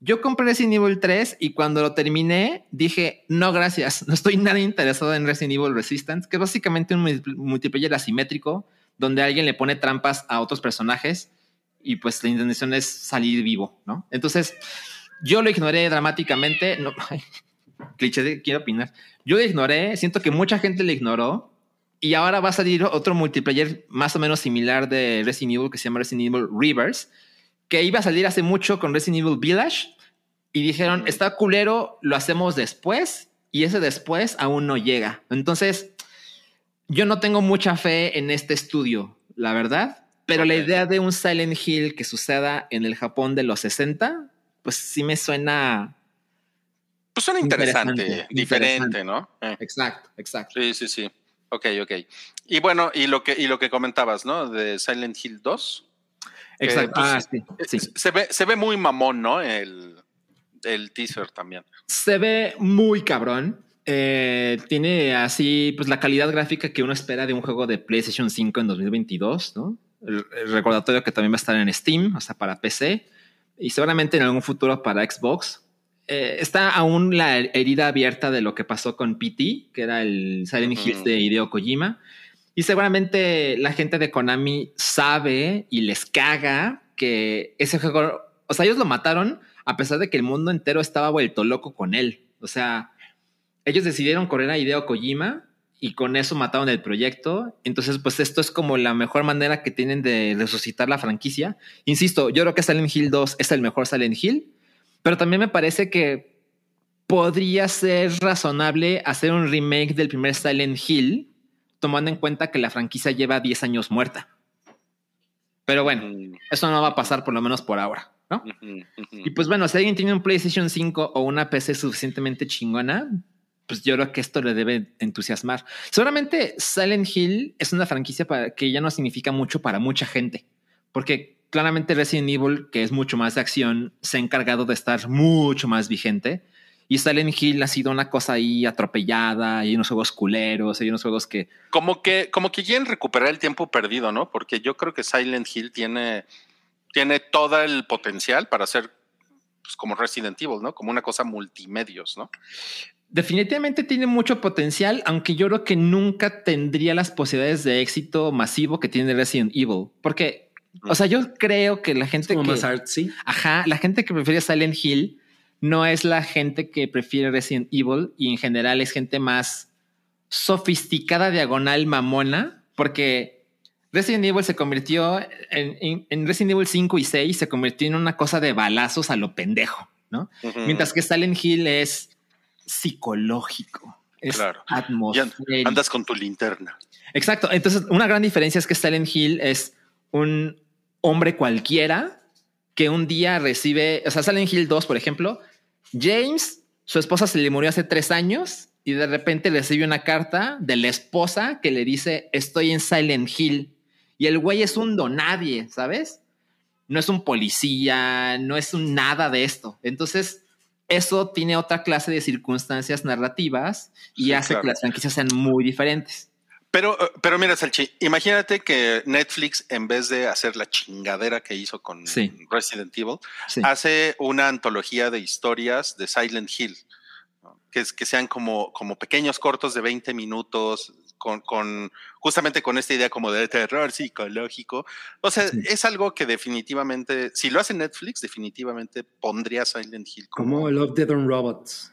Yo compré Resident Evil 3 y cuando lo terminé dije, no, gracias, [LAUGHS] no estoy nada interesado en Resident Evil Resistance, que es básicamente un multi- multiplayer asimétrico donde alguien le pone trampas a otros personajes y pues la intención es salir vivo, ¿no? Entonces, yo lo ignoré dramáticamente. No, [LAUGHS] cliché de quiero opinar. Yo lo ignoré, siento que mucha gente lo ignoró y ahora va a salir otro multiplayer más o menos similar de Resident Evil que se llama Resident Evil Rivers, que iba a salir hace mucho con Resident Evil Village y dijeron, está culero, lo hacemos después y ese después aún no llega. Entonces, yo no tengo mucha fe en este estudio, la verdad, pero la idea de un Silent Hill que suceda en el Japón de los 60, pues sí me suena... Pues suena interesante, Interesante, diferente, interesante. ¿no? Eh, Exacto, exacto. sí, sí, sí. Ok, ok. Y bueno, y lo que, y lo que comentabas, ¿no? De Silent Hill 2. Exacto. pues, ah, sí, sí. Eh, Se ve, se ve muy mamón, ¿no? El, el teaser también. Se ve muy cabrón. Eh, tiene así pues la calidad gráfica que uno espera de un juego de PlayStation 5 en 2022, ¿no? El, el recordatorio que también va a estar en Steam, o sea, para PC y seguramente en algún futuro para Xbox. Eh, está aún la herida abierta de lo que pasó con PT, que era el Silent de Hideo Kojima. Y seguramente la gente de Konami sabe y les caga que ese juego, o sea, ellos lo mataron a pesar de que el mundo entero estaba vuelto loco con él. O sea, ellos decidieron correr a Hideo Kojima y con eso mataron el proyecto. Entonces, pues esto es como la mejor manera que tienen de resucitar la franquicia. Insisto, yo creo que Silent Hill 2 es el mejor Silent Hill, pero también me parece que podría ser razonable hacer un remake del primer Silent Hill, tomando en cuenta que la franquicia lleva 10 años muerta. Pero bueno, Mm, eso no va a pasar por lo menos por ahora, ¿no? Y pues bueno, si alguien tiene un PlayStation 5 o una PC suficientemente chingona, pues yo creo que esto le debe entusiasmar. Seguramente Silent Hill es una franquicia para, que ya no significa mucho para mucha gente, porque claramente Resident Evil, que es mucho más de acción, se ha encargado de estar mucho más vigente. Y Silent Hill ha sido una cosa ahí atropellada, hay unos juegos culeros, hay unos juegos que Como que, como que quieren recuperar el tiempo perdido, ¿no? Porque yo creo que Silent Hill tiene, tiene todo el potencial para ser pues, como Resident Evil, ¿no? Como una cosa multimedios, ¿no? Definitivamente tiene mucho potencial, aunque yo creo que nunca tendría las posibilidades de éxito masivo que tiene Resident Evil. Porque, o sea, yo creo que la gente Como que, más artsy. ajá, la gente que prefiere Silent Hill no es la gente que prefiere Resident Evil y en general es gente más sofisticada, diagonal, mamona, porque Resident Evil se convirtió en, en- en Resident Evil 5 y 6 se convirtió en una cosa de balazos a lo pendejo, ¿no? Mientras que Silent Hill es psicológico, es Claro. Atmosférico. andas con tu linterna. Exacto. Entonces, una gran diferencia es que Silent Hill es un hombre cualquiera que un día recibe, o sea, Silent Hill 2, por ejemplo, James, su esposa se le murió hace tres años y de repente recibe una carta de la esposa que le dice, estoy en Silent Hill. Y el güey es un donadie, ¿sabes? No es un policía, no es un nada de esto. Entonces, eso tiene otra clase de circunstancias narrativas y Sí, hace claro. que las franquicias sean muy diferentes. Pero, eh, pero mira, Salchi, imagínate que Netflix, en vez de hacer la chingadera que hizo con Sí. Resident Evil, Sí. hace una antología de historias de Silent Hill. Que, es, que sean como, como pequeños cortos de 20 minutos, con, con justamente con esta idea como de terror psicológico. O sea, Sí. es algo que definitivamente, si lo hace Netflix, definitivamente pondría Silent Hill como, Como Love, Death and Robots.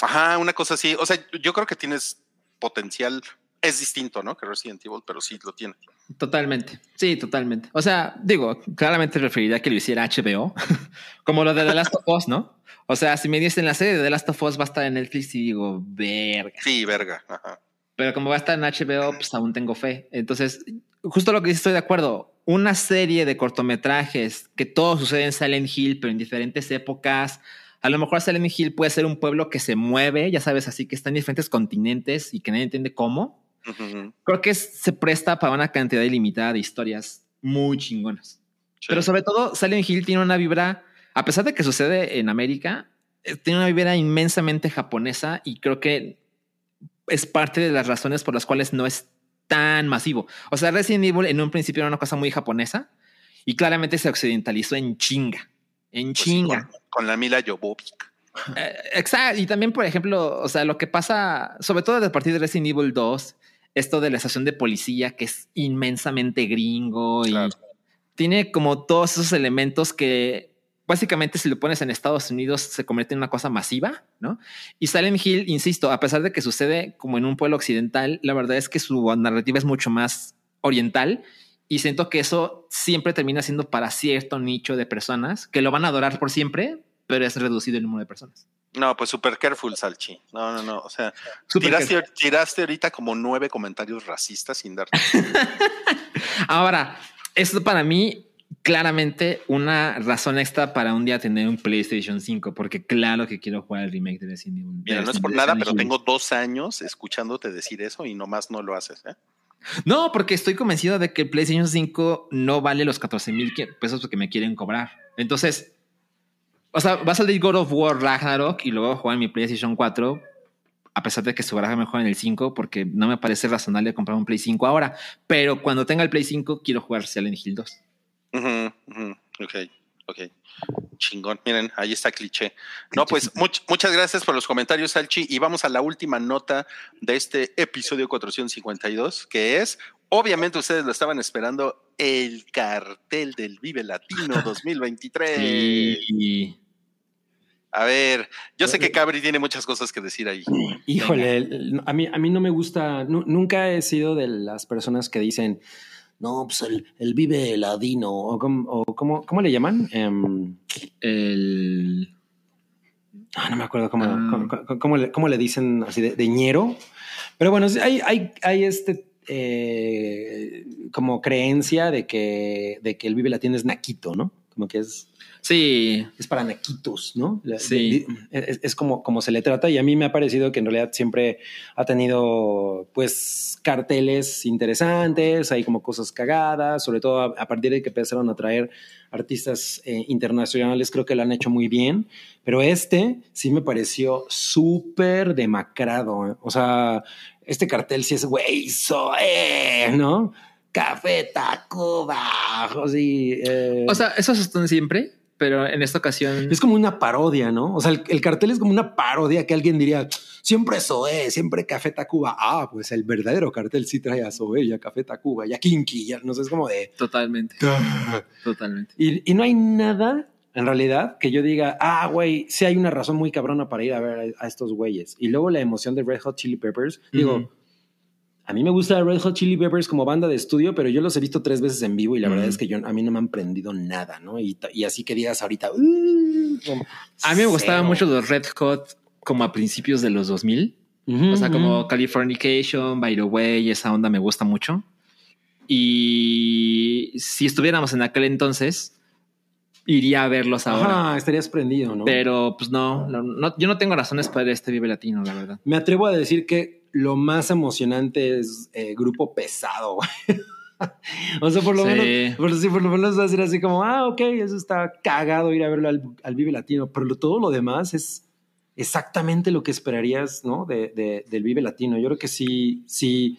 Ajá, una cosa así. O sea, yo creo que tienes potencial. Es distinto, ¿no? Que Resident Evil, pero sí lo tiene. Totalmente. Sí, totalmente. O sea, digo, claramente preferiría que lo hiciera HBO, [LAUGHS] como lo de The Last of Us, ¿no? O sea, si me dicen la serie de The Last of Us va a estar en Netflix y digo, verga. Sí, verga. Ajá. Pero como va a estar en HBO, pues aún tengo fe. Entonces, justo lo que dices, estoy de acuerdo. Una serie de cortometrajes que todo sucede en Silent Hill, pero en diferentes épocas. A lo mejor Silent Hill puede ser un pueblo que se mueve, ya sabes, así que está en diferentes continentes y que nadie entiende cómo. Ujú, Creo que se presta para una cantidad ilimitada de historias muy chingonas. sí. Pero sobre todo, Silent Hill tiene una vibra, a pesar de que sucede en América, eh, tiene una vibra inmensamente japonesa y creo que es parte de las razones por las cuales no es tan masivo. O sea, Resident Evil en un principio era una cosa muy japonesa y claramente se occidentalizó en chinga. En Pues sí, chinga. con, con la Mila Jovovich. Eh, exacto. Y también, por ejemplo, o sea, lo que pasa, sobre todo a partir de Resident Evil 2, esto de la estación de policía que es inmensamente gringo y Claro. tiene como todos esos elementos que básicamente si lo pones en Estados Unidos se convierte en una cosa masiva, ¿no? Y Silent Hill, insisto, a pesar de que sucede como en un pueblo occidental, la verdad es que su narrativa es mucho más oriental y siento que eso siempre termina siendo para cierto nicho de personas que lo van a adorar por siempre, pero es reducido el número de personas. No, pues super careful, Salchi. No, no, no. O sea, tiraste, tiraste ahorita como nueve comentarios racistas sin dar. [LAUGHS] Ahora, esto para mí claramente una razón extra para un día tener un PlayStation 5, porque claro que quiero jugar el remake de Resident Evil. Mira, no es por nada, pero tengo dos años escuchándote decir eso y nomás no lo haces. ¿eh? No, porque estoy convencido de que el PlayStation 5 no vale los 14 mil pesos que me quieren cobrar. Entonces, o sea, va a salir God of War Ragnarok y luego jugar en mi PlayStation 4, a pesar de que se verá mejor en el 5, porque no me parece razonable comprar un Play 5 ahora. Pero cuando tenga el Play 5, quiero jugar Silent Hill 2. Ujú, ujú, Ok, ok. Chingón. Miren, ahí está cliché. No, pues much- muchas gracias por los comentarios, Salchi. Y vamos a la última nota de este episodio 452, que es, obviamente ustedes lo estaban esperando, el cartel del Vive Latino [LAUGHS] 2023. Y A ver, yo sé que Cabri tiene muchas cosas que decir ahí. Híjole, a mí, a mí no me gusta, nu- nunca he sido de las personas que dicen, no, pues el, el vive ladino, o, cómo- o cómo, ¿cómo le llaman? Em, el. ah, no me acuerdo cómo, Ah. cómo, cómo- cómo le, cómo le dicen así de, de ñero. Pero bueno, hay, hay, hay este eh, como creencia de que, de que el vive latino es naquito, ¿no? Como que es Sí, es para naquitos, ¿no? Sí. Es, es como, como se le trata y a mí me ha parecido que en realidad siempre ha tenido pues carteles interesantes, hay como cosas cagadas, sobre todo a, a partir de que empezaron a traer artistas eh, internacionales, creo que lo han hecho muy bien, pero este sí me pareció súper demacrado, ¿eh? o sea, este cartel sí es güey, eh, ¿no? Café Tacuba, así. eh, o sea, esos están siempre, pero en esta ocasión. es como una parodia, ¿no? O sea, el, el cartel es como una parodia que alguien diría, siempre Zoé, siempre Café Tacuba. Ah, pues el verdadero cartel sí trae a Zoé y a Café Tacuba y a Kinky, ya, no sé, es como de... Totalmente, totalmente. Y, y no hay nada en realidad, que yo diga, ah, güey, sí hay una razón muy cabrona para ir a ver a, a estos güeyes. Y luego la emoción de Red Hot Chili Peppers. Digo. A mí me gusta Red Hot Chili Peppers como banda de estudio, pero yo los he visto tres veces en vivo y la verdad Ujú. es que yo, a mí no me han prendido nada, ¿no? Y, y así que digas ahorita, "Uh", como, A mí me gustaban mucho los Red Hot como a principios de los 2000. Ujú, O sea, como ujú. Californication, By the Way, esa onda me gusta mucho. Y si estuviéramos en aquel entonces, iría a verlos ahora. Ajá, estarías prendido, ¿no? Pero pues no, no, no, yo no tengo razones para este Vive Latino, la verdad. Me atrevo a decir que lo más emocionante es eh, grupo pesado. [LAUGHS] o sea, por lo Sí. menos, por, sí, por lo menos va a ser así como, ah, ok, eso está cagado ir a verlo al, al Vive Latino, pero lo- todo lo demás es exactamente lo que esperarías, ¿no? De, de- del Vive Latino. Yo creo que sí, sí,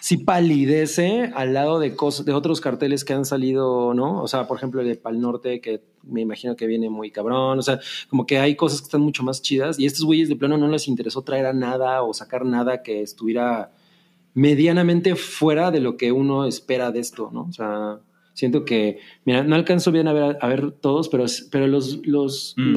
sí palidece al lado de cosas, de otros carteles que han salido, ¿no? O sea, por ejemplo, el de Pal Norte, que me imagino que viene muy cabrón. O sea, como que hay cosas que están mucho más chidas y a estos güeyes de plano no les interesó traer a nada o sacar nada que estuviera medianamente fuera de lo que uno espera de esto, ¿no? O sea, siento que, mira, no alcanzo bien a ver, a ver todos, pero, pero los, los, Mm.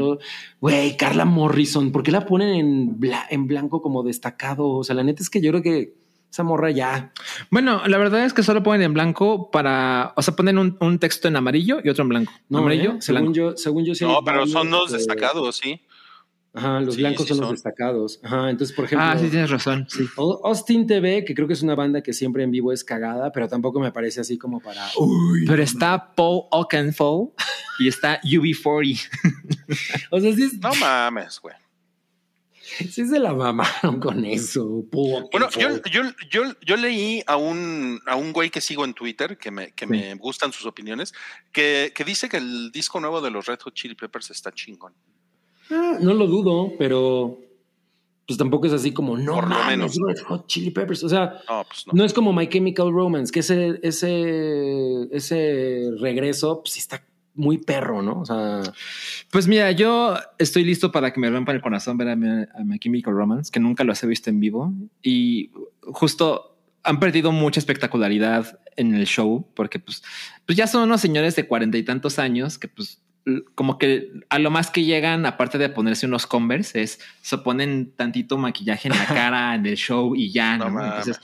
güey, Carla Morrison, ¿por qué la ponen en, bla- en blanco como destacado? O sea, la neta es que yo creo que esa morra ya. Bueno, la verdad es que solo ponen en blanco para, o sea, ponen un, un texto en amarillo y otro en blanco. No, amarillo, ¿eh? según blanco. yo, según yo sí. No, pero son dos eh, destacados, sí. Ajá, los Sí, blancos sí son los destacados. Ajá, entonces, por ejemplo. Ah, sí, tienes razón. Sí. O- Austin TV, que creo que es una banda que siempre en vivo es cagada, pero tampoco me parece así como para. Uy. Pero está Paul Oakenfold y está UB40. [LAUGHS] O sea, sí, es- No mames, güey. Sí se la mamaron con eso. po- Bueno, yo, yo, yo, yo leí a un, a un güey que sigo en Twitter, que me, que Sí. me gustan sus opiniones, que, que dice que el disco nuevo de los Red Hot Chili Peppers está chingón. Ah, no lo dudo, pero pues tampoco es así como no Por lo mames, menos. Red Hot Chili Peppers. O sea, No, pues no. no. es como My Chemical Romance, que ese, ese, ese regreso pues, está muy perro, ¿no? O sea, Pues mira, yo estoy listo para que me rompan el corazón ver a mi, a My Chemical Romance, que nunca los he visto en vivo. Y justo han perdido mucha espectacularidad en el show, porque pues, pues ya son unos señores de cuarenta y tantos años que pues como que a lo más que llegan, aparte de ponerse unos Converse, es se ponen tantito maquillaje en la [LAUGHS] cara en el show y ya, No ¿no? Entonces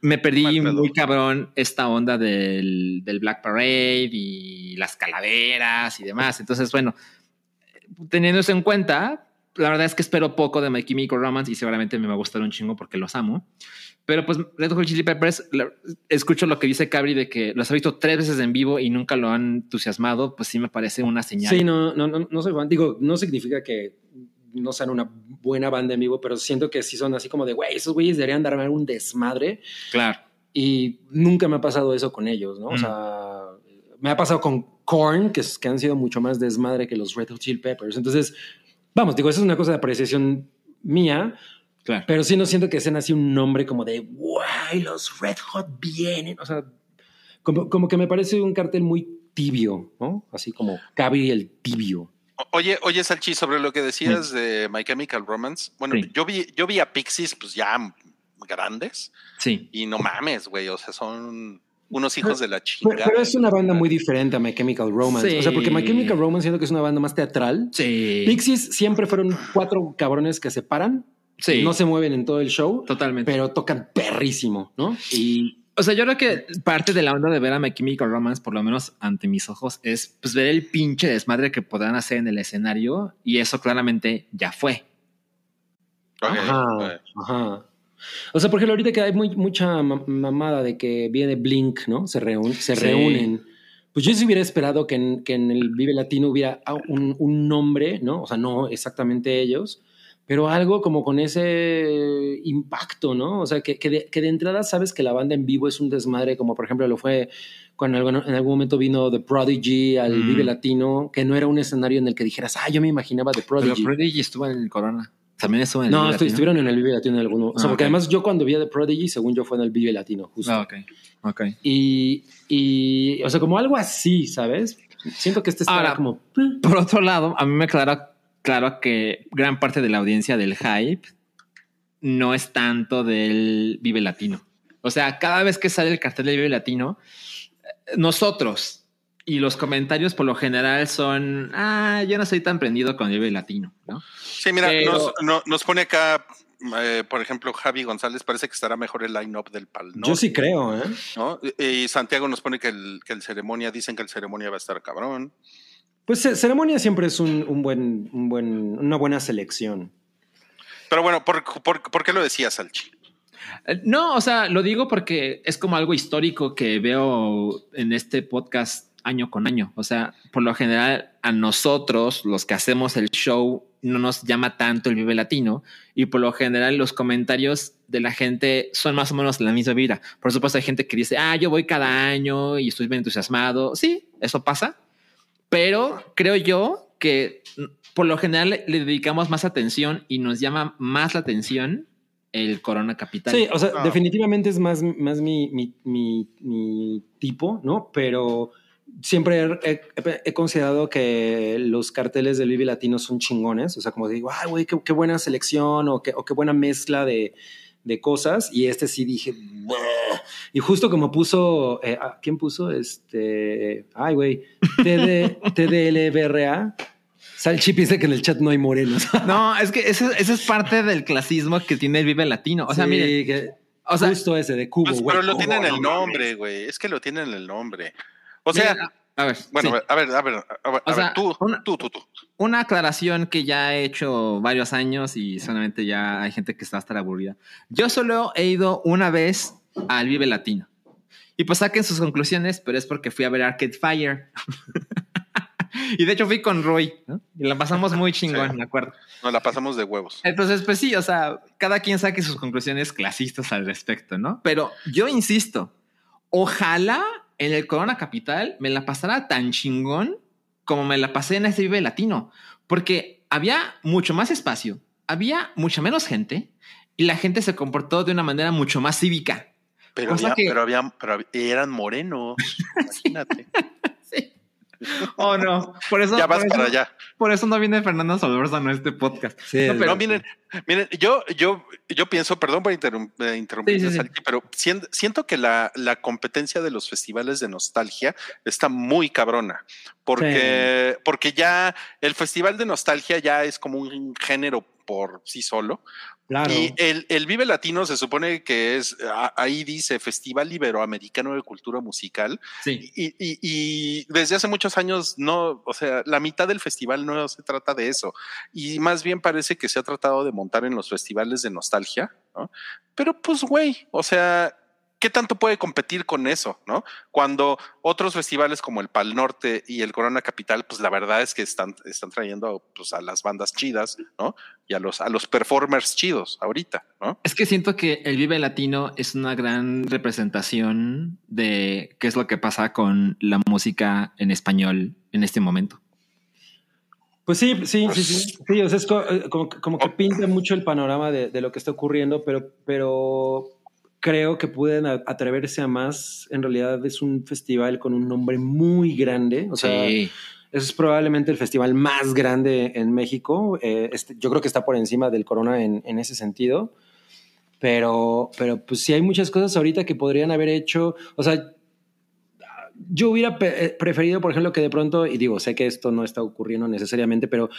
me perdí muy cabrón esta onda del, del Black Parade y las calaveras y demás. Entonces, bueno, teniendo eso en cuenta, la verdad es que espero poco de My Chemical Romance y seguramente me va a gustar un chingo porque los amo. Pero pues Red Hot Chili Peppers, escucho lo que dice Cabri de que los ha visto tres veces en vivo y nunca lo han entusiasmado, pues sí me parece una señal. sí, no, no, no, no soy fan. Digo, no significa que no sean una buena banda en vivo, pero siento que sí son así como de, güey, esos güeyes deberían darme un desmadre. Claro. Y nunca me ha pasado eso con ellos, ¿no? O Mm. sea, me ha pasado con Korn, que, que han sido mucho más desmadre que los Red Hot Chili Peppers. Entonces, vamos, digo, eso es una cosa de apreciación mía, Claro. pero sí no siento que sean así un nombre como de, guay, los Red Hot vienen. O sea, como, como que me parece un cartel muy tibio, ¿no? Así como Cabri el tibio. Oye, oye, Salchi, sobre lo que decías de My Chemical Romance. Bueno, Sí. yo vi, yo vi a Pixies, pues ya grandes, Sí. y no mames, güey. O sea, son unos hijos de la chingada. pero es una banda muy diferente a My Chemical Romance. Sí. O sea, porque My Chemical Romance siento que es una banda más teatral. Sí. Pixies siempre fueron cuatro cabrones que se paran, Sí. no se mueven en todo el show, Totalmente. pero tocan perrísimo, ¿no? Y O sea, yo creo que parte de la onda de ver a My Chemical Romance, por lo menos ante mis ojos, es pues ver el pinche desmadre que podrán hacer en el escenario y eso claramente ya fue. Ajá, ajá. O sea, por ejemplo, ahorita que hay muy, mucha ma- mamada de que viene Blink, ¿no? Se, reúnen, se Sí. reúnen. Pues yo sí hubiera esperado que en, que en el Vive Latino hubiera un, un nombre, ¿no? O sea, no exactamente ellos, pero algo como con ese impacto, ¿no? O sea, que, que, de, que de entrada sabes que la banda en vivo es un desmadre, como por ejemplo lo fue cuando en algún, en algún momento vino The Prodigy al Mm. Vive Latino, que no era un escenario en el que dijeras, ah, yo me imaginaba The Pero Prodigy. Prodigy estuvo en el Corona. También estuvo en el No, Vive Latino. estuvieron en el Vive Latino en alguno. O sea, Ah, porque además yo cuando vi a The Prodigy, según yo, fue en el Vive Latino, justo. Ah, ok. Ok. Y, y, o sea, como algo así, ¿sabes? Siento que este está como... Por otro lado, a mí me queda claro que gran parte de la audiencia del hype no es tanto del Vive Latino. O sea, cada vez que sale el cartel del Vive Latino, eh, nosotros, Y los comentarios por lo general son, ah, yo no soy tan prendido con el Vive Latino, ¿no? Sí, mira, Pero- nos, no- nos pone acá, eh, por ejemplo, Javi González, parece que estará mejor el line-up del Pal Yo sí creo, ¿eh? ¿no? Y Santiago nos pone que el, que el ceremonia, dicen que el ceremonia va a estar cabrón. Pues ce- ceremonia siempre es un, un buen, un buen, una buena selección. Pero bueno, ¿por, por, por qué lo decías, Salchi? Eh, No, o sea, lo digo porque es como algo histórico que veo en este podcast año con año. O sea, por lo general, a nosotros, los que hacemos el show, no nos llama tanto el Vive Latino y por lo general los comentarios de la gente son más o menos la misma vida. Por supuesto, hay gente que dice, ah, yo voy cada año y estoy bien entusiasmado. Sí, eso pasa, pero creo yo que por lo general le dedicamos más atención y nos llama más la atención el Corona Capital. Sí, o sea, definitivamente es más, más mi, mi, mi, mi tipo, ¿no? Pero siempre he, he- he considerado que los carteles del Vive Latino son chingones. O sea, como digo, ay, güey, qué, qué buena selección o qué, o qué buena mezcla de, de cosas. Y este sí dije, "Buah". y justo como puso, eh, ah, ¿quién puso? Este, ay, güey, TD, [LAUGHS] TDLBRA. Salchi piensa que en el chat no hay morenos. [LAUGHS] No, es que eso, eso es parte del clasismo que tiene el Vive Latino. O sea, Sí, mire, que- o sea, justo ese de cubo, Pues, pero lo tienen en el nombre, güey. Es que lo tienen en el nombre. O sea, mira, a ver, bueno, sí. a ver, a ver, a ver, a ver, sea, tú, una- tú, tú, tú. una aclaración que ya he hecho varios años y solamente ya hay gente que está hasta aburrida. Yo solo he ido una vez al Vive Latino. Y pues saquen sus conclusiones, pero es porque fui a ver Arcade Fire. [LAUGHS] y de hecho fui con Roy, ¿no? Y la pasamos muy [LAUGHS] chingón, Sí. me acuerdo. Nos la pasamos de huevos. Entonces, pues sí, o sea, cada quien saque sus conclusiones clasistas al respecto, ¿no? Pero yo insisto, ojalá en el Corona Capital me la pasara tan chingón como me la pasé en este Vive Latino, porque había mucho más espacio, había mucha menos gente y la gente se comportó de una manera mucho más cívica. Pero, había, que- pero, había, pero había- eran morenos. [LAUGHS] Imagínate. [LAUGHS] Sí. Oh, no. Por eso, ya vas por eso- para allá. Por eso no viene Fernando Solórzano a este podcast. Sí, No, pero- no, miren, miren, yo, yo, yo pienso, perdón por interrum- eh, interrumpir, Sí, sí, sí. Salchi, pero sien- siento que la, la competencia de los festivales de nostalgia está muy cabrona. Porque, porque ya el festival de nostalgia ya es como un género por sí solo. Claro. Y el, el Vive Latino se supone que es, ahí dice Festival Iberoamericano de Cultura Musical. Sí. Y, y- y desde hace muchos años no, o sea, la mitad del festival no se trata de eso. Y más bien parece que se ha tratado de montar en los festivales de nostalgia, ¿no? Pero pues, güey, o sea, ¿qué tanto puede competir con eso, no? Cuando otros festivales como el Pal Norte y el Corona Capital, pues la verdad es que están, están trayendo pues, a las bandas chidas, ¿no? Y a los, a los performers chidos ahorita, ¿no? Es que siento que el Vive Latino es una gran representación de qué es lo que pasa con la música en español en este momento. Pues sí, sí, sí, sí. Sí, o sea, es eh, como, que- como que pinta mucho el panorama de, de lo que está ocurriendo, pero, pero creo que pueden atreverse a más. En realidad es un festival con un nombre muy grande. O sea, es probablemente el festival más grande en México. Eh, este, yo creo que está por encima del Corona en, en ese sentido. Pero, pero pues sí hay muchas cosas ahorita que podrían haber hecho. O sea, yo hubiera eh, preferido, por ejemplo, que de pronto, y digo, sé que esto no está ocurriendo necesariamente, pero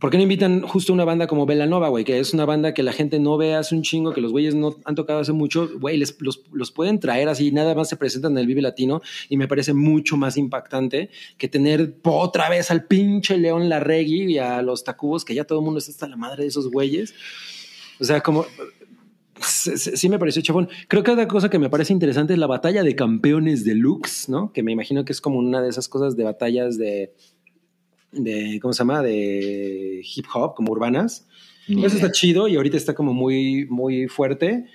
¿por qué no invitan justo una banda como Velanova, güey? Que es una banda que la gente no ve hace un chingo, que los güeyes no han tocado hace mucho, güey, los, los pueden traer así, nada más se presentan en el Vive Latino y me parece mucho más impactante que tener otra vez al pinche León Larregui y a los Tacubos, que ya todo el mundo está hasta la madre de esos güeyes. O sea, como sí, me pareció chafón. Creo que otra cosa que me parece interesante es la batalla de campeones deluxe, ¿no? Que me imagino que es como una de esas cosas de batallas de, de ¿cómo se llama? De hip hop, como urbanas. Eso está chido y ahorita está como muy, muy fuerte.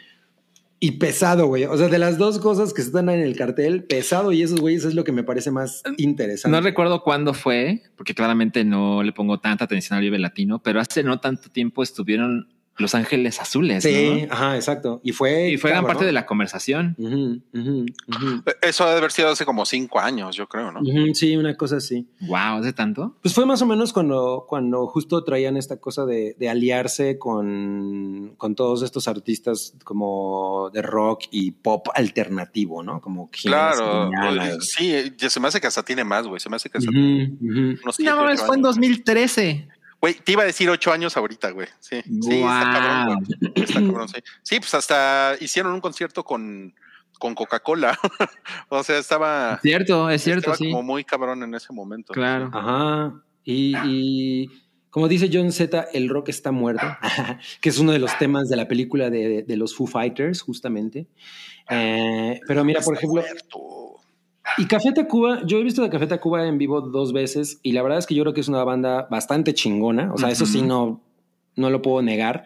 Y pesado, güey. O sea, de las dos cosas que están en el cartel, pesado y esos güeyes es lo que me parece más interesante. No recuerdo cuándo fue, porque claramente no le pongo tanta atención al Vive Latino, pero hace no tanto tiempo estuvieron Los Ángeles Azules. Sí, ¿no? ajá, exacto. Y fue. Y fue gran parte de la conversación. Ujú. Eso ha de haber sido hace como cinco años, yo creo, ¿no? Sí, una cosa así. Wow, ¿hace tanto? Pues fue más o menos cuando, cuando justo traían esta cosa de, de aliarse con, con todos estos artistas como de rock y pop alternativo, ¿no? Como Claro, oye, sí, ya se me hace que hasta tiene más, güey. Se me hace que hasta ujú. unos siete, No, fue en años. 2013. Güey, te iba a decir ocho años ahorita, güey. Sí, sí, está cabrón, güey. Está cabrón, sí. Sí, pues hasta hicieron un concierto con, con Coca-Cola. [LAUGHS] o sea, estaba, Cierto, es cierto, estaba sí. como muy cabrón en ese momento. Claro. Ajá. Y, y como dice John Z, el rock está muerto, [LAUGHS] que es uno de los temas de la película de, de los Foo Fighters, justamente. Eh, pero mira, por ejemplo, muerto. Y Café Tacuba, yo he visto a Café Tacuba en vivo dos veces y la verdad es que yo creo que es una banda bastante chingona. O sea, eso sí, no, no lo puedo negar.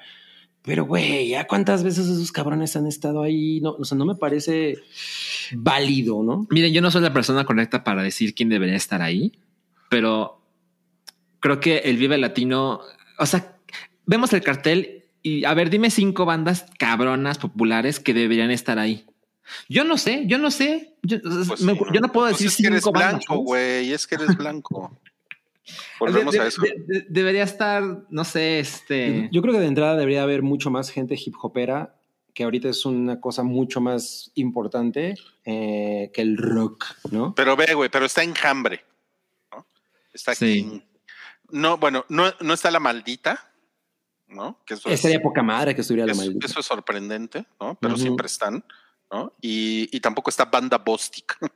Pero, güey, ¿ya cuántas veces esos cabrones han estado ahí? No, o sea, no me parece válido, ¿no? Miren, yo no soy la persona correcta para decir quién debería estar ahí, pero creo que el Vive Latino, o sea, vemos el cartel y a ver, dime cinco bandas cabronas populares que deberían estar ahí. Yo no sé, yo no sé. Yo, Pues me- sí, yo no puedo Pues decir es que eres blanco, güey. Es que eres blanco. [LAUGHS] Volvemos De- a eso. de- de- debería estar, no sé, este. Yo creo que de entrada debería haber mucho más gente hip hopera, que ahorita es una cosa mucho más importante eh, que el rock, ¿no? Pero ve, güey, pero está enjambre. ¿no? Está Sí. aquí. No, bueno, no, no está la maldita, ¿no? Que eso es- poca madre que estuviera la maldita. eso es sorprendente, ¿no? Pero Ujú. siempre están, ¿no? Y, y tampoco está Banda Bostic, [LAUGHS]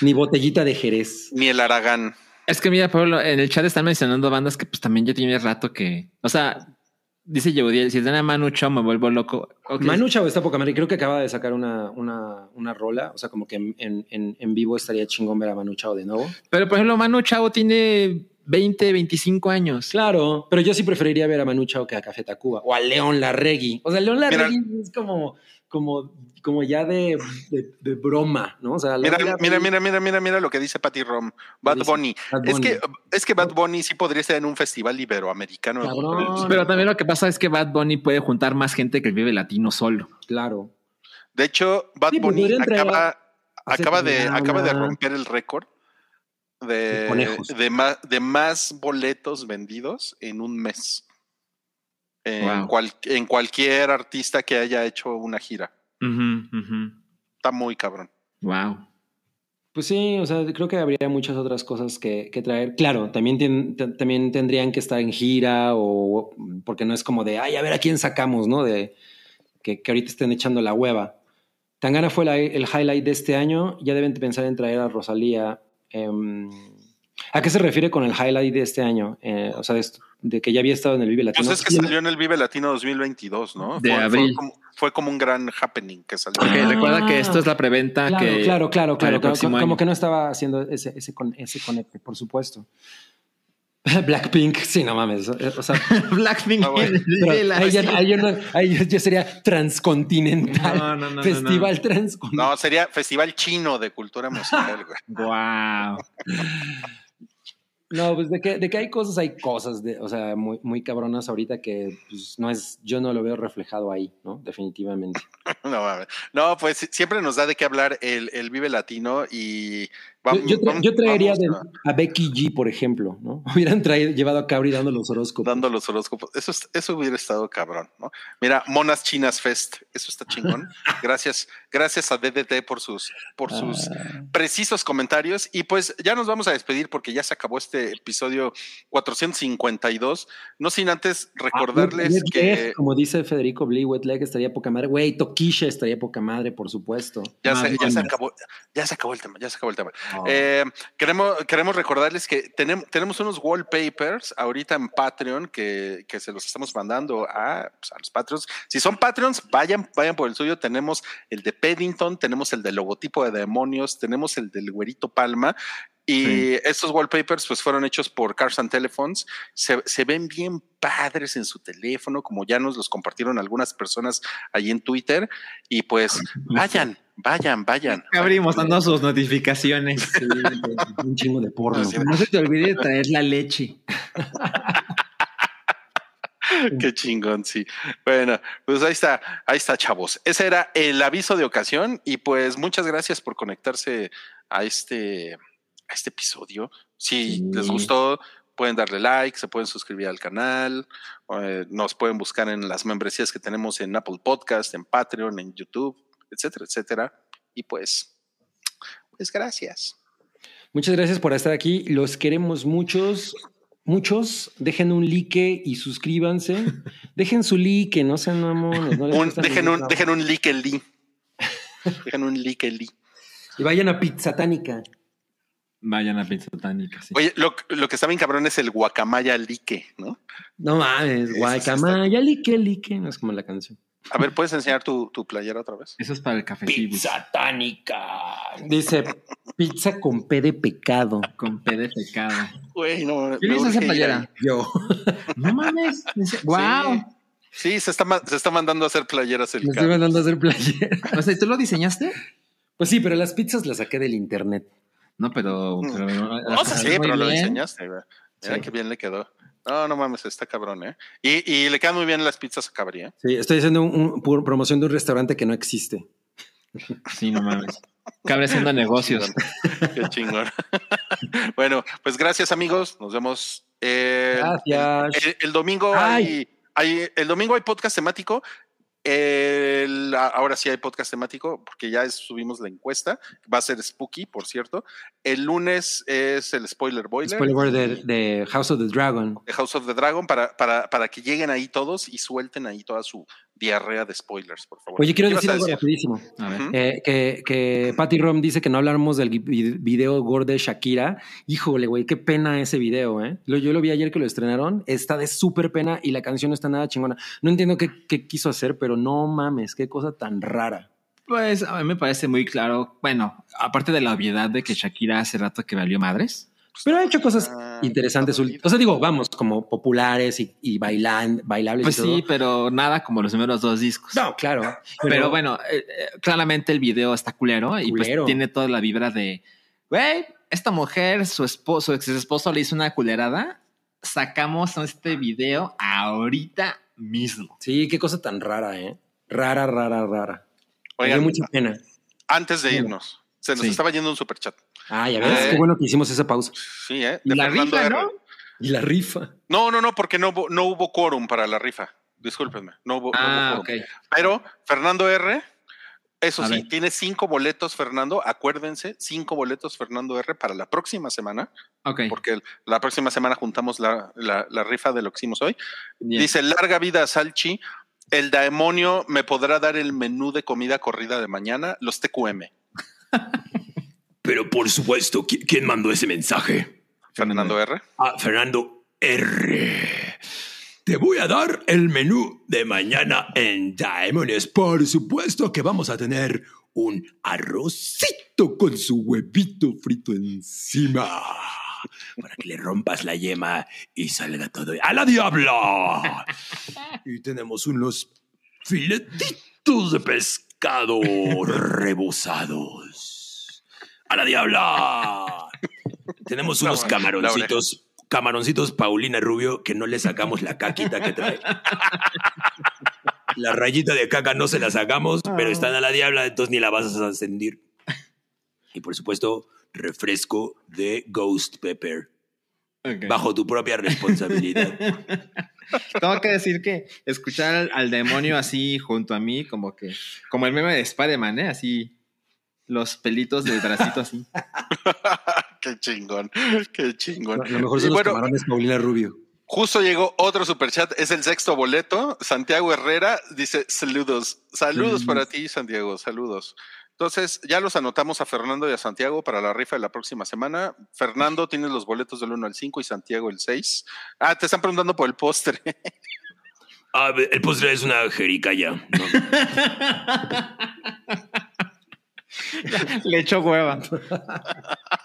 Ni botellita de Jerez. ni el Aragán. Es que mira, Pablo, en el chat están mencionando bandas que pues también ya tiene rato que, o sea, dice Yehudiel, si es de Manu Chao me vuelvo loco. Manu Chao está poca madre. Creo que acaba de sacar una, una, una rola. O sea, como que en, en, en vivo estaría chingón ver a Manu Chao de nuevo. Pero por ejemplo, Manu Chao tiene 20, 25 años. Claro, pero yo sí preferiría ver a Manu Chao que a Café Tacuba o a León Larregui. O sea, León Larregui es como, como, como ya de, de, de broma, ¿no? O sea, Mira, mira, mira, mira, mira, mira lo que dice Patty Rom. Bad dice? Bunny. Bad Es que, es que Bad Bunny sí podría estar en un festival iberoamericano. Cabrón. Pero también lo que pasa es que Bad Bunny puede juntar más gente que el Vive Latino solo. Claro. De hecho, Bad Sí, pues Bunny acaba, de, acaba de romper el récord De de, conejos. de, ma- de más boletos vendidos en un mes. En, Wow. cual- en cualquier artista que haya hecho una gira. Está muy cabrón. Wow. Pues sí, o sea, creo que habría muchas otras cosas que, que traer. Claro, también, también tendrían que estar en gira o porque no es como de, ay, a ver a quién sacamos, ¿no? De que, que ahorita estén echando la hueva. Tangana fue la- el highlight de este año. Ya deben pensar en traer a Rosalía. Em, ¿A qué se refiere con el highlight de este año? Eh, o sea, de, que ya había estado en el Vive Latino. Pues es que salió en el Vive Latino 2022, ¿no? De fue, fue abril. como, fue como un gran happening que salió. Porque Ah. recuerda que esto es la preventa Claro, que. claro, claro, claro. como año. que no estaba haciendo ese, ese, ese conecte, por supuesto. [LAUGHS] Blackpink, sí, no mames. O sea, [LAUGHS] Blackpink. Ah, bueno. yo yo- yo sería transcontinental. No, no, no, no, Festival no. transcontinental. No, sería Festival Chino de Cultura Musical, güey. [LAUGHS] Wow. No, pues de que, de que hay cosas, hay cosas, de, o sea, muy, muy cabronas ahorita que pues, no es, yo no lo veo reflejado ahí, ¿no? Definitivamente. No, mames. no, pues siempre nos da de qué hablar el, el Vive Latino y vamos. yo tra- vamos- yo traería de- a Becky G, por ejemplo, ¿no? [LAUGHS] Hubieran traído, llevado a Cabri dando los horóscopos. dando los horóscopos. Eso, es- eso hubiera estado cabrón, ¿no? Mira, Monas Chinas Fest, eso está chingón. [LAUGHS] Gracias, gracias a DDT por sus, por sus Ah. precisos comentarios. Y pues ya nos vamos a despedir porque ya se acabó este episodio 452. No sin antes recordarles Ah, Wet que Leg, como dice Federico Blee, Wet Leg estaría poca madre. Güey, Tokisha estaría poca madre, por supuesto. ya, Madre se, ya se acabó, ya se acabó el tema, ya se acabó el tema. Eh, queremos, queremos recordarles que tenemos, tenemos unos wallpapers ahorita en Patreon que, que se los estamos mandando a, pues, a los Patreons. Si son Patreons, vayan, vayan por el suyo. Tenemos el de Paddington, tenemos el del logotipo de demonios, tenemos el del güerito Palma. Y Sí. estos wallpapers pues fueron hechos por Cars and Telephones. Se, se ven bien padres en su teléfono, como ya nos los compartieron algunas personas ahí en Twitter. Y pues [LAUGHS] vayan, vayan, vayan. Abrimos dando sus notificaciones. Sí, un chingo de porno. Sí. No se te olvide de traer la leche. [LAUGHS] Qué chingón, sí. Bueno, pues ahí está, ahí está, chavos. Ese era el aviso de ocasión y pues muchas gracias por conectarse a este, a este episodio. Si Sí. les gustó, pueden darle like, se pueden suscribir al canal, eh, nos pueden buscar en las membresías que tenemos en Apple Podcast, en Patreon, en YouTube, etcétera, etcétera. Y pues, pues gracias. Muchas gracias por estar aquí. Los queremos muchos. Muchos, dejen un like y suscríbanse. [LAUGHS] Dejen su like, no sean mamones. no Un- dejen, un, dejen un like el li. Dejen un like el li. Y vayan a Pizzatánica. Vayan a Pizza Tánica, sí. Oye, lo, lo que está bien cabrón es el guacamaya like, ¿no? No mames, guacamaya, like, like. No es como la canción. A ver, ¿puedes enseñar tu, tu playera otra vez? Eso es para el cafecito. Pizzatánica. Dice pizza con P de pecado. Con P de pecado. Güey, no. ¿Quién hizo esa playera? Yo. [LAUGHS] No mames. ¡Wow! Sí, se está, se está mandando a hacer playeras el Me estoy mandando a hacer playera. O sea, ¿y ¿tú lo diseñaste? Pues sí, pero las pizzas las saqué del internet. No, pero. pero No, sí, sí, muy pero lo bien. diseñaste. güey. Mira Sí. qué bien le quedó. No, no mames, está cabrón, ¿eh? Y, y le quedan muy bien las pizzas a Cabri, ¿eh? Sí, estoy haciendo un, promoción de un restaurante que no existe. Sí, no mames. Cabre haciendo negocios. Qué chingón. [LAUGHS] bueno, pues gracias, amigos. Nos vemos. eh, Gracias. El, el domingo Ay. hay, hay- el domingo hay podcast temático. El- ahora sí hay podcast temático porque ya subimos la encuesta. Va a ser spooky, por cierto. El lunes es el spoiler boiler. Spoiler de, de House of the Dragon. de House of the Dragon para, para, para que lleguen ahí todos y suelten ahí toda su diarrea de spoilers, por favor. Oye, quiero ¿Qué ibas decir algo rapidísimo. A ver. Eh, que, que Patty Rom dice que no hablamos del vi- video gore de Shakira. Híjole, güey, qué pena ese video, ¿eh? Lo- yo lo vi ayer que lo estrenaron. Está de súper pena y la canción no está nada chingona. No entiendo qué, qué quiso hacer, pero no mames, qué cosa tan rara. Pues a mí me parece muy claro. Bueno, aparte de la obviedad de que Shakira hace rato que valió madres. Pero ha hecho cosas Ah, interesantes. O sea, digo, vamos, como populares y, y bailan, bailables Pues y todo. sí, pero nada como los primeros dos discos. No, claro. Pero, bueno, eh, eh, claramente el video está culero y pues tiene toda la vibra de, güey, esta mujer, su esposo, su ex esposo le hizo una culerada. Sacamos este video ahorita mismo. Sí, qué cosa tan rara, ¿eh? Rara, rara, rara. Me dio Oigan, mucha pena. antes de irnos, se nos Sí. estaba yendo un superchat. Ah, ya ves, Eh. qué bueno que hicimos esa pausa. Sí, ¿eh? De la Fernando rifa, R. ¿no? Y la rifa. No, no, no, porque no hubo, no hubo quórum para la rifa. Discúlpenme, no hubo, no hubo Ah. Pero Fernando R. Eso A sí, ver. tiene cinco boletos, Fernando. Acuérdense, cinco boletos, Fernando R. para la próxima semana, Ok. porque la próxima semana juntamos la, la- la rifa de lo que hicimos hoy. bien. Dice, larga vida a Salchi. El demonio me podrá dar el menú de comida corrida de mañana, los TQM. [LAUGHS] Pero por supuesto, ¿qui- ¿quién mandó ese mensaje? Fernando R. Ah, Fernando R. Te voy a dar el menú de mañana en Diamonds. Por supuesto que vamos a tener un arrocito con su huevito frito encima. Para que le rompas la yema y salga todo a la diabla. [LAUGHS] Y tenemos unos filetitos de pescado rebozados. ¡A la diabla! Tenemos unos camaroncitos, camaroncitos Paulina Rubio que no le sacamos la caquita que trae. La rayita de caca no se la sacamos, pero están a la diabla, entonces ni la vas a ascendir. Y por supuesto, refresco de Ghost Pepper, Bajo tu propia responsabilidad. [LAUGHS] Tengo que decir que escuchar al, al demonio así junto a mí, como que, como el meme de Spider-Man, ¿eh? Así, los pelitos de bracito así. [LAUGHS] qué chingón, qué chingón. Lo mejor Y son los bueno, camarones Paulina Rubio. Justo llegó otro superchat, es el sexto boleto. Santiago Herrera dice saludos, saludos para ti, Santiago, saludos. Entonces, ya los anotamos a Fernando y a Santiago para la rifa de la próxima semana. Fernando, tienes los boletos del 1 al 5 y Santiago el 6. Ah, te están preguntando por el postre. [LAUGHS] Ah, el postre es una jericaya. ¿no? [LAUGHS] Le echo hueva. [LAUGHS]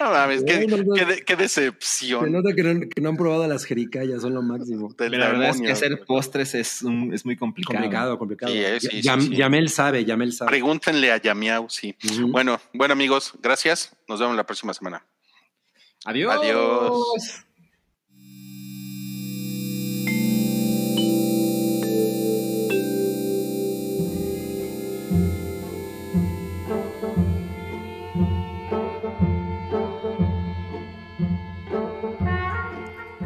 No mames, qué, No, no, no. qué de- qué Se decepción. nota que no, que no han probado las jericayas, son lo máximo. del La verdad es que hacer postres es, un- es muy complicado. Complicado, complicado. Sí, eh, sí, sí, Yam- sí. Yamel sabe, Yamel sabe. Pregúntenle a Yamiau, sí. Bueno, bueno amigos, gracias. Nos vemos la próxima semana. Adiós. Adiós.